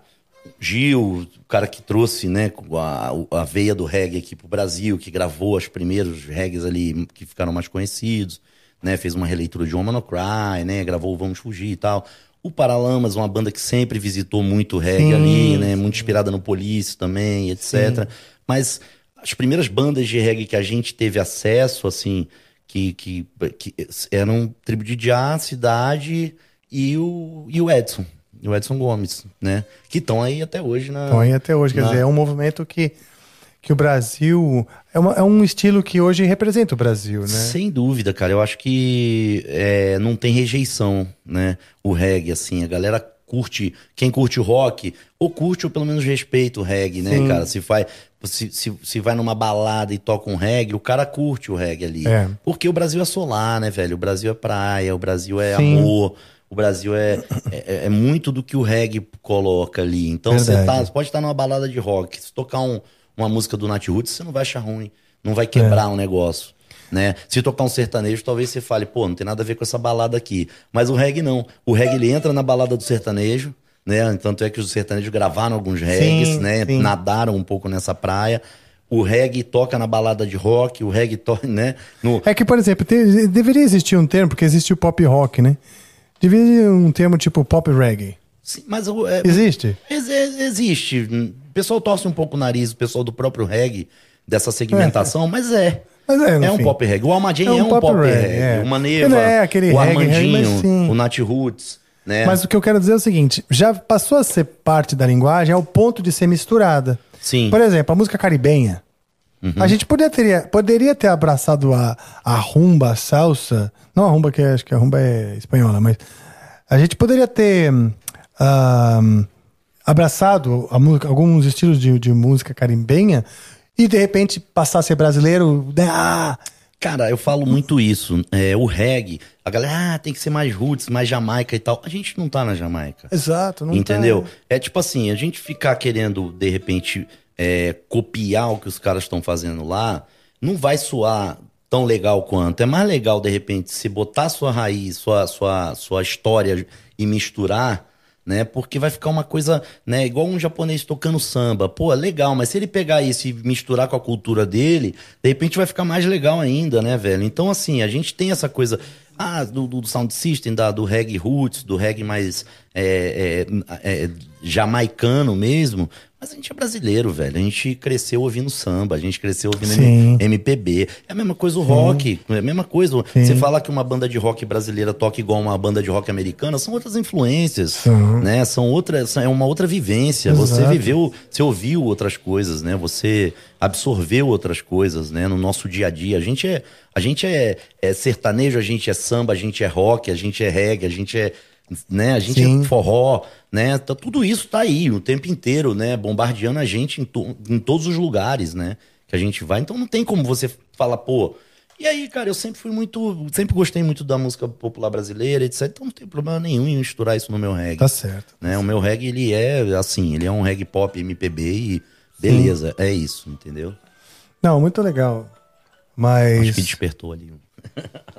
Gil, o cara que trouxe, né, a, a veia do reggae aqui pro Brasil, que gravou os primeiros reggaes ali que ficaram mais conhecidos, né? Fez uma releitura de Woman No Cry, né? Gravou Vamos Fugir e tal. O Paralamas, uma banda que sempre visitou muito reggae Sim, ali, né? Muito inspirada no Police também, etc. Mas as primeiras bandas de reggae que a gente teve acesso, assim, que, que, que eram Tribo de Já, Cidade e o, e o Edson. E o Edson Gomes, né? Que estão aí até hoje na. Então aí até hoje, quer na- dizer, é um movimento que, que o Brasil. É, uma- é um estilo que hoje representa o Brasil, né? Sem dúvida, cara. Eu acho que é, não tem rejeição, né? O reggae, assim. A galera curte, quem curte o rock, ou curte ou pelo menos respeita o reggae, né, Sim. cara? Se vai, se, se, se vai numa balada e toca um reggae, o cara curte o reggae ali. É. Porque o Brasil é solar, né, velho? O Brasil é praia, o Brasil é Sim. amor, o Brasil é, é, é muito do que o reggae coloca ali. Então você tá, você pode estar numa balada de rock, se tocar um- uma música do Nat Roots, você não vai achar ruim, não vai quebrar um negócio. Né? Se tocar um sertanejo, talvez você fale, pô, não tem nada a ver com essa balada aqui. Mas o reggae não. O reggae ele entra na balada do sertanejo, né? Tanto é que os sertanejos gravaram alguns reggaes, né? sim. Nadaram um pouco nessa praia. O reggae toca na balada de rock, o reggae toca, né? No, É que, por exemplo, tem- deveria existir um termo, porque existe o pop rock, né? Deveria um termo tipo pop reggae. Sim, mas é, Existe? Ex- ex- Existe. O pessoal torce um pouco o nariz, o pessoal do próprio reggae, dessa segmentação, mas é. Mas é, É um fim. pop reggae. O Almadinho É um é um pop pop, reggae, reggae. é. O Maneva, é aquele o reggae, mas Armandinho, sim. o Nat Roots, né? Mas o que eu quero dizer é o seguinte: já passou a ser parte da linguagem ao ponto de ser misturada. Sim. Por exemplo, a música caribenha. A gente poderia ter, poderia ter abraçado a, a rumba, a salsa. Não a rumba, que acho que a rumba é espanhola, mas. A gente poderia ter ah, abraçado a música, alguns estilos de, de música caribenha e de repente passar a ser brasileiro. né? Ah, Cara, eu falo muito isso. É, o reggae, a galera, ah, tem que ser mais roots, mais Jamaica e tal. A gente não tá na Jamaica. exato. Não Entendeu? tá- É tipo assim, a gente ficar querendo, de repente, é, copiar o que os caras estão fazendo lá, não vai soar tão legal quanto. É mais legal, de repente, se botar sua raiz, sua, sua, sua história e misturar, né? Porque vai ficar uma coisa, né? Igual um japonês tocando samba. Pô, é legal, mas se ele pegar isso e misturar com a cultura dele, de repente vai ficar mais legal ainda, né, velho? Então, assim, a gente tem essa coisa. Ah, do, do sound system, da, do reggae roots, do reggae mais é, é, é, jamaicano mesmo. Mas a gente é brasileiro, velho. A gente cresceu ouvindo samba, a gente cresceu ouvindo Sim. MPB. É a mesma coisa o rock, é a mesma coisa. Você falar que uma banda de rock brasileira toca igual uma banda de rock americana, são outras influências, São. né? São outras, são- é uma outra vivência. Você Exato. viveu, você ouviu outras coisas, né? Você absorveu outras coisas, né? No nosso dia a dia. A gente é, a gente é, é sertanejo, a gente é samba, a gente é rock, a gente é reggae, a gente é né? A gente Sim. é forró, né? Tá, tudo isso tá aí o tempo inteiro, né? Bombardeando a gente em, to- em todos os lugares, né? Que a gente vai. Então não tem como você falar, pô. E aí, cara, eu sempre fui muito. Sempre gostei muito da música popular brasileira, etc. Então não tem problema nenhum em misturar isso no meu reggae. Tá certo. né? O meu reggae, ele é assim, ele é um reggae pop MPB e beleza, é isso, entendeu? Não, muito legal. Mas. Acho que despertou ali.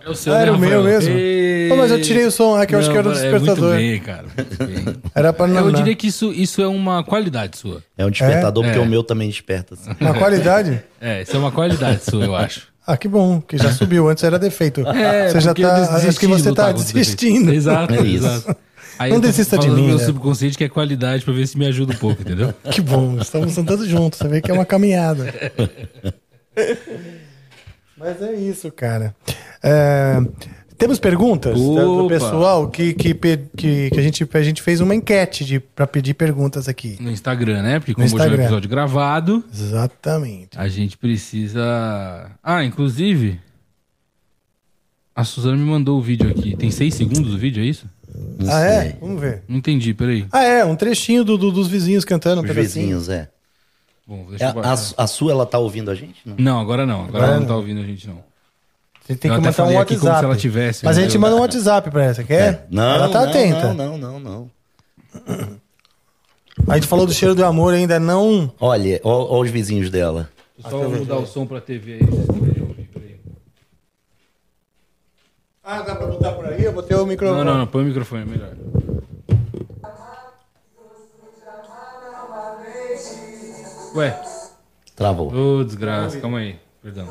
É o seu, Ah, era né, o meu mesmo? Ei. Pô, mas eu tirei o som, é que eu acho que era o Não, despertador. É muito bem, cara. muito bem. Era pra não. Eu diria que isso, isso é uma qualidade sua. É um despertador, É? porque É. o meu também desperta. assim. Uma qualidade? É, isso é uma qualidade sua, eu acho. Ah, que bom, que já subiu. Antes era defeito. É, você já tá. Acho que você tá desistindo. Exato, É isso. exato. Aí Não desista de falando mim, meu né? subconsciente que é qualidade pra ver se me ajuda um pouco, entendeu? Que bom, estamos andando juntos. Você vê que é uma caminhada. Mas é isso, cara. É, temos perguntas do- do Opa. pessoal que, que, que, que a, gente, a gente fez uma enquete pra pedir perguntas aqui. No Instagram, né? Porque como hoje é um Instagram. episódio gravado, Exatamente. a gente precisa. Ah, inclusive. A Suzana me mandou o vídeo aqui. Tem seis segundos o vídeo, é isso? Não ah, sei. é? Vamos ver. Não entendi, peraí. Ah, é, um trechinho do, do- dos vizinhos cantando. um Os pedacinho. vizinhos, é. Bom, É, deixa eu a, guardar. a sua, ela tá ouvindo a gente? Não. Não, agora não. Agora Agora ela não não. tá ouvindo a gente, não. Você tem Eu que até mandar um falei aqui WhatsApp. como se ela tivesse, Mas a né? gente manda um WhatsApp pra essa, quer? Não, ela tá não, atenta. Não, não, não, não. A gente falou do cheiro do amor ainda não. Olha, ó, ó os vizinhos dela. Só vou mudar o som pra TV aí. vocês podem ouvir, peraí. Ah, dá pra botar por aí? Eu botei o microfone. Não, não, não, põe o microfone, é melhor. Ué, Travou. ô desgraça, calma aí, perdão.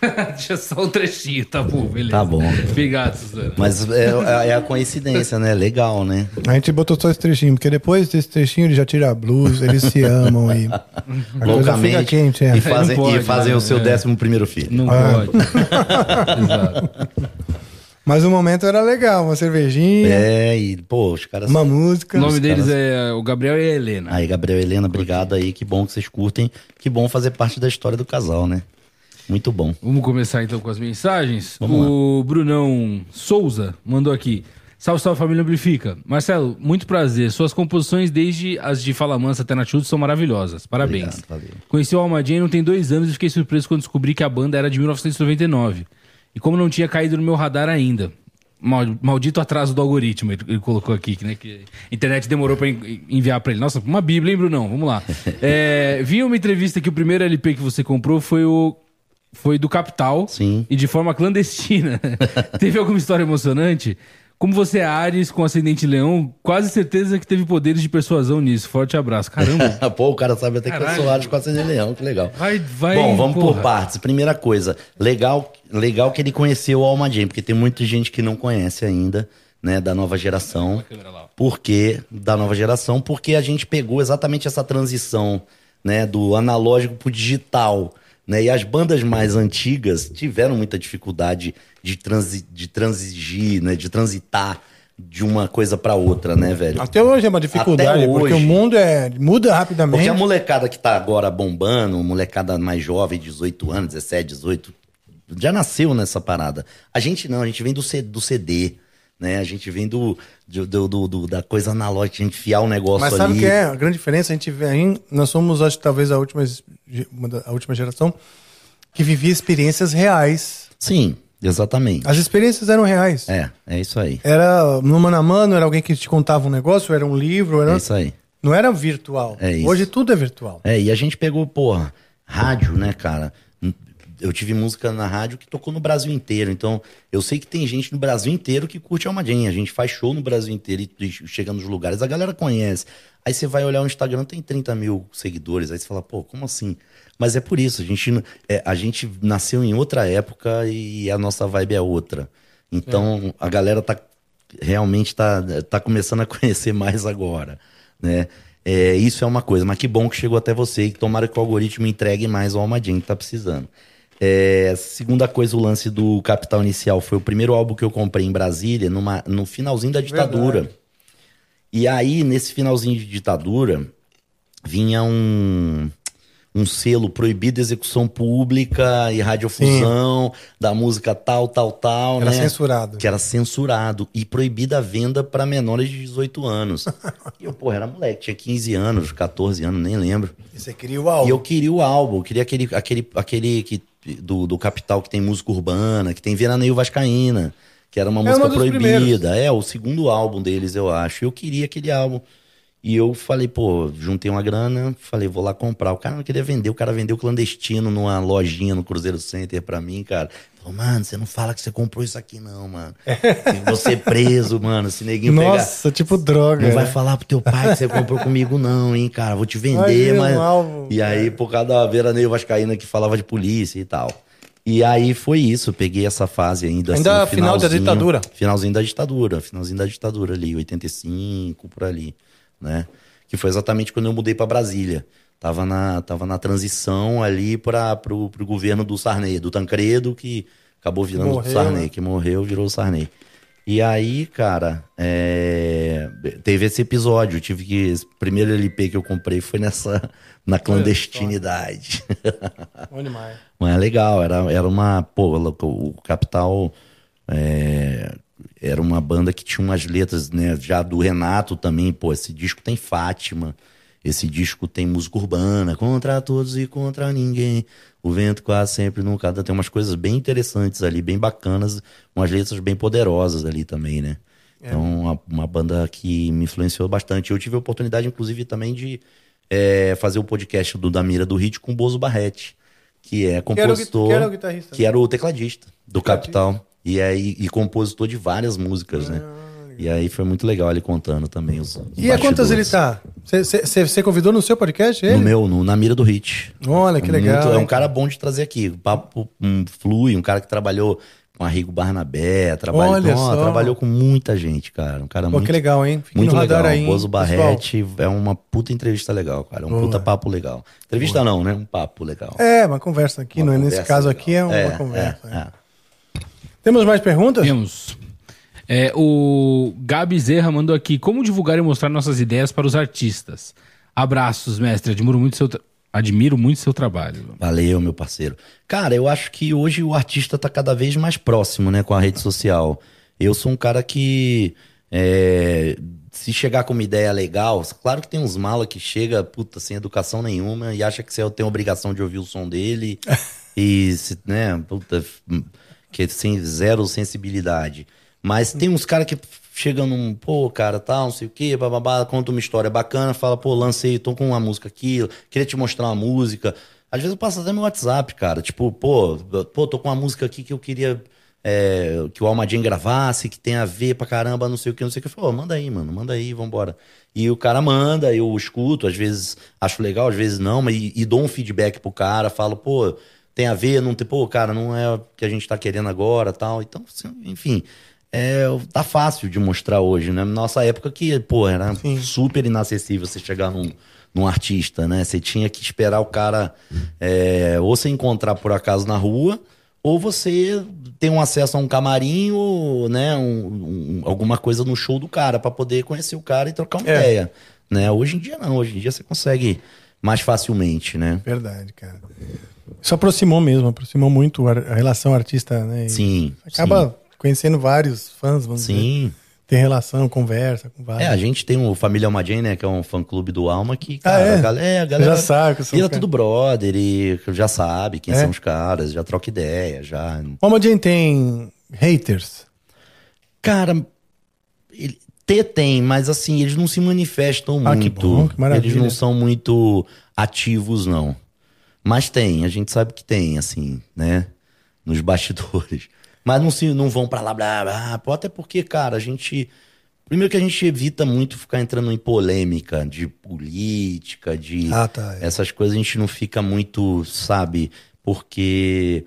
Deixa só o trechinho, tá bom, beleza. Tá bom. Obrigado, Suzana. Mas é, é a coincidência, né? Legal, né? A gente botou só esse trechinho, porque depois desse trechinho ele já tira a blusa, eles se amam e. A Loucamente. quente, é. E fazem, pode, e fazem né? o seu É. décimo primeiro filho. Não Ah. pode. Exato. Mas o momento era legal, uma cervejinha, É, e, pô, os caras. uma música. O nome deles caras- é o Gabriel e a Helena. Aí, Gabriel e Helena, obrigado aí. Que bom que vocês curtem. Que bom fazer parte da história do casal, né? Muito bom. Vamos começar então com as mensagens. Vamos o Brunão Souza mandou aqui. Salve, salve família Amplifica. Marcelo, muito prazer. Suas composições, desde as de Fala Mansa até Natildo, são maravilhosas. Parabéns. Obrigado, valeu. Conheci o Alma Jane não tem dois anos e fiquei surpreso quando descobri que a banda era de 1999. E como não tinha caído no meu radar ainda. Mal- Maldito atraso do algoritmo, ele, colocou aqui, né? Que a internet demorou en- enviar pra ele. Nossa, uma bíblia, hein, Brunão? Vamos lá. É, vi uma entrevista que o primeiro LP que você comprou foi o foi do Capital Sim. e de forma clandestina. teve alguma história emocionante? Como você é Ares com ascendente leão, quase certeza que teve poderes de persuasão nisso. Forte abraço. Caramba. Pô, o cara sabe até que eu Caralho. sou Ares com a de leão, que legal. Vai, vai. Bom, vamos porra. por partes. Primeira coisa, legal, legal que ele conheceu o Alma Jam, porque tem muita gente que não conhece ainda, né, da nova geração. Porque da nova geração, porque a gente pegou exatamente essa transição, né, do analógico pro digital, né? E as bandas mais antigas tiveram muita dificuldade de transi de transigir, né, de transitar de uma coisa pra outra, né, velho? Até hoje é uma dificuldade, Até porque hoje. o mundo é, muda rapidamente. Porque a molecada que tá agora bombando, molecada mais jovem, 18 anos, 17, 18, já nasceu nessa parada. A gente não, a gente vem do, C- do CD, né? A gente vem do, do, do- do- da coisa analógica, a gente enfiar o negócio Mas sabe o ali. que é a grande diferença? A gente aí, nós somos, acho que talvez a última, a última geração que vivia experiências reais. Sim, exatamente. As experiências eram reais. É, é isso aí. Era no mano a mano, era alguém que te contava um negócio, era um livro, era... É isso aí. não era virtual. É isso. Hoje tudo é virtual. É, e a gente pegou, porra, rádio, né, cara? Eu tive música na rádio que tocou no Brasil inteiro. Então, eu sei que tem gente no Brasil inteiro que curte Alma Jam. A gente faz show no Brasil inteiro e, e chega nos lugares, a galera conhece. Aí você vai olhar o Instagram, tem 30 mil seguidores. Aí você fala, pô, como assim? Mas é por isso, a gente, é, a gente nasceu em outra época e a nossa vibe é outra. Então, a galera tá realmente tá, tá começando a conhecer mais agora, né? É, isso é uma coisa, mas que bom que chegou até você e que tomara que o algoritmo entregue mais ao Almadinho que tá precisando. É, segunda coisa, o lance do Capital Inicial foi o primeiro álbum que eu comprei em Brasília, numa, no finalzinho da ditadura. Verdade. E aí, nesse finalzinho de ditadura, vinha um, um selo proibido execução pública e radiofusão da música tal, tal, tal, Era né? censurado. Que era censurado e proibida a venda para menores de 18 anos. e eu, porra, era moleque, tinha 15 anos, 14 anos, nem lembro. E você queria o álbum. E eu queria o álbum, eu queria aquele, aquele, aquele que, do, do Capital que tem música urbana, que tem Veraneio Vascaína, que era uma É música um dos proibida. É, o segundo álbum deles, eu acho. Eu queria aquele álbum. E eu falei, pô, juntei uma grana, falei, vou lá comprar. O cara não queria vender, o cara vendeu clandestino numa lojinha no Cruzeiro Center pra mim, cara. Falou, mano, você não fala que você comprou isso aqui, não, mano. Se você preso, mano, se neguinho pegar. Nossa, tipo droga. Não vai né? falar pro teu pai que você comprou comigo, não, hein, cara. Vou te Vai vender, um mas. álbum, e aí, por causa da veraneio vascaína que falava de polícia e tal. E aí foi isso, peguei essa fase ainda. Ainda assim, final da ditadura. Finalzinho da ditadura, finalzinho da ditadura ali, 85, por ali, né? Que foi exatamente quando eu mudei pra Brasília. Tava na, tava na transição ali para pro, pro governo do Sarney, do Tancredo, que acabou virando Morreu, Sarney, né? que morreu, virou o Sarney. E aí, cara, é, teve esse episódio. Eu tive que. O primeiro LP que eu comprei foi nessa. Na clandestinidade. Bom demais. Mas é legal, era, era uma. Pô, o Capital. é, era uma banda que tinha umas letras, né? Já do Renato também, pô, esse disco tem Fátima. Esse disco tem música urbana, contra todos e contra ninguém. O vento quase sempre nunca dá. Tem umas coisas bem interessantes ali, bem bacanas, umas letras bem poderosas ali também, né? Então, uma, uma banda que me influenciou bastante. Eu tive a oportunidade, inclusive, também de é, fazer o podcast do Damira do Hit com o Bozo Barretti, que é era o gui- compositor, que era o guitarrista, que era o tecladista do. Capital. E aí, e compositor de várias músicas, né? E aí foi muito legal ele contando também os. E a quantas ele tá? Você convidou no seu podcast ele? No meu, no, na mira do Hit. Olha, que É legal, muito- é um cara bom de trazer aqui. O papo um, flui, um cara que trabalhou com a Rigo Barnabé, trabalhou, Olha Ó, trabalhou com muita gente, cara. Um cara Pô, muito, que legal, hein? Fique muito legal. aí, o Bozo. Barretti é uma puta entrevista legal, cara. Um Boa. puta papo legal. Entrevista não, né? Um papo legal. É, uma conversa aqui, Uma não é? nesse conversa caso legal. aqui é uma É, conversa. é, é. Temos mais perguntas? Temos. É, o Gabi Zerra mandou aqui: como divulgar e mostrar nossas ideias para os artistas? Abraços, mestre. Admiro muito seu, tra- Admiro muito seu trabalho. Valeu, meu parceiro. Cara, eu acho que hoje o artista tá cada vez mais próximo, né, com a rede social. Eu sou um cara que. é, se chegar com uma ideia legal, claro que tem uns mala que chega, puta, sem educação nenhuma e acha que você tem a obrigação de ouvir o som dele e, se, né, puta, que sem zero sensibilidade. Mas tem uns caras que chegam num, pô, cara, tal, não sei o quê, bababá, conta uma história bacana, fala, pô, lancei, tô com uma música aqui, queria te mostrar uma música. Às vezes eu passo até no WhatsApp, cara, tipo, pô, pô, tô com uma música aqui que eu queria é, que o Almadinho gravasse, que tem a ver pra caramba, não sei o que, não sei o que. Eu falo, "Ô, manda aí, mano, manda aí, vambora. E o cara manda, eu escuto, às vezes acho legal, às vezes não, mas e, e dou um feedback pro cara, falo, pô, tem a ver, não tem, pô, cara, não é o que a gente tá querendo agora tal. Então, assim, enfim, é, tá fácil de mostrar hoje, né? Nossa época que, pô, era super inacessível você chegar num, num artista, né? Você tinha que esperar o cara é, ou você encontrar por acaso na rua, ou você ter um acesso a um camarim ou, né, um- um- alguma coisa no show do cara pra poder conhecer o cara e trocar uma É. ideia, né? Hoje em dia não, hoje em dia você consegue mais facilmente, né? Verdade, cara. Isso aproximou mesmo, aproximou muito a relação artista, né? Sim. Acaba conhecendo vários fãs, vamos Sim. dizer. Sim. Tem relação, conversa com vários. É, a gente tem o Família Almadien, né? Que é um fã-clube do Alma, que, Ah, cara, é? a galera, é, a galera Já sabe que são vira tudo brother e já sabe quem É? são os caras, já troca ideia, já... O Almadien tem haters. Cara, ele, ter tem, mas assim, eles não se manifestam Ah, que muito. bom, que maravilha. Eles não são muito ativos, não. Mas tem, a gente sabe que tem, assim, né? Nos bastidores. Mas não, se, não vão pra lá, blá, blá, pô, até porque, cara, a gente. Primeiro que a gente evita muito ficar entrando em polêmica de política, de Ah, tá, é. essas coisas, a gente não fica muito, sabe? Porque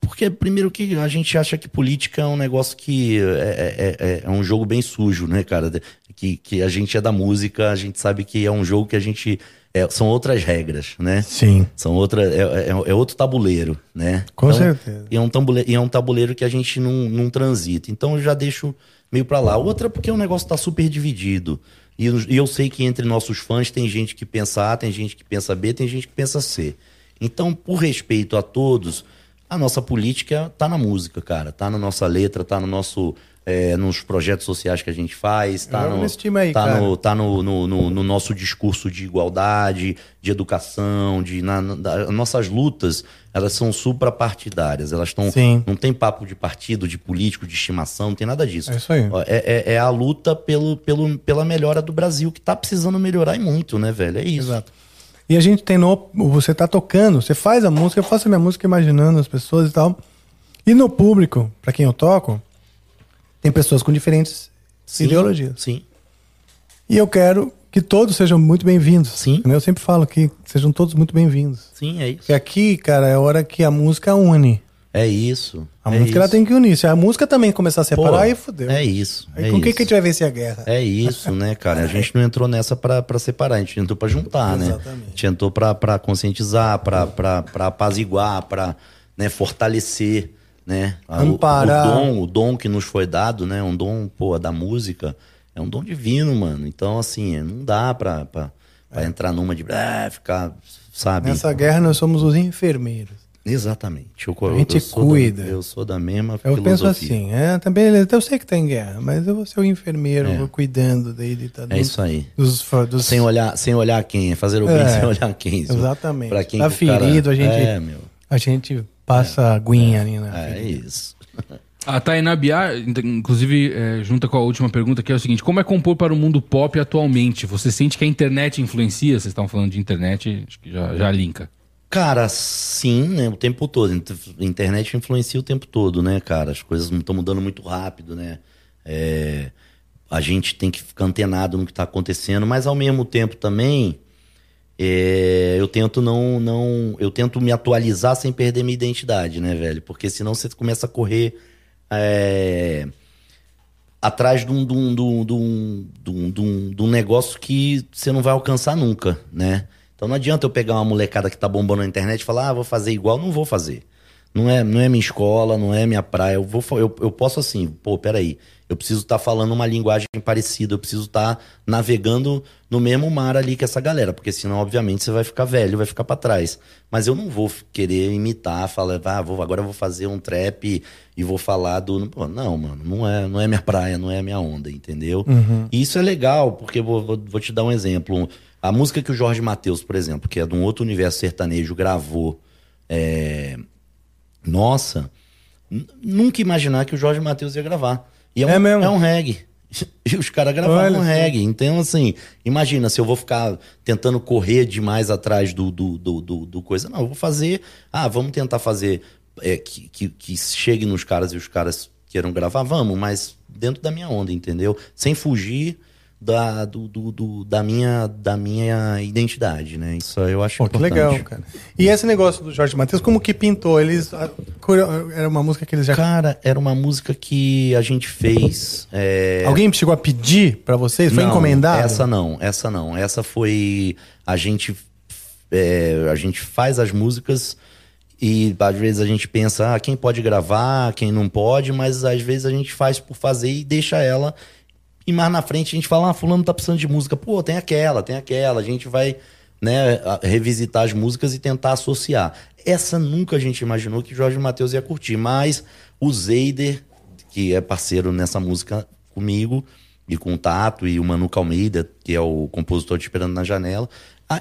porque, primeiro, que a gente acha que política é um negócio que é, é- é- é um jogo bem sujo, né, cara? Que, que a gente é da música, a gente sabe que é um jogo que a gente. É- são outras regras, né? Sim. São outra, é, é- é outro tabuleiro, né? Com certeza. E é, um tabuleiro, é um tabuleiro que a gente não, não transita. Então eu já deixo meio pra lá. Outra porque o negócio tá super dividido. E, e eu sei que entre nossos fãs tem gente que pensa A, tem gente que pensa B, tem gente que pensa C. Então, por respeito a todos, a nossa política tá na música, cara. Tá na nossa letra, tá no nosso. É, nos projetos sociais que a gente faz, tá, Eu no, aí, tá, no, tá no, no, no- no nosso discurso de igualdade, de educação, de na, na- nossas lutas, elas são suprapartidárias. Elas estão. Sim. Não tem papo de partido, de político, de estimação, não tem nada disso. É isso aí. É, é- é a luta pelo, pelo, pela melhora do Brasil, que tá precisando melhorar e muito, né, velho? É isso. Exato. E a gente tem no. Você tá tocando, você faz a música, eu faço a minha música imaginando as pessoas e tal. E no público, pra quem eu toco, tem pessoas com diferentes Sim, ideologias. Sim. E eu quero que todos sejam muito bem-vindos. Sim. Eu sempre falo que sejam todos muito bem-vindos. Sim, é isso. Porque aqui, cara, é a hora que a música une. É isso. A é música ela isso. tem que unir. Se a música também começar a separar, Pô, aí fodeu. É isso. Aí é com quem isso. que a gente vai vencer a guerra? É isso, né, cara? A gente não entrou nessa pra, pra separar, a gente entrou pra juntar, né? Exatamente. A gente entrou pra, pra conscientizar, pra, pra, pra apaziguar, pra né, fortalecer, né? A- o- Amparar. O, dom, o dom que nos foi dado, né? Um dom, pô, da música, é um dom divino, mano. Então, assim, não dá pra, pra, pra entrar numa de ah, ficar, sabe? Nessa guerra nós somos os enfermeiros. Exatamente. Eu, A gente eu cuida. Da, eu sou da mesma Eu filosofia. penso assim, é, também eu sei que tá em guerra, mas eu vou ser o enfermeiro, É. vou cuidando dele, tá, É isso aí. Dos, dos, Sem olhar, sem olhar quem, é fazer o bem É, sem olhar quem. exatamente. Pra quem Tá que o cara- ferido, a gente- É, meu. a gente passa a aguinha ali na É isso. A Tainá Biar, inclusive, é, junta com a última pergunta, que é o seguinte: como é compor para o mundo pop atualmente? Você sente que a internet influencia? Vocês estão falando de internet, acho que já, já linka. Cara, sim, né? O tempo todo. A internet influencia o tempo todo, né, cara? As coisas estão mudando muito rápido, né? É, a gente tem que ficar antenado no que está acontecendo, mas ao mesmo tempo também é, eu tento não, não. Eu tento me atualizar sem perder minha identidade, né, velho? Porque senão você começa a correr. é, atrás de um, de, um, de, um, de, um, de, um, negócio que você não vai alcançar nunca, né? Então não adianta eu pegar uma molecada que tá bombando na internet e falar, ah, vou fazer igual, não vou fazer. Não é, não é minha escola, não é minha praia. Eu, vou, eu, eu posso assim, pô, peraí. Eu preciso estar falando uma linguagem parecida, eu preciso estar navegando no mesmo mar ali que essa galera, porque senão, obviamente, você vai ficar velho, vai ficar pra trás. Mas eu não vou querer imitar, falar, ah, vou, agora eu vou fazer um trap e vou falar do. Pô, não, mano, não é, não é minha praia, não é minha onda, entendeu? E isso é legal, porque vou, vou, vou te dar um exemplo. A música que o Jorge Matheus, por exemplo, que é de um outro universo sertanejo, gravou. é, Nossa, nunca imaginar que o Jorge Matheus ia gravar. E é, um, É mesmo? é um reggae. E os caras gravaram Olha um reggae. Então, assim, imagina se eu vou ficar tentando correr demais atrás do, do, do, do- do coisa. Não, eu vou fazer. Ah, vamos tentar fazer é, que, que, que chegue nos caras e os caras queiram gravar, vamos, mas dentro da minha onda, entendeu? Sem fugir da, do, do, do- da, minha, da minha identidade, né? Isso eu acho Pô, que importante. legal, cara. E esse negócio do Jorge Matheus, como que pintou? Eles. Era uma música que eles já. Cara, era uma música que a gente fez. é, Alguém chegou a pedir pra vocês? Foi Não, encomendado? Essa não, essa não. Essa foi. A gente. é, a gente faz as músicas e às vezes a gente pensa, ah, quem pode gravar, quem não pode, mas às vezes a gente faz por fazer e deixa ela. E mais na frente a gente fala, ah, fulano tá precisando de música. Pô, tem aquela, tem aquela. A gente vai né, revisitar as músicas e tentar associar. Essa nunca a gente imaginou que Jorge Matheus ia curtir, mas o Zeider, que é parceiro nessa música comigo, e com o Tato e o Manuca Almeida, que é o compositor de Esperando na Janela,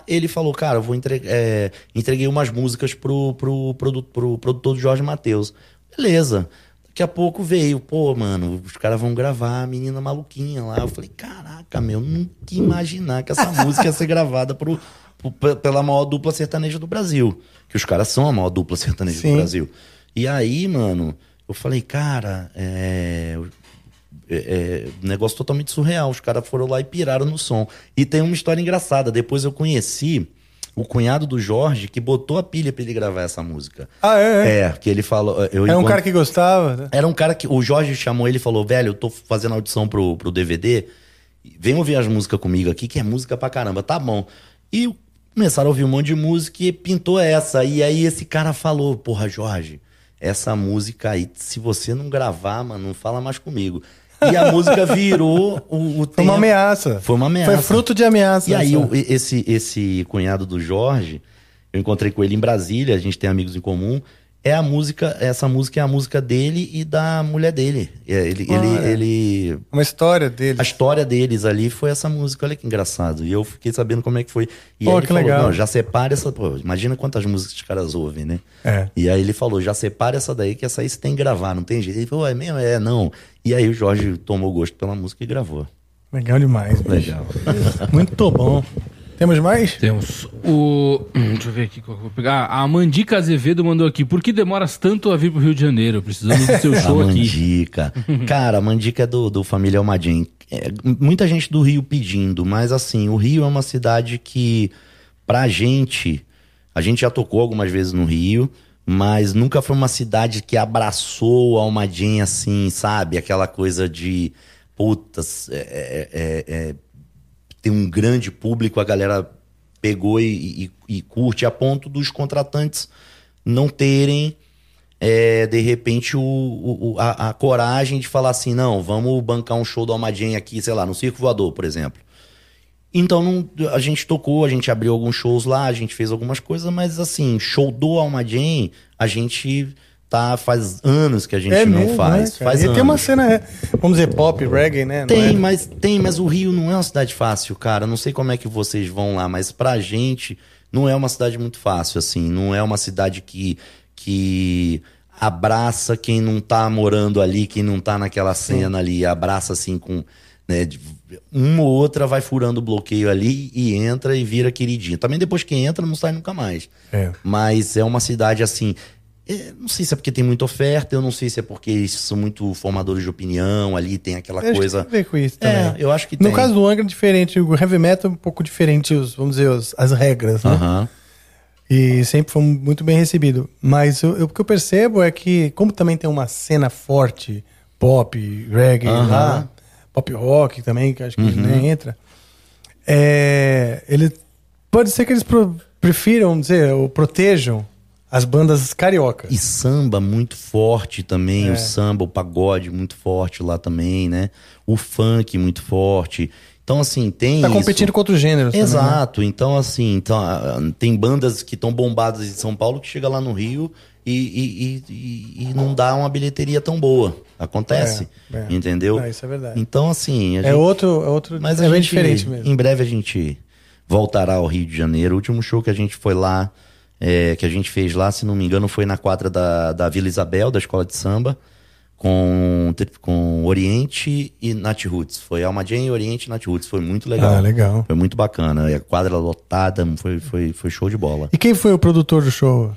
ele falou, cara, eu vou entregar. é, entreguei umas músicas pro, pro, produ- pro produtor do Jorge Matheus. Beleza. Daqui a pouco veio, pô, mano, os caras vão gravar a menina maluquinha lá. Eu falei, caraca, meu, nunca ia imaginar que essa música ia ser gravada pro, pro- pe- pela maior dupla sertaneja do Brasil. Que os caras são a maior dupla sertaneja Sim. do Brasil. E aí, mano, eu falei, cara, é. é- é negócio totalmente surreal. Os caras foram lá e piraram no som. E tem uma história engraçada. Depois eu conheci o cunhado do Jorge que botou a pilha pra ele gravar essa música. Ah, é? é. É, que ele falou. Eu, Era um enquanto- cara que gostava. né? era um cara que. O Jorge chamou ele e falou: velho, eu tô fazendo audição pro, pro DVD. Vem ouvir as músicas comigo aqui, que é música pra caramba. Tá bom. E começaram a ouvir um monte de música e pintou essa. E aí esse cara falou: Porra, Jorge, essa música aí, se você não gravar, mano, não fala mais comigo. E a música virou o, o Foi uma ameaça. Foi uma ameaça. Foi fruto de ameaça. E aí, o- esse, esse cunhado do Jorge, eu encontrei com ele em Brasília, a gente tem amigos em comum. É a música, essa música é a música dele e da mulher dele. É, Ele, ele, Olha. ele, Uma história dele. a história deles ali foi essa música, olha que engraçado. E eu fiquei sabendo como é que foi. E Pô, aí ele que falou, legal. não, já separa essa. Pô, imagina quantas músicas os caras ouvem, né? É. E aí ele falou, já separa essa daí, que essa aí você tem que gravar, não tem jeito. Ele falou, é mesmo? É, não. E aí o Jorge tomou gosto pela música e gravou. Legal demais. Legal. Muito bom. Temos mais? Temos o. hum, Deixa eu ver aqui qual que eu vou pegar. A Mandica Azevedo mandou aqui. Por que demoras tanto a vir pro Rio de Janeiro? Precisamos do seu A show aqui. Mandica. Cara, a Mandica é do, do Família Almadim. É, muita gente do Rio pedindo, mas assim, o Rio é uma cidade que, pra gente, a gente já tocou algumas vezes no Rio, mas nunca foi uma cidade que abraçou o Almadim assim, sabe? Aquela coisa de, putas, é, é, é, é, tem um grande público, a galera pegou e, e- e curte, a ponto dos contratantes não terem, é, de repente, o, o- a, a coragem de falar assim: não, vamos bancar um show do Almadinha aqui, sei lá, no Circo Voador, por exemplo. Então não, a gente tocou, a gente abriu alguns shows lá, a gente fez algumas coisas, mas assim, show do Almadien, a gente tá faz anos que a gente não mesmo, faz. né, faz e anos. tem uma cena, é, vamos dizer, pop, reggae, né? Não Tem, é? mas tem, mas o Rio não é uma cidade fácil, cara. Não sei como é que vocês vão lá, mas pra gente não é uma cidade muito fácil, assim. Não é uma cidade que, que abraça quem não tá morando ali, quem não tá naquela cena ali, abraça assim com. Né, uma ou outra vai furando o bloqueio ali e entra e vira queridinha. Também depois que entra, não sai nunca mais. É. Mas é uma cidade assim. É, não sei se é porque tem muita oferta, eu não sei se é porque eles são muito formadores de opinião ali, tem aquela Eu acho que coisa. tem a ver com isso É, também. eu acho que No tem. caso do Angra é diferente, o heavy metal é um pouco diferente, os, vamos dizer, os- as regras, né? E sempre foi muito bem recebido. Mas eu- eu- o que eu percebo é que, como também tem uma cena forte, pop, reggae. Uhum. lá, pop rock também, que acho que nem entra, é, ele, pode ser que eles pro- prefiram, vamos dizer, ou protejam As bandas carioca. E samba muito forte também, É. o samba, o pagode muito forte lá também, né? O funk muito forte. Então, assim, tem. Tá isso. competindo com outros gêneros. também, né? Exato. Então, assim, então, ah, tem bandas que estão bombadas em São Paulo que chega lá no Rio e, e, e- e- não dá uma bilheteria tão boa. Acontece. É, é. Entendeu? Não, isso é verdade. Então, assim. a É gente- outro, é outro. mas é bem gente, diferente mesmo. Em breve a gente voltará ao Rio de Janeiro. O último show que a gente foi lá, é, que a gente fez lá, se não me engano, foi na quadra da, da Vila Isabel, da escola de samba, com, com Oriente e Nat Roots. Foi Alma Jane, Oriente e Nat Roots. Foi muito legal. Ah, legal. Foi muito bacana. E a quadra lotada, foi, foi, foi show de bola. E quem foi o produtor do show?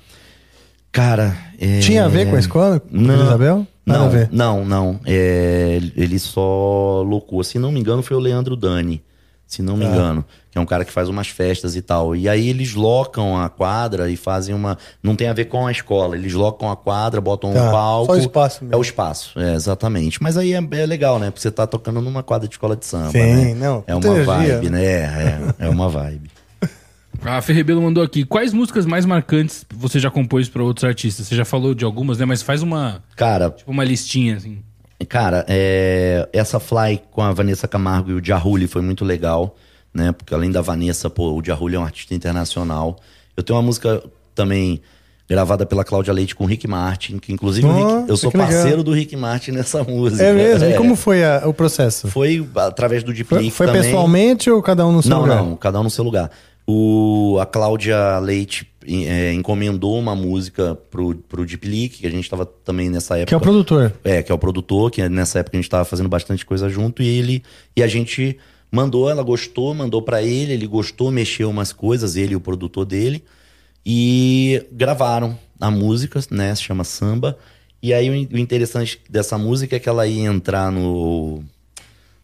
Cara. é- Tinha a ver com a escola? Com Não, Vila Isabel? Nada não, a ver. não, não. É, ele só locou. Se não me engano, foi o Leandro Dani. Se não me Tá. engano. Que é um cara que faz umas festas e tal. E aí eles locam a quadra e fazem uma. Não tem a ver com a escola. Eles locam a quadra, botam Tá, um palco. só o espaço mesmo. É o espaço, é, exatamente. Mas aí é, é legal, né? Porque você tá tocando numa quadra de escola de samba. Sim, né? não, É uma energia, vibe, né? É, é uma vibe. A Ferrebelo mandou aqui. Quais músicas mais marcantes você já compôs pra outros artistas? Você já falou de algumas, né? Mas faz uma, Cara, tipo, uma listinha, assim. Cara, é, essa Fly com a Vanessa Camargo e o Jarrulli foi muito legal, né? Porque além da Vanessa, pô, o Jarrulli é um artista internacional. Eu tenho uma música também gravada pela Cláudia Leite com o Rick Martin, que inclusive o Rick- eu sou que legal. parceiro do Rick Martin nessa música. É mesmo? E É. como foi a- o processo? Foi através do Deep Foi, foi também. pessoalmente ou cada um no seu Não, lugar? não, cada um no seu lugar. O, a Cláudia Leite é, encomendou uma música pro, pro Deep Leak, que a gente tava também nessa época. Que é o produtor. É, que é o produtor, que nessa época a gente tava fazendo bastante coisa junto, e ele. E a gente mandou, ela gostou, mandou pra ele, ele gostou, mexeu umas coisas, ele e o produtor dele, e gravaram a música, né? Se chama Samba. E aí o in- o interessante dessa música é que ela ia entrar no,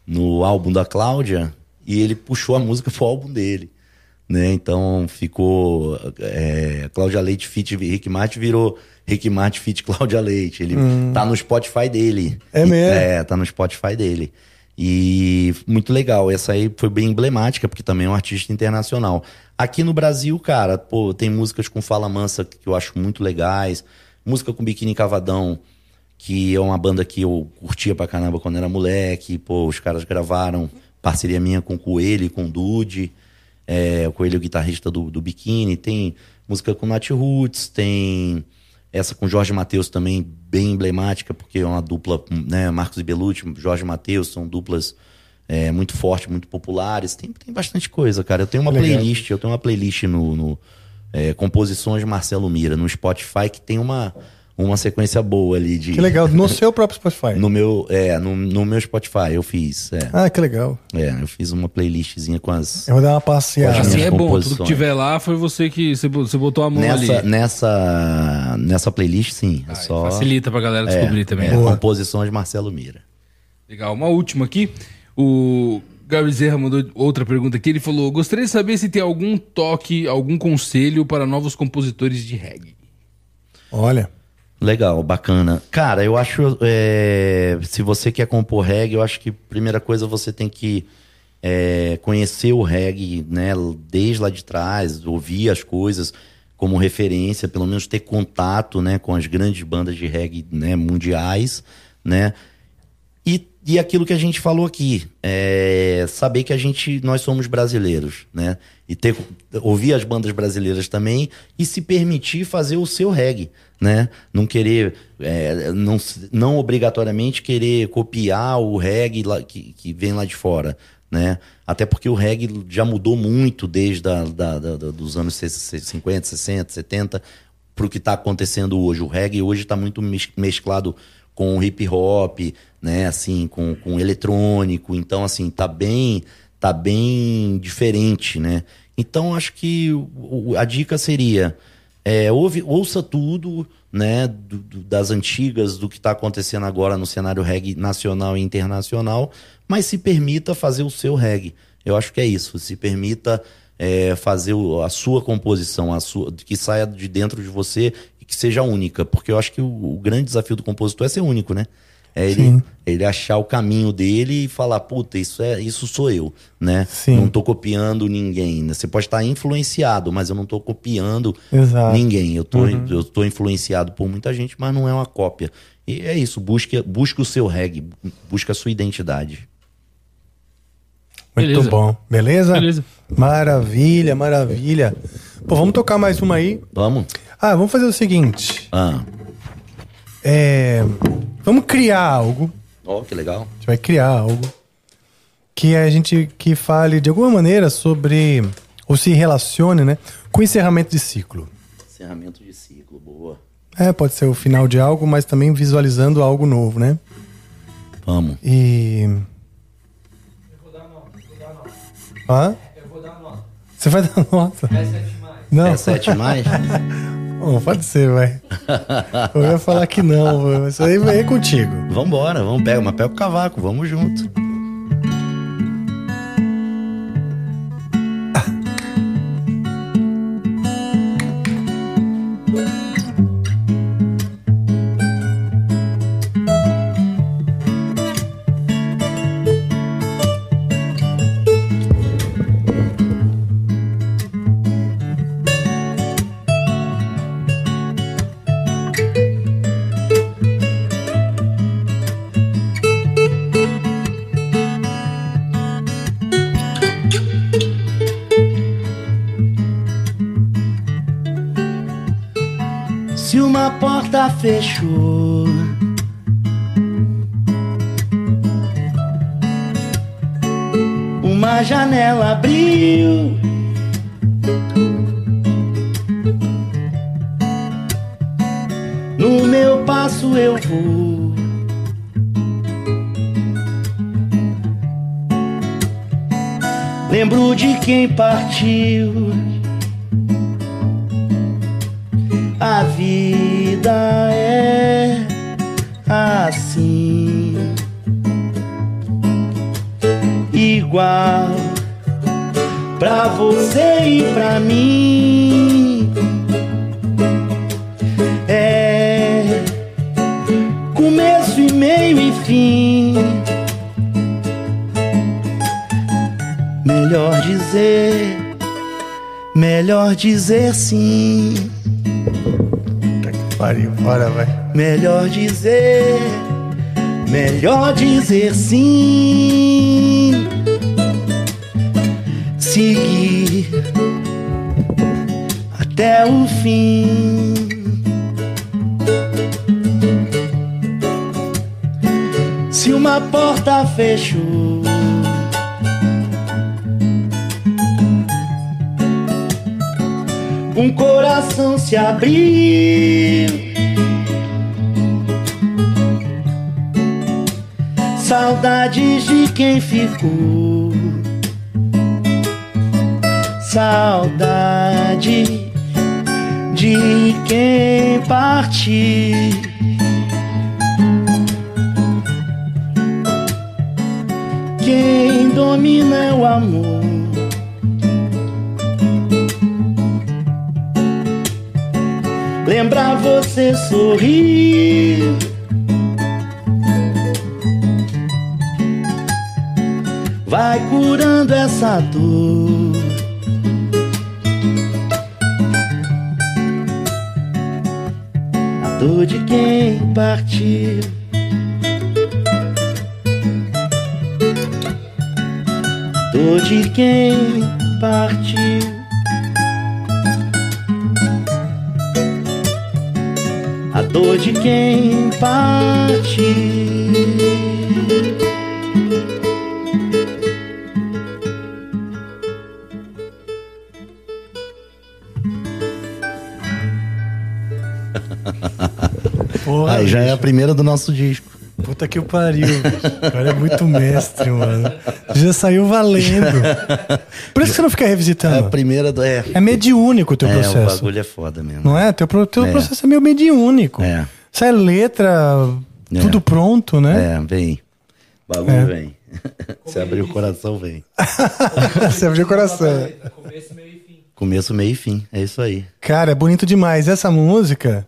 no álbum da Cláudia e ele puxou a música pro álbum dele. Né? Então ficou. É, Cláudia Leite Fit Rick Martin virou Rick Martin Fit Cláudia Leite. Ele tá no Spotify dele. É mesmo? É, tá no Spotify dele. E muito legal. Essa aí foi bem emblemática, porque também é um artista internacional. Aqui no Brasil, cara, pô, tem músicas com Fala Mansa que eu acho muito legais. Música com Biquíni Cavadão, que é uma banda que eu curtia pra caramba quando era moleque. Pô, os caras gravaram parceria minha com o Coelho e com o Dude. É, o Coelho é guitarrista do, do Biquíni. Tem música com Nat Roots, tem essa com Jorge Matheus também, bem emblemática, porque é uma dupla, né? Marcos e Belucci, Jorge Matheus, são duplas é, muito fortes, muito populares. Tem, tem bastante coisa, cara. Eu tenho uma Legal. playlist, eu tenho uma playlist no, no, é, Composições Marcelo Mira, no Spotify, que tem uma, uma sequência boa ali de. Que legal. No seu próprio Spotify. No meu, é, no, no meu Spotify eu fiz. É, Ah, que legal. é, eu fiz uma playlistzinha com as. Eu vou dar uma passeada. As Assim é bom. Tudo que tiver lá foi você que você bo- você botou a mão Nessa, ali. nessa, nessa playlist, sim. É Ah, só. Facilita pra galera descobrir é, também. é, né? Boa. composições Marcelo Mira. Legal. Uma última aqui. O Gabriel Zerra mandou outra pergunta aqui. Ele falou: Gostaria de saber se tem algum toque, algum conselho para novos compositores de reggae. Olha. Legal, bacana. Cara, eu acho. é, se você quer compor reggae, eu acho que primeira coisa você tem que é, conhecer o reggae, né? Desde lá de trás, ouvir as coisas como referência, pelo menos ter contato, né? Com as grandes bandas de reggae né, mundiais, né? E, aquilo que a gente falou aqui, é, saber que a gente, nós somos brasileiros, né? E ter, ouvir as bandas brasileiras também e se permitir fazer o seu reggae, né? Não querer, é, não, não obrigatoriamente querer copiar o reggae lá, que, que vem lá de fora, né? Até porque o reggae já mudou muito desde a, da, da- dos anos 50, 60, 70 para o que está acontecendo hoje. O reggae hoje está muito mes- mesclado com o hip hop, né, assim, com, com eletrônico. Então, assim, tá bem, tá bem diferente, né? Então, acho que a dica seria é, ouve, ouça tudo, né, do- do- das antigas, do que está acontecendo agora no cenário reggae nacional e internacional, mas se permita fazer o seu reggae. Eu acho que é isso. Se permita é, fazer a sua composição, a sua, que saia de dentro de você e que seja única. Porque eu acho que o, o grande desafio do compositor é ser único, né? É ele, Sim. ele achar o caminho dele e falar, puta, isso, é, isso sou eu, né? Sim. Não tô copiando ninguém. né? Você pode estar influenciado, mas eu não tô copiando Exato. Uhum. ninguém. Eu tô, eu tô influenciado por muita gente, mas não é uma cópia. E é isso, busque, busque o seu reggae, busque a sua identidade. Muito Beleza. bom. Beleza? Beleza. Maravilha, maravilha. Pô, vamos tocar mais uma aí. Vamos? Ah, vamos fazer o seguinte. Ah, É, vamos criar algo. ó, que legal. A gente vai criar algo que a gente que fale de alguma maneira sobre ou se relacione, né, com o encerramento de ciclo. Encerramento de ciclo, boa. É, pode ser o final de algo, mas também visualizando algo novo, né? Vamos. E Hã? Eu vou dar nota. Você vai dar nota? É 7 mais. Não, É sete mais? Bom, pode ser, vai. Eu ia falar que não, mas isso aí vai contigo. Vambora, vamos pegar, mas pega o cavaco, vamos junto. Fechou, uma janela abriu. No meu passo eu vou. Lembro de quem partiu. A vida igual pra você e pra mim. É começo e meio e fim. Melhor dizer, melhor dizer sim. Pariu, bora, vai. Melhor dizer, melhor dizer sim. Seguir até o fim. Se uma porta fechou, um coração se abriu. Saudades de quem ficou. Saudade de quem partiu. Quem domina é o amor. Lembrar você sorrir. Vai curando essa dor. Quem partiu. Dor de quem partiu. A dor de quem partiu. A primeira do nosso disco. Puta que o pariu. O cara é muito mestre, mano. Já saiu valendo. Por isso que você não fica É a revisitando. primeira do. É, É mediúnico o teu é o processo. bagulho é foda mesmo. Não é? Teu, teu É. processo é meio mediúnico. É. Sai letra, É. tudo pronto, né? É, vem. O bagulho É. vem. Você abrir o coração, vem. Você abriu o coração. Começo, meio e fim. É isso aí. Cara, é bonito demais. Essa música,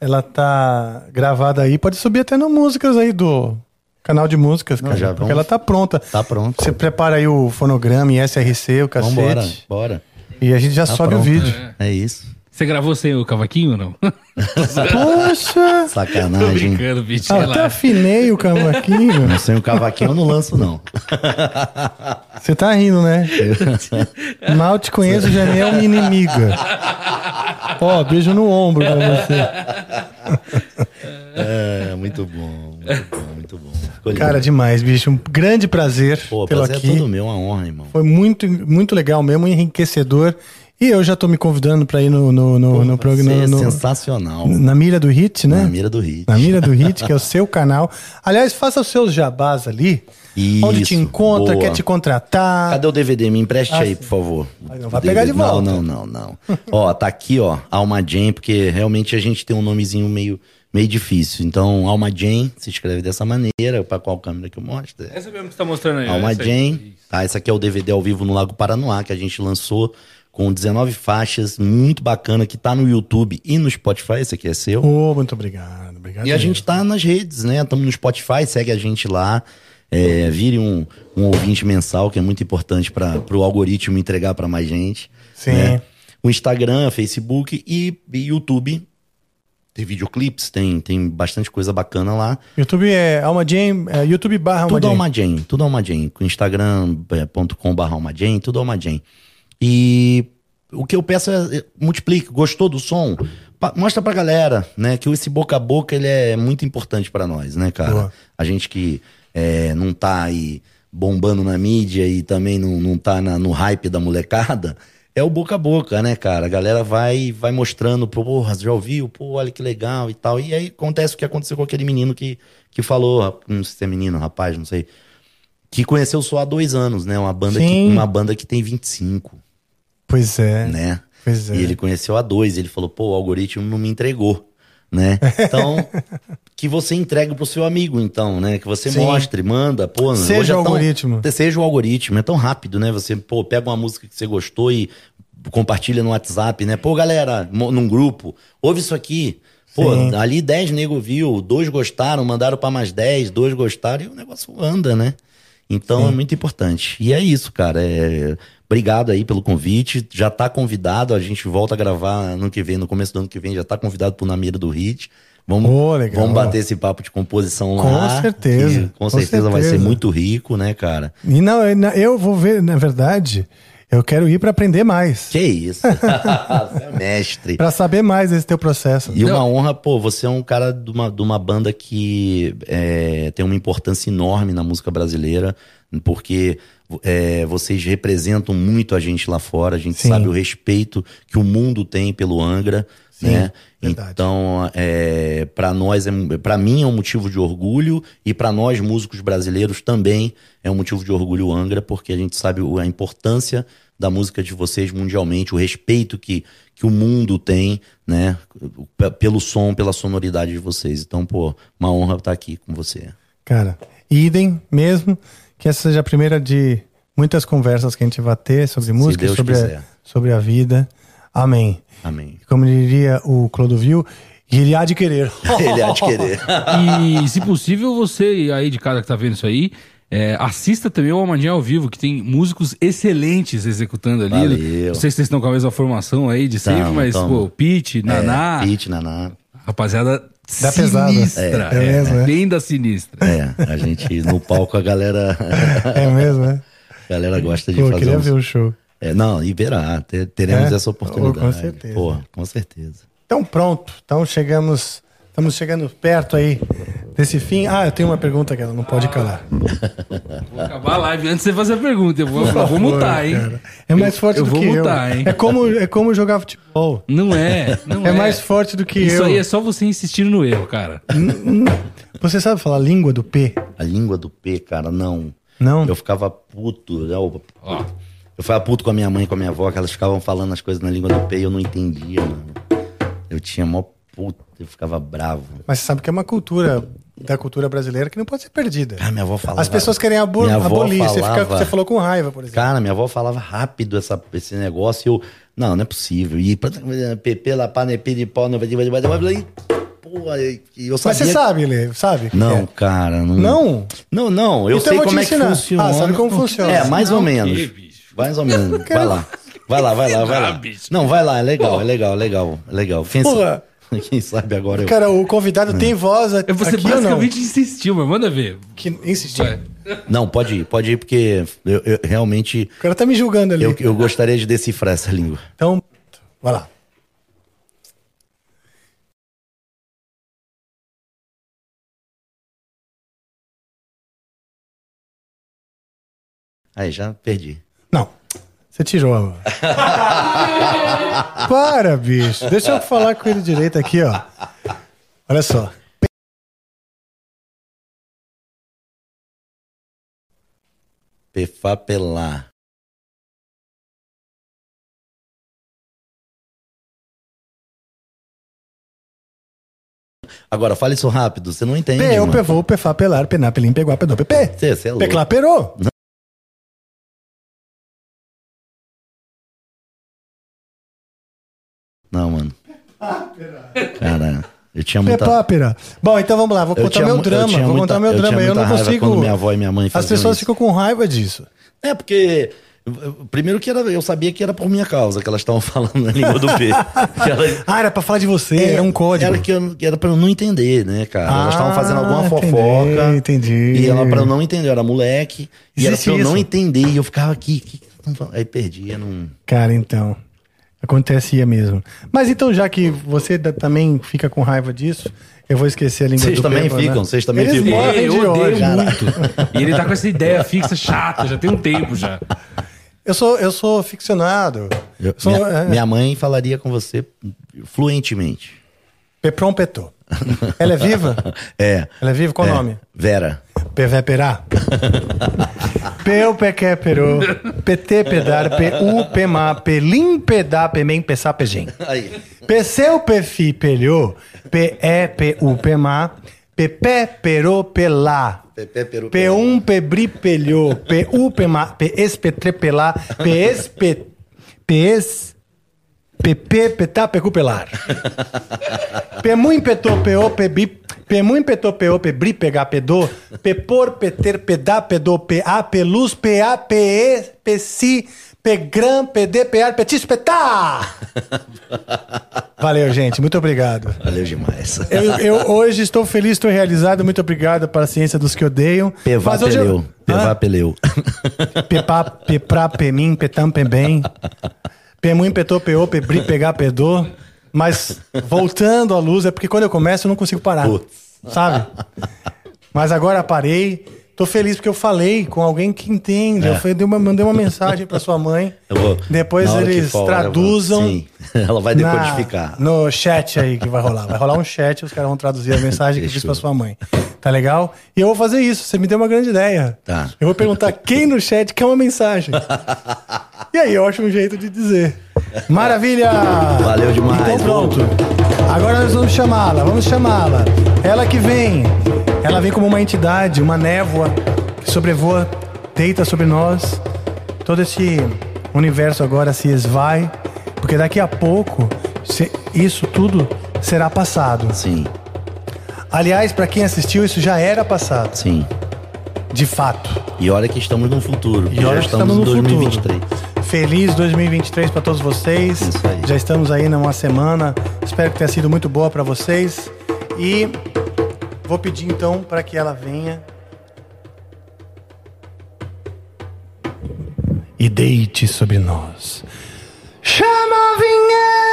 ela tá gravada aí. Pode subir até no músicas aí do canal de músicas, cara. já porque vamos- ela tá pronta. Tá pronto. Você prepara aí o fonograma e SRC, o cacete. Vambora, bora. E a gente já sobe o vídeo. É isso. Você gravou sem o cavaquinho ou não? Poxa! Tô Sacanagem. brincando, bicho. Ah, até afinei o cavaquinho. Sem o cavaquinho eu não lanço, não. Você tá rindo, né? Mal te conheço, já nem é uma inimiga. Ó, beijo no ombro pra você. É, muito bom, muito bom, muito bom. Cara, demais, bicho. Um grande prazer Pô, tê-lo prazer aqui. é todo meu, uma honra, irmão. Foi muito, muito legal mesmo, enriquecedor. E eu já tô me convidando pra ir no, no, no, Pô, no programa. ser no- sensacional. Na mira do hit, né? Na mira do hit. Na mira do hit, que é o seu canal. Aliás, faça os seus jabás ali. onde te Isso, encontra, boa. quer te contratar. Cadê o DVD? Me empreste Ah, aí, por favor. Não vai pegar de volta. Não, não, não, não. ó, tá aqui, ó, Alma Jane, porque realmente a gente tem um nomezinho meio, meio difícil. Então, Alma Jane se escreve dessa maneira. Pra qual câmera que eu mostro? Essa mesmo que você tá mostrando aí. Alma essa aí. Jane. Tá, esse aqui é o DVD ao vivo no Lago Paranoá, que a gente lançou com 19 faixas, muito bacana, que tá no YouTube e no Spotify. Esse aqui é seu. Ô, muito obrigado. obrigado E a gente tá nas redes, né? Estamos no Spotify, segue a gente lá. É, vire um, um ouvinte mensal, que é muito importante para o algoritmo entregar para mais gente. Sim. né? O Instagram, Facebook e, e YouTube. Tem videoclipes, tem, tem bastante coisa bacana lá. YouTube é Alma Jane, é YouTube barra Alma Tudo. Alma Jane, tudo Alma Jane. Com Instagram.com.br Alma Jane, tudo Alma Jane. E o que eu peço é, é, multiplique, gostou do som? Pa- mostra pra galera, né? Que esse boca a boca, ele é muito importante pra nós, né, cara? Boa. A gente que é, não tá aí bombando na mídia e também não, não tá na- no hype da molecada, é o boca a boca, né, cara? A galera vai vai mostrando, porra, já ouviu? Pô, olha que legal e tal. E aí acontece o que aconteceu com aquele menino que, que falou, não sei se é menino, rapaz, não sei, que conheceu só há dois anos, né? Uma banda, que, uma banda que tem 25, Pois é. né? Pois é. E ele conheceu a dois, ele falou, pô, o algoritmo não me entregou, né? Então, que você entregue pro seu amigo, então, né? Que você Sim. mostre, manda, pô. Seja é o tão- algoritmo. Seja o algoritmo, é tão rápido, né? Você, pô, pega uma música que você gostou e compartilha no WhatsApp, né? Pô, galera, num grupo, ouve isso aqui. Pô, Sim. ali 10 nego viu, dois gostaram, mandaram pra mais 10, dois gostaram e o negócio anda, né? Então é muito importante. E é isso, cara. É... Obrigado aí pelo convite. Já tá convidado, a gente volta a gravar ano que vem, no começo do ano que vem, já tá convidado pro Na Mira do Hit. Vamos, legal. vamos bater esse papo de composição Com lá. certeza, que com com certeza vai ser certeza. muito rico, né, cara? E não, eu vou ver, na verdade, eu quero ir pra aprender mais. Que isso? Você é mestre. Pra saber mais desse teu processo. E uma honra, pô, você é um cara de uma, de uma banda que é, tem uma importância enorme na música brasileira, porque é, vocês representam muito a gente lá fora, a gente Sim. sabe o respeito que o mundo tem pelo Angra, Sim, né? verdade. Então, é, para nós, é, para mim é um motivo de orgulho e para nós músicos brasileiros também é um motivo de orgulho Angra, porque a gente sabe a importância da música de vocês mundialmente, o respeito que, que o mundo tem, né, pelo som, pela sonoridade de vocês. Então, pô, uma honra estar aqui com você. Cara, idem mesmo, que essa seja a primeira de muitas conversas que a gente vai ter sobre música, sobre a, sobre a vida. Amém. Amém. Como diria o Clodovil, ele há de querer. Ele há de querer. E, se possível, você aí de casa que tá vendo isso aí, é, assista também o Almadinha ao vivo, que tem músicos excelentes executando ali. Valeu. Não sei se vocês estão com a mesma formação aí de sempre, Tamo, mas, tamo. pô, Pete, Naná, É, Pete, Naná. rapaziada Da pesada. sinistra. É, é mesmo, é? Bem da sinistra. É, a gente no palco a galera, É mesmo, né? a galera gosta de Pô, fazer queria uns- ver o show. É, não, e verá, te- teremos É? essa oportunidade. Oh, com certeza. Pô, com certeza. Então pronto, então chegamos, estamos chegando perto aí desse fim. Ah, eu tenho uma pergunta que ela não pode calar. Vou acabar a live antes de você fazer a pergunta. Eu vou, eu vou mutar, hein? Cara, É mais Eu- forte eu do vou que mutar, eu. hein? É como, é como jogar futebol. Não é, não é. É mais forte do que Isso eu. aí é só você insistindo no erro, cara. Você sabe falar língua do P? A língua do P, cara, não. Não? Eu ficava puto, né? Eu, Ó, eu ficava puto com a minha mãe e com a minha avó, que elas ficavam falando as coisas na língua do P e eu não entendia, mano. Eu tinha mó puta, eu ficava bravo. Mas você sabe que é uma cultura da cultura brasileira que não pode ser perdida. Ah, minha avó falava. As pessoas querem abo Minha avó abolir. Você, fica- falava- você falou com raiva, por exemplo. Cara, minha avó falava rápido essa, esse negócio e eu. Não, não é possível. E PP lá, panepi de pau, não vai vai vai vai vai Pô, e eu Mas sabia. você sabe, Lê, sabe? Não, É. cara. Não. Não? Não, não. Eu Então sei eu vou te como é que ensinar. funciona. Ah, sabe como funciona. É, mais ou Não, menos. que, bicho? Mais ou menos. Vai lá. Vai lá, vai lá, vai lá. bicho. Não, vai lá, é legal, é legal, é legal, é legal. Quem, Porra. sa- Quem sabe agora eu. Cara, o convidado tem voz a- É, Você aqui ou não? basicamente insistiu, mas manda ver. Que, insistiu. Vai. Não, pode ir, pode ir, porque eu, eu realmente. O cara tá me julgando ali. Eu, eu gostaria de decifrar essa língua. Então, vai lá. Aí, já perdi. Não. Você tirou. Para, bicho. Deixa eu falar com ele direito aqui, ó. Olha só. Pefapelar. Agora, fale isso rápido, você não entende. P, o pevô, pefá, pelar, pená, pelim, pegou, pedou, pepe. Você, você é louco. Peclá, perô. Não, mano. Cara, eu tinha muita... Pepápera. Bom, então vamos lá, vou contar meu drama. Vou muita- contar meu eu drama. Eu, não consigo. quando minha avó e minha mãe As pessoas isso. ficam com raiva disso. É, porque... Primeiro que era, eu sabia que era por minha causa que elas estavam falando na língua do P. Elas- Ah, era pra falar de você, era um código. Era, que eu, era pra eu não entender, né, cara? Elas estavam fazendo alguma Ah, fofoca. entendi, entendi. E ela, pra eu não entender, eu era moleque. E era Existe pra eu não isso. entender. E eu ficava aqui. que? Aí perdia, não. Cara, então. Acontecia mesmo. Mas então, já que você da- também fica com raiva disso, eu vou esquecer a língua Vocês do também Pepa, ficam, né? vocês também Eles ficam. morrem eu de odeio ódio. muito. E ele tá com essa ideia fixa chata, já tem um tempo já. Eu sou, eu sou ficcionado. Eu- sou, minha, é, minha mãe falaria com você fluentemente. Pepron Petô. Ela é viva? É. Ela é viva? Qual o é, nome? Vera. Pevé perá. Peu pequé perô. PT pedar. Pu pemá. Pelim pedá. Pemem pesá. Aí. Peseu pefi pelhô. Pe e pu pemá. Pepé perô pelá. Pepe, peru, P1 pebri pelhô. Pu pemá. Ps petre pelá. Ps pe- Ps PP petá pecu pelar. Pemu impetô peô pebi. Pemu impetô peô pebri pegar pedô. Pepor peter pedá pedô pa pelus pa pe pesi pegram pd pear petis petá. Valeu, gente. Muito obrigado. Valeu demais. Eu, eu hoje estou feliz, estou realizado. Muito obrigado para a ciência dos que odeiam. Pevá eu- peleu. Pevá peleu. Pepá, peprá, pemim, petam, pembem. Pemuim, petô, peô, pebri, pegar, pedô. Mas voltando à luz, é porque quando eu começo eu não consigo parar. Putz. Sabe? Mas agora parei. Tô feliz porque eu falei com alguém que entende. Eu falei, mandei uma mensagem para sua mãe. É. Eu vou- Depois eles for, eu vou- traduzam. Sim. Ela vai na- decodificar. no chat aí que vai rolar. Vai rolar um chat, os caras vão traduzir a mensagem que eu fiz pra sua mãe. Tá legal? E eu vou fazer isso. Você me deu uma grande ideia. Tá. Eu vou perguntar quem no chat quer uma mensagem. E aí eu acho um jeito de dizer. Maravilha! Valeu demais. Então pronto. Agora nós vamos chamá-la, vamos chamá-la. Ela que vem. Ela vem como uma entidade, uma névoa que sobrevoa, deita sobre nós. Todo esse universo agora se esvai, porque daqui a pouco isso tudo será passado. Sim, Aliás, para quem assistiu, isso já era passado, sim. de fato. E olha que estamos no futuro. E olha já que estamos, estamos em no 2023. Feliz 2023 para todos vocês. Isso aí. Já estamos aí numa semana. Espero que tenha sido muito boa para vocês. E vou pedir então para que ela venha. E deite sobre nós. Chama a vinheta!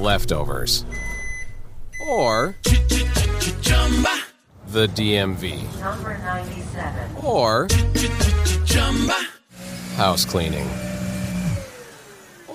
leftovers, or the DMV, Number 97. or house cleaning,